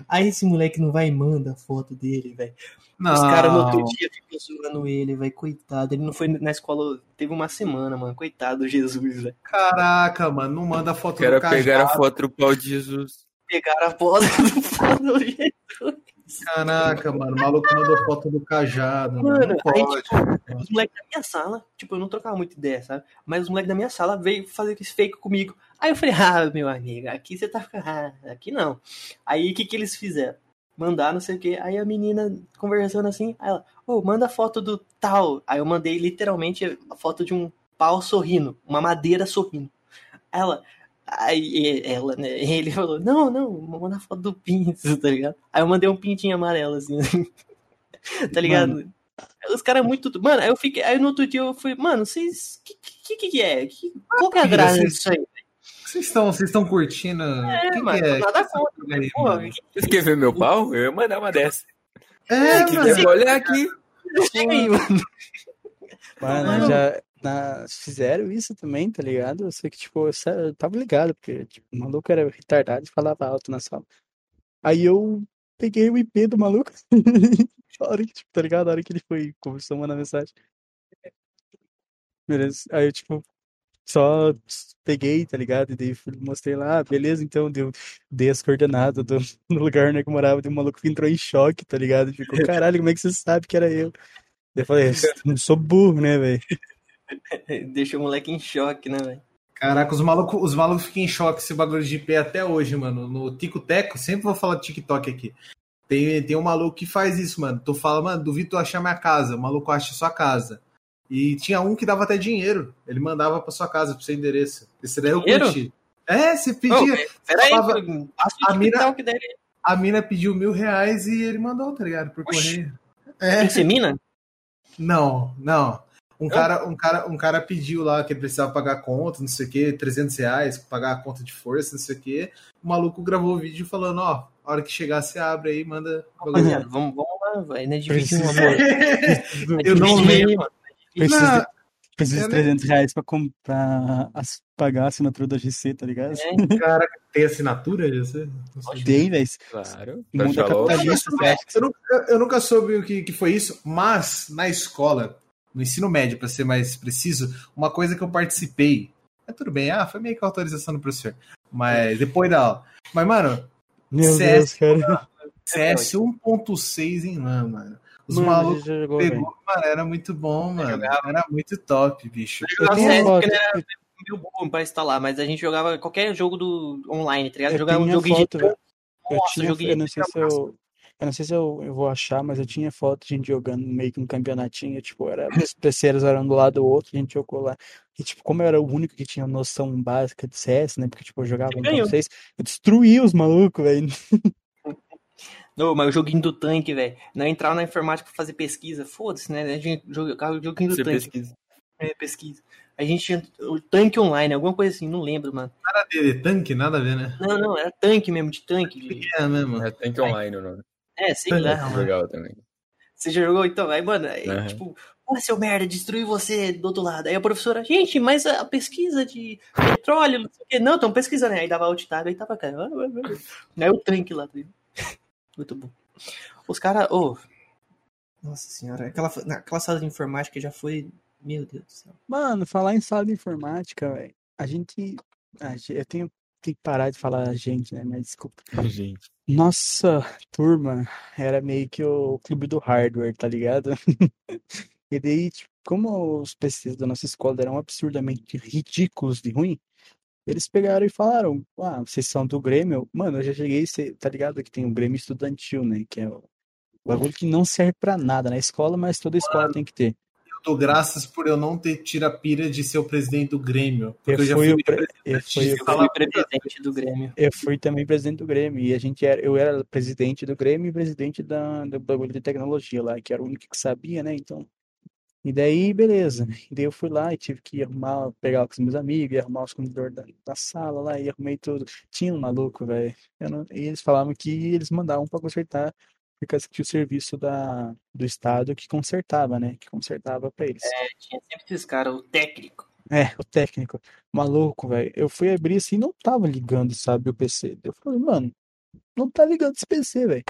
Aí esse moleque não vai e manda a foto dele, velho. Os caras no outro dia ficam zoando ele, velho. Coitado. Ele não foi na escola. Teve uma semana, mano. Coitado do Jesus, velho. Caraca, mano, não manda foto Quero do cajado. pegar a foto do pau de Jesus. Pegaram a foto do Jesus. Caraca, mano, o maluco mandou foto do cajado. Mano, Mano, aí, pode. Os moleques da minha sala, tipo, eu não trocava muita ideia, sabe? Mas os moleques da minha sala veio fazer esse fake comigo. Aí eu falei, ah, meu amigo, aqui você tá ficando. Ah, aqui não. Aí o que que eles fizeram? Mandar não sei o que. Aí a menina conversando assim, aí ela, ô, manda foto do tal. Aí eu mandei literalmente a foto de um pau sorrindo, uma madeira sorrindo. Aí ela. Aí ela, né? Ele falou, não, não, manda foto do pinto, tá ligado? Aí eu mandei um pintinho amarelo, assim. tá ligado? Os caras muito. Mano, aí eu fiquei. Aí no outro dia eu fui, mano, vocês. Que que, que é? Que, qual que é a graça Vocês- disso aí? Vocês estão, vocês estão curtindo? É, que que mano, é? nada que que contra, tá aí, Porra, mano? Você quer ver meu pau? Eu ia mandar uma dessa. É, que mano. olhar aqui. mano. Mano, Mano. já na- fizeram isso também, tá ligado? Eu sei que, tipo, eu, tava ligado, porque tipo, o maluco era retardado e falava alto na sala. Aí eu peguei o IP do maluco. Na hora que, tipo, tá ligado? Na hora que ele foi, começou a mandar mensagem. Beleza. Aí eu, tipo, só peguei, tá ligado? E daí mostrei lá, ah, beleza, então deu, dei as coordenadas do, do lugar onde eu morava, o maluco entrou em choque, tá ligado? Ficou, caralho, como é que você sabe que era eu? Daí Eu falei, não sou burro, né, velho? Deixa o moleque em choque, né, velho? Caraca, os malucos os malucos ficam em choque esse bagulho de IP até hoje, mano. No Tico Teco, sempre vou falar de TikTok aqui. Tem, tem um maluco que faz isso, mano. Tu fala, mano, duvido tu achar minha casa. O maluco acha sua casa. E tinha um que dava até dinheiro. Ele mandava pra sua casa, pro seu endereço. Esse daí eu Dinheiro? curti. É, você pedia. peraí, falava- a o mina-. A mina pediu mil reais e ele mandou, tá ligado? Por Oxi. correio. É. Insemina? Não, não. Um cara, um, cara, um cara pediu lá que ele precisava pagar a conta, não sei o que, 300 reais, pagar a conta de força, não sei o que. O maluco gravou o vídeo falando, ó, a hora que chegar você abre aí, manda... Rapaziada, vamos, vamos lá, velho. Não é difícil, amor. Eu não lembro. Preciso, Não, de, preciso de 300 reais pra comprar, as- pagar a assinatura da GC, tá ligado? É, Cara, tem assinatura? sei. Tem, velho. Claro. Mundo é Pra capitalista, Eu nunca, eu nunca soube o que, que foi isso, mas na escola, no ensino médio, pra ser mais preciso, uma coisa que eu participei. Mas tudo bem, ah, foi meio que autorização do professor. Mas depois da aula. Mas, mano, Meu CS, Deus, cara. CS 1.6 em LAN, mano. Os Mano, malucos pegou, velho. mano, era muito bom, mano. jogava. Era muito top, bicho. Eu jogava tenho CS foto. porque ele era meio bom pra instalar, mas a gente jogava qualquer jogo do online, tá ligado? Eu Jogava um joguinho foto, de. Eu, Nossa, tinha, eu não sei se eu, eu não sei se eu, eu vou achar, mas eu tinha foto de gente jogando meio que um campeonatinho, tipo, era, os terceiros eram do lado do outro, a gente jogou lá. E, tipo, como eu era o único que tinha noção básica de CS, né, porque, tipo, eu jogava Você ganhou. 1.6, eu destruí os malucos, velho. Não, mas o joguinho do tanque, velho. Não entrava na informática pra fazer pesquisa. Foda-se, né? A gente jogava o joguinho do Você tanque. pesquisa. É, pesquisa. A gente tinha o tanque online, alguma coisa assim, não lembro, mano. Nada de tanque, nada a ver, né? Não, não, era tanque mesmo, de tanque. de- É mesmo. É, tem que online o nome. É, sei lá. mano. Legal também. Você já jogou então? Aí, mano, aí, Aham. tipo, pô, seu merda, destruiu você do outro lado. Aí a professora, gente, mas a pesquisa de petróleo, não sei o quê. Não, estão pesquisando. Aí dava alt tab, aí tava cara. Aí o tanque lá. ligado? Muito bom. Os caras, ô. Nossa senhora, aquela, aquela sala de informática já foi. Meu Deus do céu. Mano, falar em sala de informática, velho, a gente, eu tenho, tenho que parar de falar a gente, né, mas desculpa. Gente. Nossa turma era meio que o clube do hardware, tá ligado? E daí, tipo, como os PCs da nossa escola eram absurdamente ridículos de ruim, eles pegaram e falaram: Ah, vocês são do Grêmio? Mano, eu já cheguei, tá ligado? Que tem o Grêmio Estudantil, né? Que é o bagulho que não serve pra nada na escola, mas toda escola tem que ter. Dou graças por eu não ter tido a pira de ser o presidente do Grêmio. Porque eu, Eu já fui o pre- eu fui o presidente do Grêmio. Eu fui também presidente do Grêmio e a gente era, eu era presidente do Grêmio e presidente da, do bagulho de tecnologia lá, que era o único que sabia, né? Então, e daí, beleza. E daí eu fui lá e tive que arrumar, pegar com os meus amigos, arrumar os computadores da, da sala lá e arrumei tudo. Tinha um maluco, velho. E eles falavam que eles mandavam pra consertar, por causa que tinha o serviço da, do Estado que consertava, né? Que consertava pra eles. É, tinha sempre esses caras, o técnico. É, o técnico. Maluco, velho. Eu fui abrir assim, não tava ligando, sabe, o PC. Eu falei, mano, não tá ligando esse PC, velho.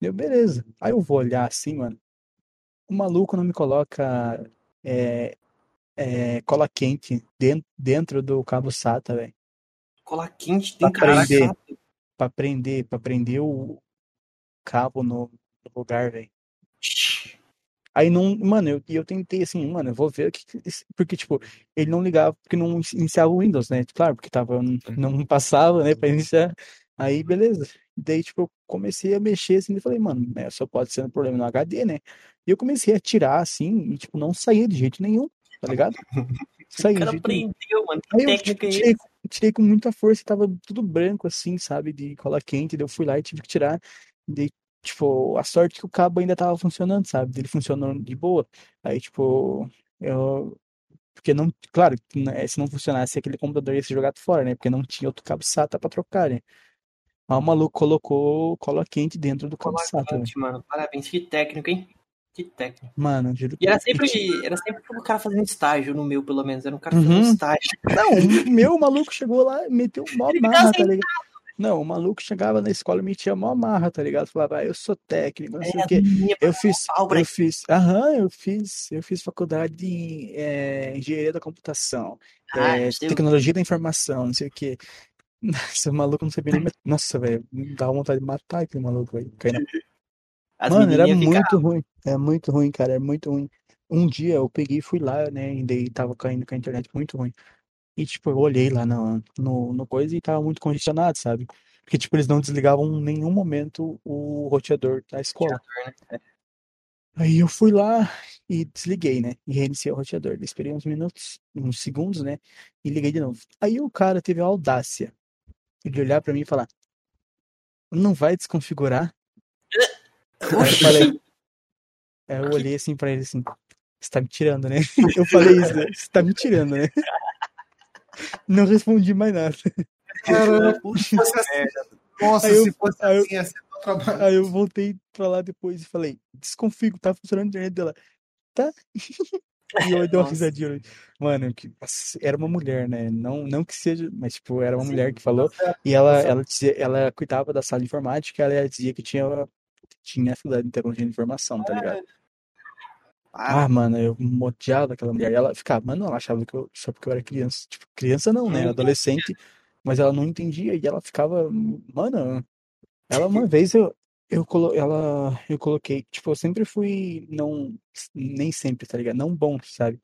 Deu, beleza. Aí eu vou olhar assim, mano. O maluco não me coloca é, é, cola quente dentro, dentro do cabo SATA, velho. Cola quente tem Pra cara prender. Pra prender, pra prender o cabo no, lugar, velho. Aí não, mano, eu, eu tentei assim, mano, eu vou ver o que, porque, tipo, ele não ligava, porque não iniciava o Windows, né? Claro, porque tava, não passava, né, pra iniciar. Aí, beleza. Daí, tipo, eu comecei a mexer assim, e falei, mano, né, só pode ser um problema no HD, né? E eu comecei a tirar assim, e, tipo, não saía de jeito nenhum, tá ligado? O Saía de cara jeito nenhum. prendeu, mano. Que Aí eu é tirei, tirei com muita força tava tudo branco assim, sabe? De cola quente. Daí eu fui lá e tive que tirar. Daí Tipo, a sorte que o cabo ainda tava funcionando, sabe? Ele funcionou de boa. Aí, tipo, eu. Porque não. Claro, que, né, se não funcionasse, aquele computador ia ser jogado fora, né? Porque não tinha outro cabo SATA pra trocar, né? Aí o maluco colocou cola quente dentro do cabo Cola SATA. quente, mano. Parabéns, que técnico, hein? Que técnico. Mano, juro E era que- sempre, que- era sempre o cara fazendo estágio no meu, pelo menos. Era um cara Uhum. fazendo estágio. Não, o meu maluco chegou lá e meteu mó ficava tá ligado? Não, o maluco chegava na escola e metia mó marra, tá ligado? Falava, ah, eu sou técnico, não sei o quê. Eu fiz, eu fiz, aham, eu fiz, eu fiz faculdade de eh, engenharia da computação, Ah, sei. tecnologia da informação, não sei o quê. Nossa, o maluco não sabia nem. Nossa, velho, dá vontade de matar aquele maluco, na As Mano, era muito ruim. É muito ruim, cara. É muito ruim. Um dia eu peguei e fui lá, né? E daí tava caindo com a internet muito ruim. E, tipo, eu olhei lá no, no, no coisa e tava muito congestionado, sabe? Porque, tipo, eles não desligavam em nenhum momento o roteador da escola. né? Aí eu fui lá e desliguei, né? E reiniciei o roteador. Daí Esperei uns minutos, uns segundos, né? E liguei de novo. Aí o cara teve a audácia de olhar pra mim e falar: Não vai desconfigurar? Aí eu falei. Aí eu olhei assim pra ele assim: Você tá me tirando, né? Eu falei isso, né? Você tá me tirando, né? Não respondi mais nada. Cara, Puta se fosse assim, merda. nossa, Aí eu- se fosse aí eu- assim, ia ser meu trabalho. Aí eu voltei pra lá depois e falei: Desconfigo, tá funcionando a internet dela. Tá? E eu dei uma risadinha. Mano, que, nossa, era uma mulher, né? Não, não que seja, mas tipo, era uma Sim. mulher que falou. E ela, ela, dizia, ela cuidava da sala de informática, ela dizia que tinha, tinha faculdade de tecnologia de informação, tá ligado? Ah, mano, eu odiava aquela mulher. E ela ficava, mano, ela achava que eu, só porque eu era criança. Tipo, criança não, né? Não Adolescente. Mas ela não entendia e ela ficava, mano. Ela uma vez eu, eu, colo, ela, eu coloquei, tipo, eu sempre fui, não, nem sempre, tá ligado? Não bom, sabe?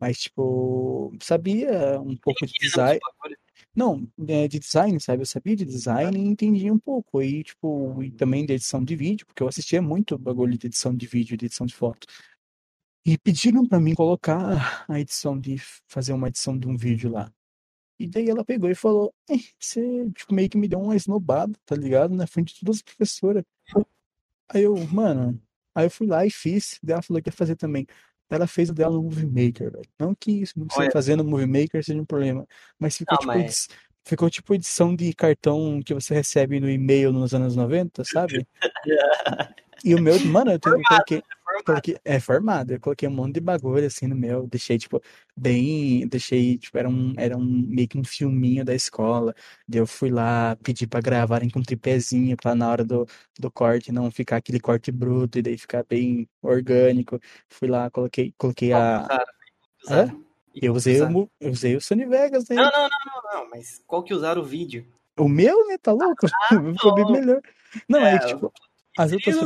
Mas, tipo, sabia um pouco de design. Não, é, de design, sabe? Eu sabia de design e entendia um pouco. E, tipo, e também de edição de vídeo, porque eu assistia muito bagulho de edição de vídeo, de edição de foto. E pediram pra mim colocar a edição de fazer uma edição de um vídeo lá. E daí ela pegou e falou: "Eh, você tipo, meio que me deu uma esnobada, tá ligado? Na frente de todas as professoras. Aí eu, mano, aí eu fui lá e fiz. Daí ela falou que ia fazer também. Ela fez o dela no Movie Maker, velho. Não que isso, não Olha. fazer no Movie Maker seja um problema. Mas ficou Não, tipo, mas- ficou tipo edição de cartão que você recebe no e-mail nos anos 90, sabe? E o meu, mano, eu, tenho- eu coloquei, coloquei, é formado, eu coloquei um monte de bagulho assim no meu, deixei tipo bem, deixei tipo era um era um meio que um filminho da escola. Daí eu fui lá pedir pra gravarem com tripézinho pra na hora do, do corte não ficar aquele corte bruto e daí ficar bem orgânico. Fui lá, coloquei coloquei a usaram. eu usei o, eu usei o Sony Vegas, né? Não, não, não, não, não, mas qual que usaram o vídeo? O meu, né? Tá louco? Ficou bem melhor. Não, é, É, que, tipo, as outras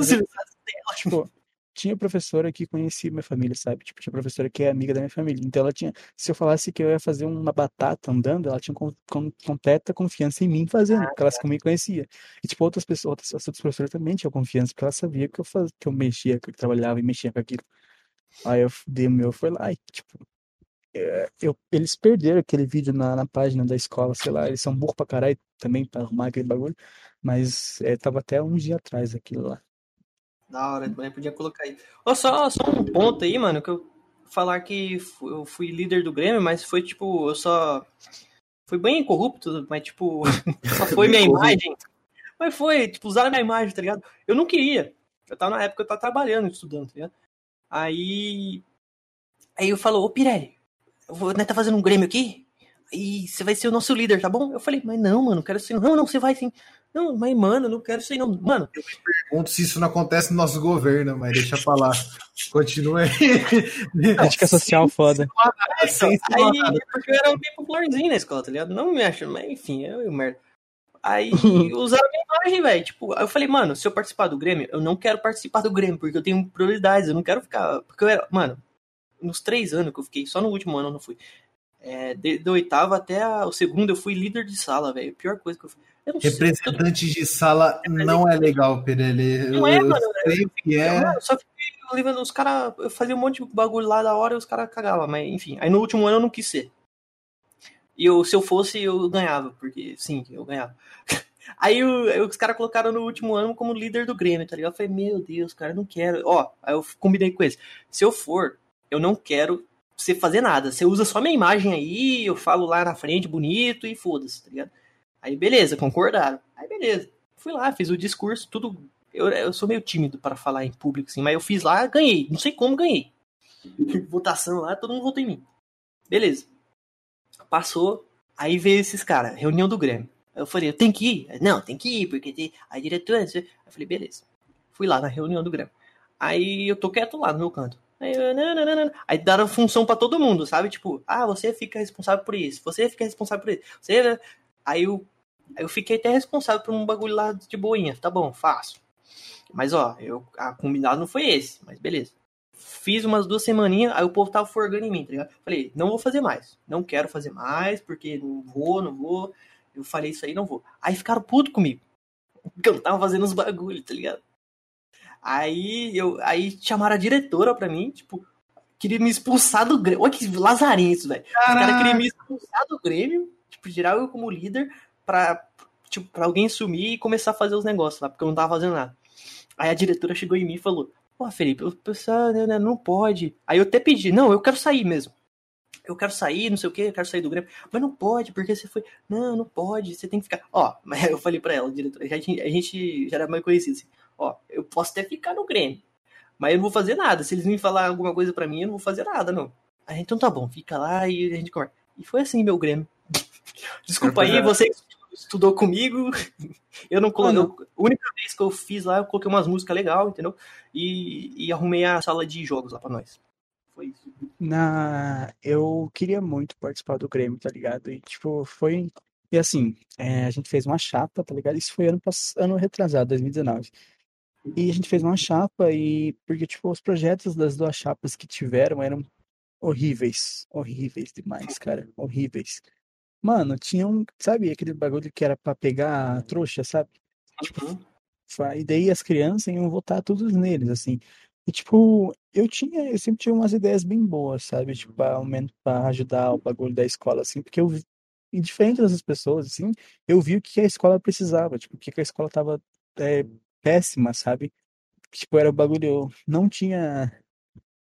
tipo, tinha professora que conhecia minha família, sabe? Tipo, tinha professora que é amiga da minha família. Então ela tinha, se eu falasse que eu ia fazer uma batata andando, ela tinha com, com- completa confiança em mim fazendo, porque elas me conhecia. E tipo, outras pessoas, outras, as outras professoras também tinham confiança, porque elas sabiam que eu fazia, que eu mexia, que eu trabalhava e mexia com aquilo. Aí eu dei o meu, foi lá e, tipo, é, eu, eles perderam aquele vídeo na, na página da escola, sei lá, eles são burros pra caralho também pra arrumar aquele bagulho, mas é, tava até uns dias atrás aquilo lá. Da hora, mas podia colocar aí. Ó, só, só um ponto aí, mano, que eu falar que eu fui líder do Grêmio, mas foi tipo, eu só. Foi bem corrupto, mas tipo, só foi minha imagem. Mas foi, tipo, usaram minha imagem, tá ligado? Eu não queria. Eu tava na época, eu tava trabalhando, estudando, tá ligado? Aí. Aí eu falo, ô Pirelli, eu vou, né, tá fazendo um Grêmio aqui? E você vai ser o nosso líder, tá bom? Eu falei, mas não, mano, quero ser. Não, não, você vai sim. Não, mas, mano, eu não quero ser, não. Mano, Pergunto se isso não acontece no nosso governo, mas deixa pra lá. Continua aí. Crítica social foda. Sem se Aí, matar. porque eu era bem popularzinho na escola, tá ligado? Não me acho, mas enfim, eu, eu merda. Aí usaram a minha imagem, velho. Tipo, aí eu falei, mano, se eu participar do Grêmio, eu não quero participar do Grêmio, porque eu tenho prioridades, eu não quero ficar. Porque eu era. Mano, nos três anos que eu fiquei, só no último ano eu não fui. É, de, do oitavo até a- o segundo eu fui líder de sala, velho. Pior coisa que eu fui. Eu sei. Representante de sala não é legal, Pirelli. Não é, Eu mano. sei o que é. Só fiquei levando os caras. Eu fazia um monte de bagulho lá da hora e os caras cagavam, mas enfim. Aí no último ano eu não quis ser. E eu, se eu fosse, eu ganhava, porque sim, eu ganhava. Aí o- os caras colocaram no último ano como líder do Grêmio, tá ligado? Eu falei, meu Deus, cara, eu não quero. Ó, aí eu combinei com eles. Se eu for, eu não quero você fazer nada. Você usa só minha imagem aí, eu falo lá na frente bonito e foda-se, tá ligado? Aí beleza, concordaram. Aí beleza. Fui lá, fiz o discurso, tudo. Eu, eu sou meio tímido para falar em público, assim, mas eu fiz lá, ganhei. Não sei como ganhei. Votação lá, todo mundo votou em mim. Beleza. Passou, aí veio esses caras, reunião do Grêmio. Eu falei, eu tenho que ir? Não, tem que ir, porque tem a diretora. eu falei, beleza. Fui lá na reunião do Grêmio. Aí eu tô quieto lá no meu canto. Aí, eu, não, não, não, aí função pra todo mundo, sabe? Tipo, ah, você fica responsável por isso, você fica responsável por isso. Você... Aí eu, aí eu fiquei até responsável por um bagulho lá de boinha. Tá bom, faço. Mas ó, eu, a combinado não foi esse, mas beleza. Fiz umas duas semaninhas, aí o povo tava forgando em mim, tá ligado? Falei, não vou fazer mais. Não quero fazer mais, porque não vou, não vou. Eu falei isso aí, não vou. Aí ficaram puto comigo. Porque eu tava fazendo uns bagulhos, tá ligado? Aí eu aí chamaram a diretora pra mim, tipo, queria me expulsar do Grêmio. Olha que lazarinho isso, velho. Os caras queriam me expulsar do Grêmio, tipo, tirar eu como líder pra, tipo, pra alguém sumir e começar a fazer os negócios lá, porque eu não tava fazendo nada. Aí a diretora chegou em mim e falou: Pô, Felipe, o pessoal né, né, não pode. Aí eu até pedi: Não, eu quero sair mesmo. Eu quero sair, não sei o que, eu quero sair do Grêmio. Mas não pode, porque você foi. Não, não pode, você tem que ficar. Ó, mas eu falei pra ela, diretora, a gente, já era mais conhecido assim. Ó, eu posso até ficar no Grêmio, mas eu não vou fazer nada. Se eles me falar alguma coisa pra mim, eu não vou fazer nada, não. Aí então tá bom, fica lá e a gente conversa. E foi assim, meu Grêmio. Desculpa aí, você que estudou comigo. Eu não coloquei. A única vez que eu fiz lá, eu coloquei umas músicas legais, entendeu? E, e arrumei a sala de jogos lá pra nós. Foi isso. Na... Eu queria muito participar do Grêmio, tá ligado? E, tipo, foi. E assim, é, a gente fez uma chapa, tá ligado? Isso foi ano, pass... ano retrasado, 2019. E a gente fez uma chapa e. Porque, tipo, os projetos das duas chapas que tiveram eram horríveis. Horríveis demais, cara. Horríveis. Mano, tinha um. Sabe aquele bagulho que era pra pegar a trouxa, sabe? Fa- E daí as crianças iam votar todos neles, assim. E, tipo, eu tinha, eu sempre tinha umas ideias bem boas, sabe? Tipo, pra, aumen- pra ajudar o bagulho da escola, assim, porque eu vi, e diferente das pessoas, assim, eu vi o que a escola precisava, tipo, o que a escola tava é, péssima, sabe? Tipo, era o bagulho, não tinha,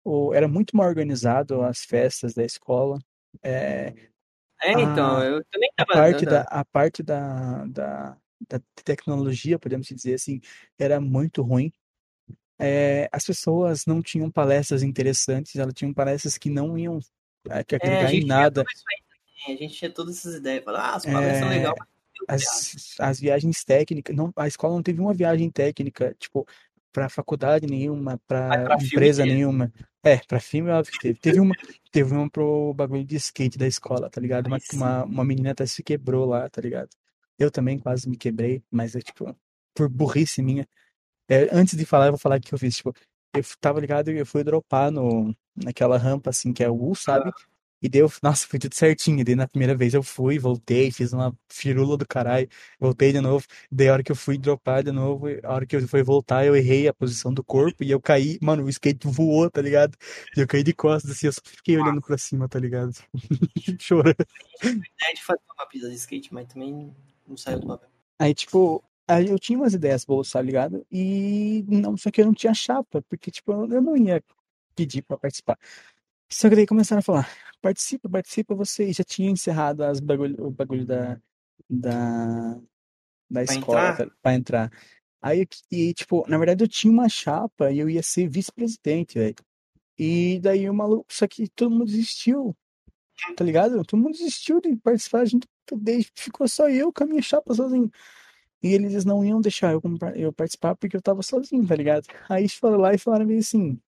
o, era muito mal organizado as festas da escola, é, É, então, Ah, eu também a tava. parte da- a parte da, da, da tecnologia, podemos dizer assim, era muito ruim. É, as pessoas não tinham palestras interessantes, elas tinham palestras que não iam é, que É, a agregar em nada. aí. A gente tinha todas essas ideias. Falar, ah, as palestras são É, legais, as, as viagens técnicas, não, a escola não teve uma viagem técnica, tipo, para faculdade nenhuma, para pra filme empresa teve. nenhuma. É, para filme, óbvio que teve. Teve uma, teve uma pro bagulho de skate da escola, tá ligado? Uma, sim. uma, uma menina até se quebrou lá, tá ligado? Eu também quase me quebrei, mas é tipo, por burrice minha. É, antes de falar, eu vou falar o que eu fiz. Tipo, eu tava ligado e eu fui dropar no, naquela rampa assim, que é o U, sabe? E deu, nossa, foi tudo certinho. E daí na primeira vez eu fui, voltei, fiz uma firula do caralho, voltei de novo. Daí a hora que eu fui dropar de novo, a hora que eu fui voltar, eu errei a posição do corpo e eu caí, mano, o skate voou, tá ligado? E eu caí de costas assim, eu só fiquei olhando pra cima, tá ligado? Chorando. ideia de fazer uma pista de skate, mas também não saiu do papel. Aí, tipo, aí eu tinha umas ideias boas, tá ligado? E não, só que eu não tinha chapa, porque, tipo, eu eu não ia pedir pra participar. Só que daí começaram a falar, participa, participa você. Já tinha encerrado as bagulho, o bagulho da, da, da Pra escola entrar? pra entrar. Aí, e, tipo, na verdade eu tinha uma chapa e eu ia ser vice-presidente, velho. E daí o maluco, só que todo mundo desistiu, tá ligado? Todo mundo desistiu de participar, a gente ficou só eu com a minha chapa sozinho. E eles não iam deixar eu, eu participar porque eu tava sozinho, tá ligado? Aí eles foram lá e falaram meio assim.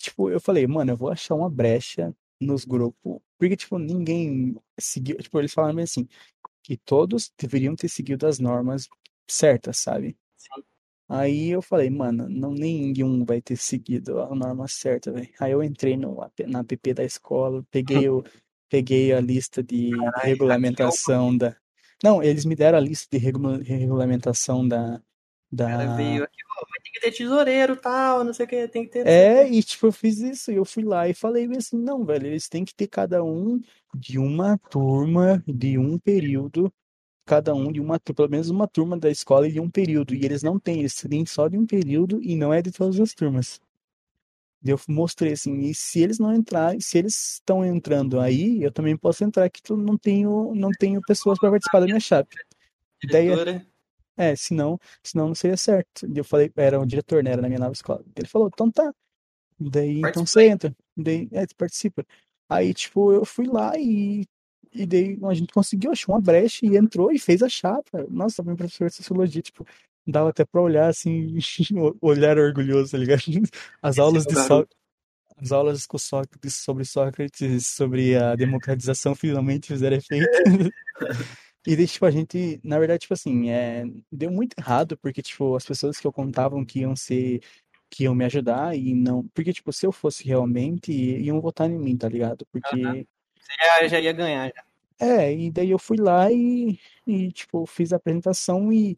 Tipo, eu falei, mano, eu vou achar uma brecha nos grupos. Porque, tipo, ninguém seguiu. Tipo, eles falaram assim, que todos deveriam ter seguido as normas certas, sabe? Sim. Aí eu falei, mano, não nenhum vai ter seguido a norma certa, velho. Aí eu entrei no, na app da escola, peguei o, peguei a lista de regulamentação da. Não, eles me deram a lista de regula- regulamentação da, O cara da. veio aqui, que ter tesoureiro tal, não sei o que, tem que ter. É, e tipo, eu fiz isso, e eu fui lá e falei assim, não, velho, eles têm que ter cada um de uma turma, de um período, cada um de uma, pelo menos uma turma da escola e de um período. E eles não têm, eles têm só de um período e não é de todas as turmas. Daí Eu mostrei assim, e se eles não entrarem, se eles estão entrando aí, eu também posso entrar, que tu não tenho, não tenho pessoas para participar da minha chape. Daí, é, senão, senão não seria certo. Daí Eu falei, era um diretor, né? Era na minha nova escola. Ele falou, então tá. Daí, então você entra. Daí, é, participa. Aí, tipo, eu fui lá e, e daí a gente conseguiu, achou uma brecha e entrou e fez a chapa. Nossa, meu professor de sociologia, tipo, dava até pra olhar assim, olhar orgulhoso, tá ligado? As aulas de Só... As aulas com Sócrates, sobre Sócrates, sobre a democratização finalmente fizeram efeito. E daí, tipo, a gente, na verdade, tipo assim, é, deu muito errado, porque, tipo, as pessoas que eu contavam que iam ser, que iam me ajudar e não, porque, tipo, se eu fosse realmente, iam votar em mim, tá ligado? Porque, você já, já ia ganhar. Já. é, e daí eu fui lá e, e, tipo, fiz a apresentação e,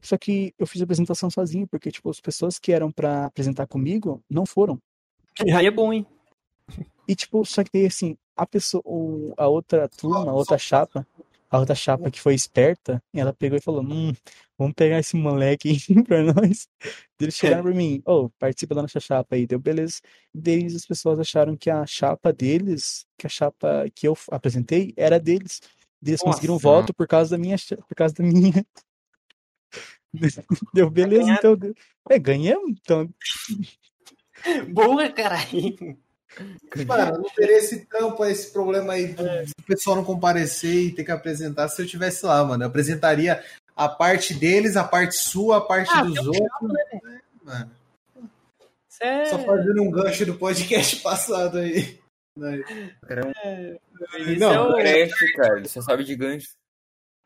só que eu fiz a apresentação sozinho, porque, tipo, as pessoas que eram pra apresentar comigo não foram. Já é bom, hein? E, tipo, só que daí, assim, a pessoa, a outra turma, a outra chapa, a outra chapa que foi esperta, ela pegou e falou, hum, vamos pegar esse moleque aí pra nós. Eles chegaram pra mim, ô, participa da nossa chapa aí, deu beleza. Daí as pessoas acharam que a chapa deles, que a chapa que eu apresentei, era deles. Eles conseguiram Nossa. voto por causa da minha, por causa da minha. Deu beleza, então. deu- É, ganhamos, então. Boa, caralho. Mano, não teria esse trampo, esse problema aí do, do pessoal não comparecer e ter que apresentar se eu tivesse lá, mano. Eu apresentaria a parte deles, a parte sua, a parte Ah, dos outros. né, mano? Isso é... Só fazendo um gancho do podcast passado aí. Né? Isso Não, é o... Crash, cara, ele só sabe de gancho.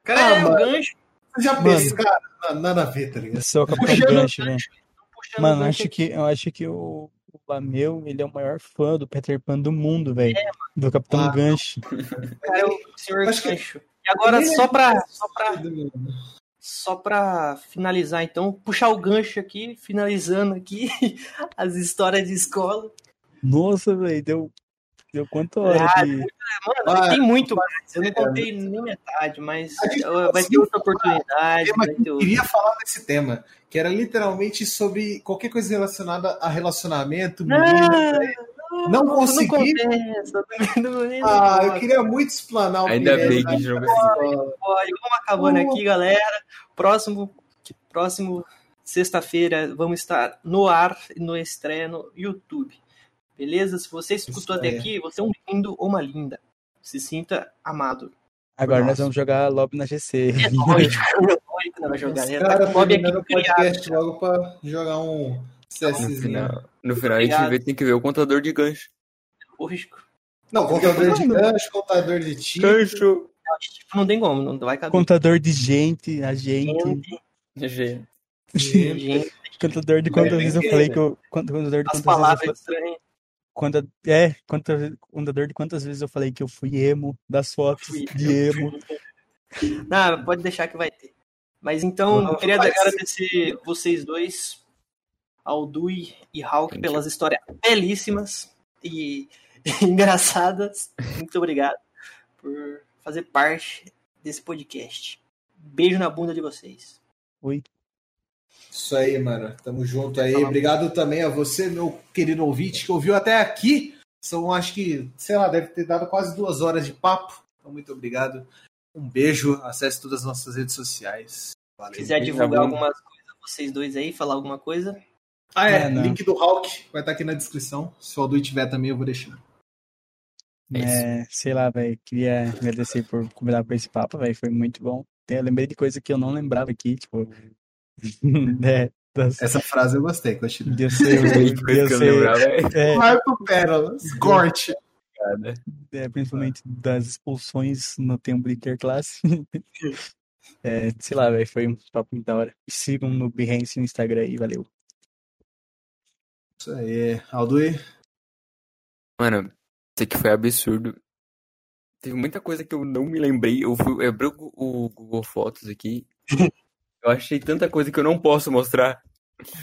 Cara, Ah, é o mano. gancho. Você já Mano. pensa, cara, na- nada a ver, tá ligado? Eu sou o Capitão Puxando Gancho, velho. puxando Mano, gancho acho que, eu acho que o, o Lameu, ele é o maior fã do Peter Pan do mundo, velho. Do Capitão Ah. Gancho. Cara, é o senhor Acho que- gancho. E agora, Nem só é pra, só, pra, só pra finalizar, então, puxar o gancho aqui, finalizando aqui as histórias de escola. Nossa, velho, deu, deu quanta hora Ah, de... Mano, Vai, tem muito mais. Eu não contei nem metade, mas gente vai ter outra oportunidade. que eu queria falar desse tema, que era literalmente sobre qualquer coisa relacionada a relacionamento. Não, Não não consegui? compensa, não- não- Ah, eu queria muito explanar o Ainda bem que pode. Vamos acabando Uh. aqui, galera. Próximo, próximo sexta-feira vamos estar no ar, no estreia no YouTube. Beleza? Se você escutou até Estreia. aqui, você é um lindo ou uma linda. Se sinta amado. Agora nós vamos jogar Lobby na GC. É lógico, é lógico que não vai jogar. Os tá caras com o Bob aqui podcast logo pra jogar um No CSzinho. final, no final a gente vê- tem que ver o contador de gancho. Lógico. Não, contador de gancho, contador de tiro. Gancho! Tipo, não tem como, não vai caber. Contador de gente, a gente. GG. Gente, Contador de quantas vezes eu que- falei que eu. Contador de as quantas vezes eu palavras falei. estranhas. Quanta, é, quanta, de quantas vezes eu falei que eu fui emo, das fotos Fui de emo. Não, pode deixar que vai ter. Mas então, Não, eu queria agradecer vocês dois, ao Dui e Hulk, pelas histórias belíssimas e engraçadas. Muito obrigado por fazer parte desse podcast. Beijo na bunda de vocês. Oi. Isso aí, mano. Tamo junto aí. Obrigado também a você, meu querido ouvinte, que ouviu até aqui. São, acho que, sei lá, deve ter dado quase duas horas de papo. Então, muito obrigado. Um beijo. Acesse todas as nossas redes sociais. Valeu. Se quiser divulgar algumas coisas, vocês dois aí, falar alguma coisa. Ah, é. É, não. link do Hulk vai estar aqui na descrição. Se o Aldu tiver também, eu vou deixar. É. É, sei lá, velho. Queria agradecer por convidar pra esse papo, velho. Foi muito bom. Eu lembrei de coisa que eu não lembrava aqui, tipo. né, das, Essa frase eu gostei, continua. eu coisa eu eu lembrava. é. é, Marco Pérolas, corte. é, principalmente das expulsões no tempo de interclasse. É, sei lá, velho. Foi um papo muito da hora. Sigam no Behance no Instagram aí, valeu. Isso aí. Aldu, Mano, isso aqui foi absurdo. Teve muita coisa que eu não me lembrei. Eu fui, eu abri o Google Fotos aqui. Eu achei tanta coisa que eu não posso mostrar.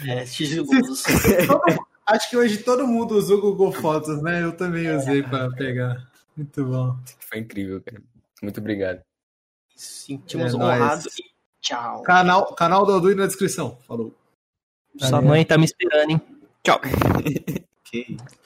É, sigiloso. acho que hoje todo mundo usou o Google Fotos, né? Eu também usei para pegar. Muito bom. Foi incrível, cara. Muito obrigado. Sentimos É honrados e tchau. Canal, canal do Alduí na descrição. Falou. Sua mãe tá me esperando, hein? Tchau. Isso.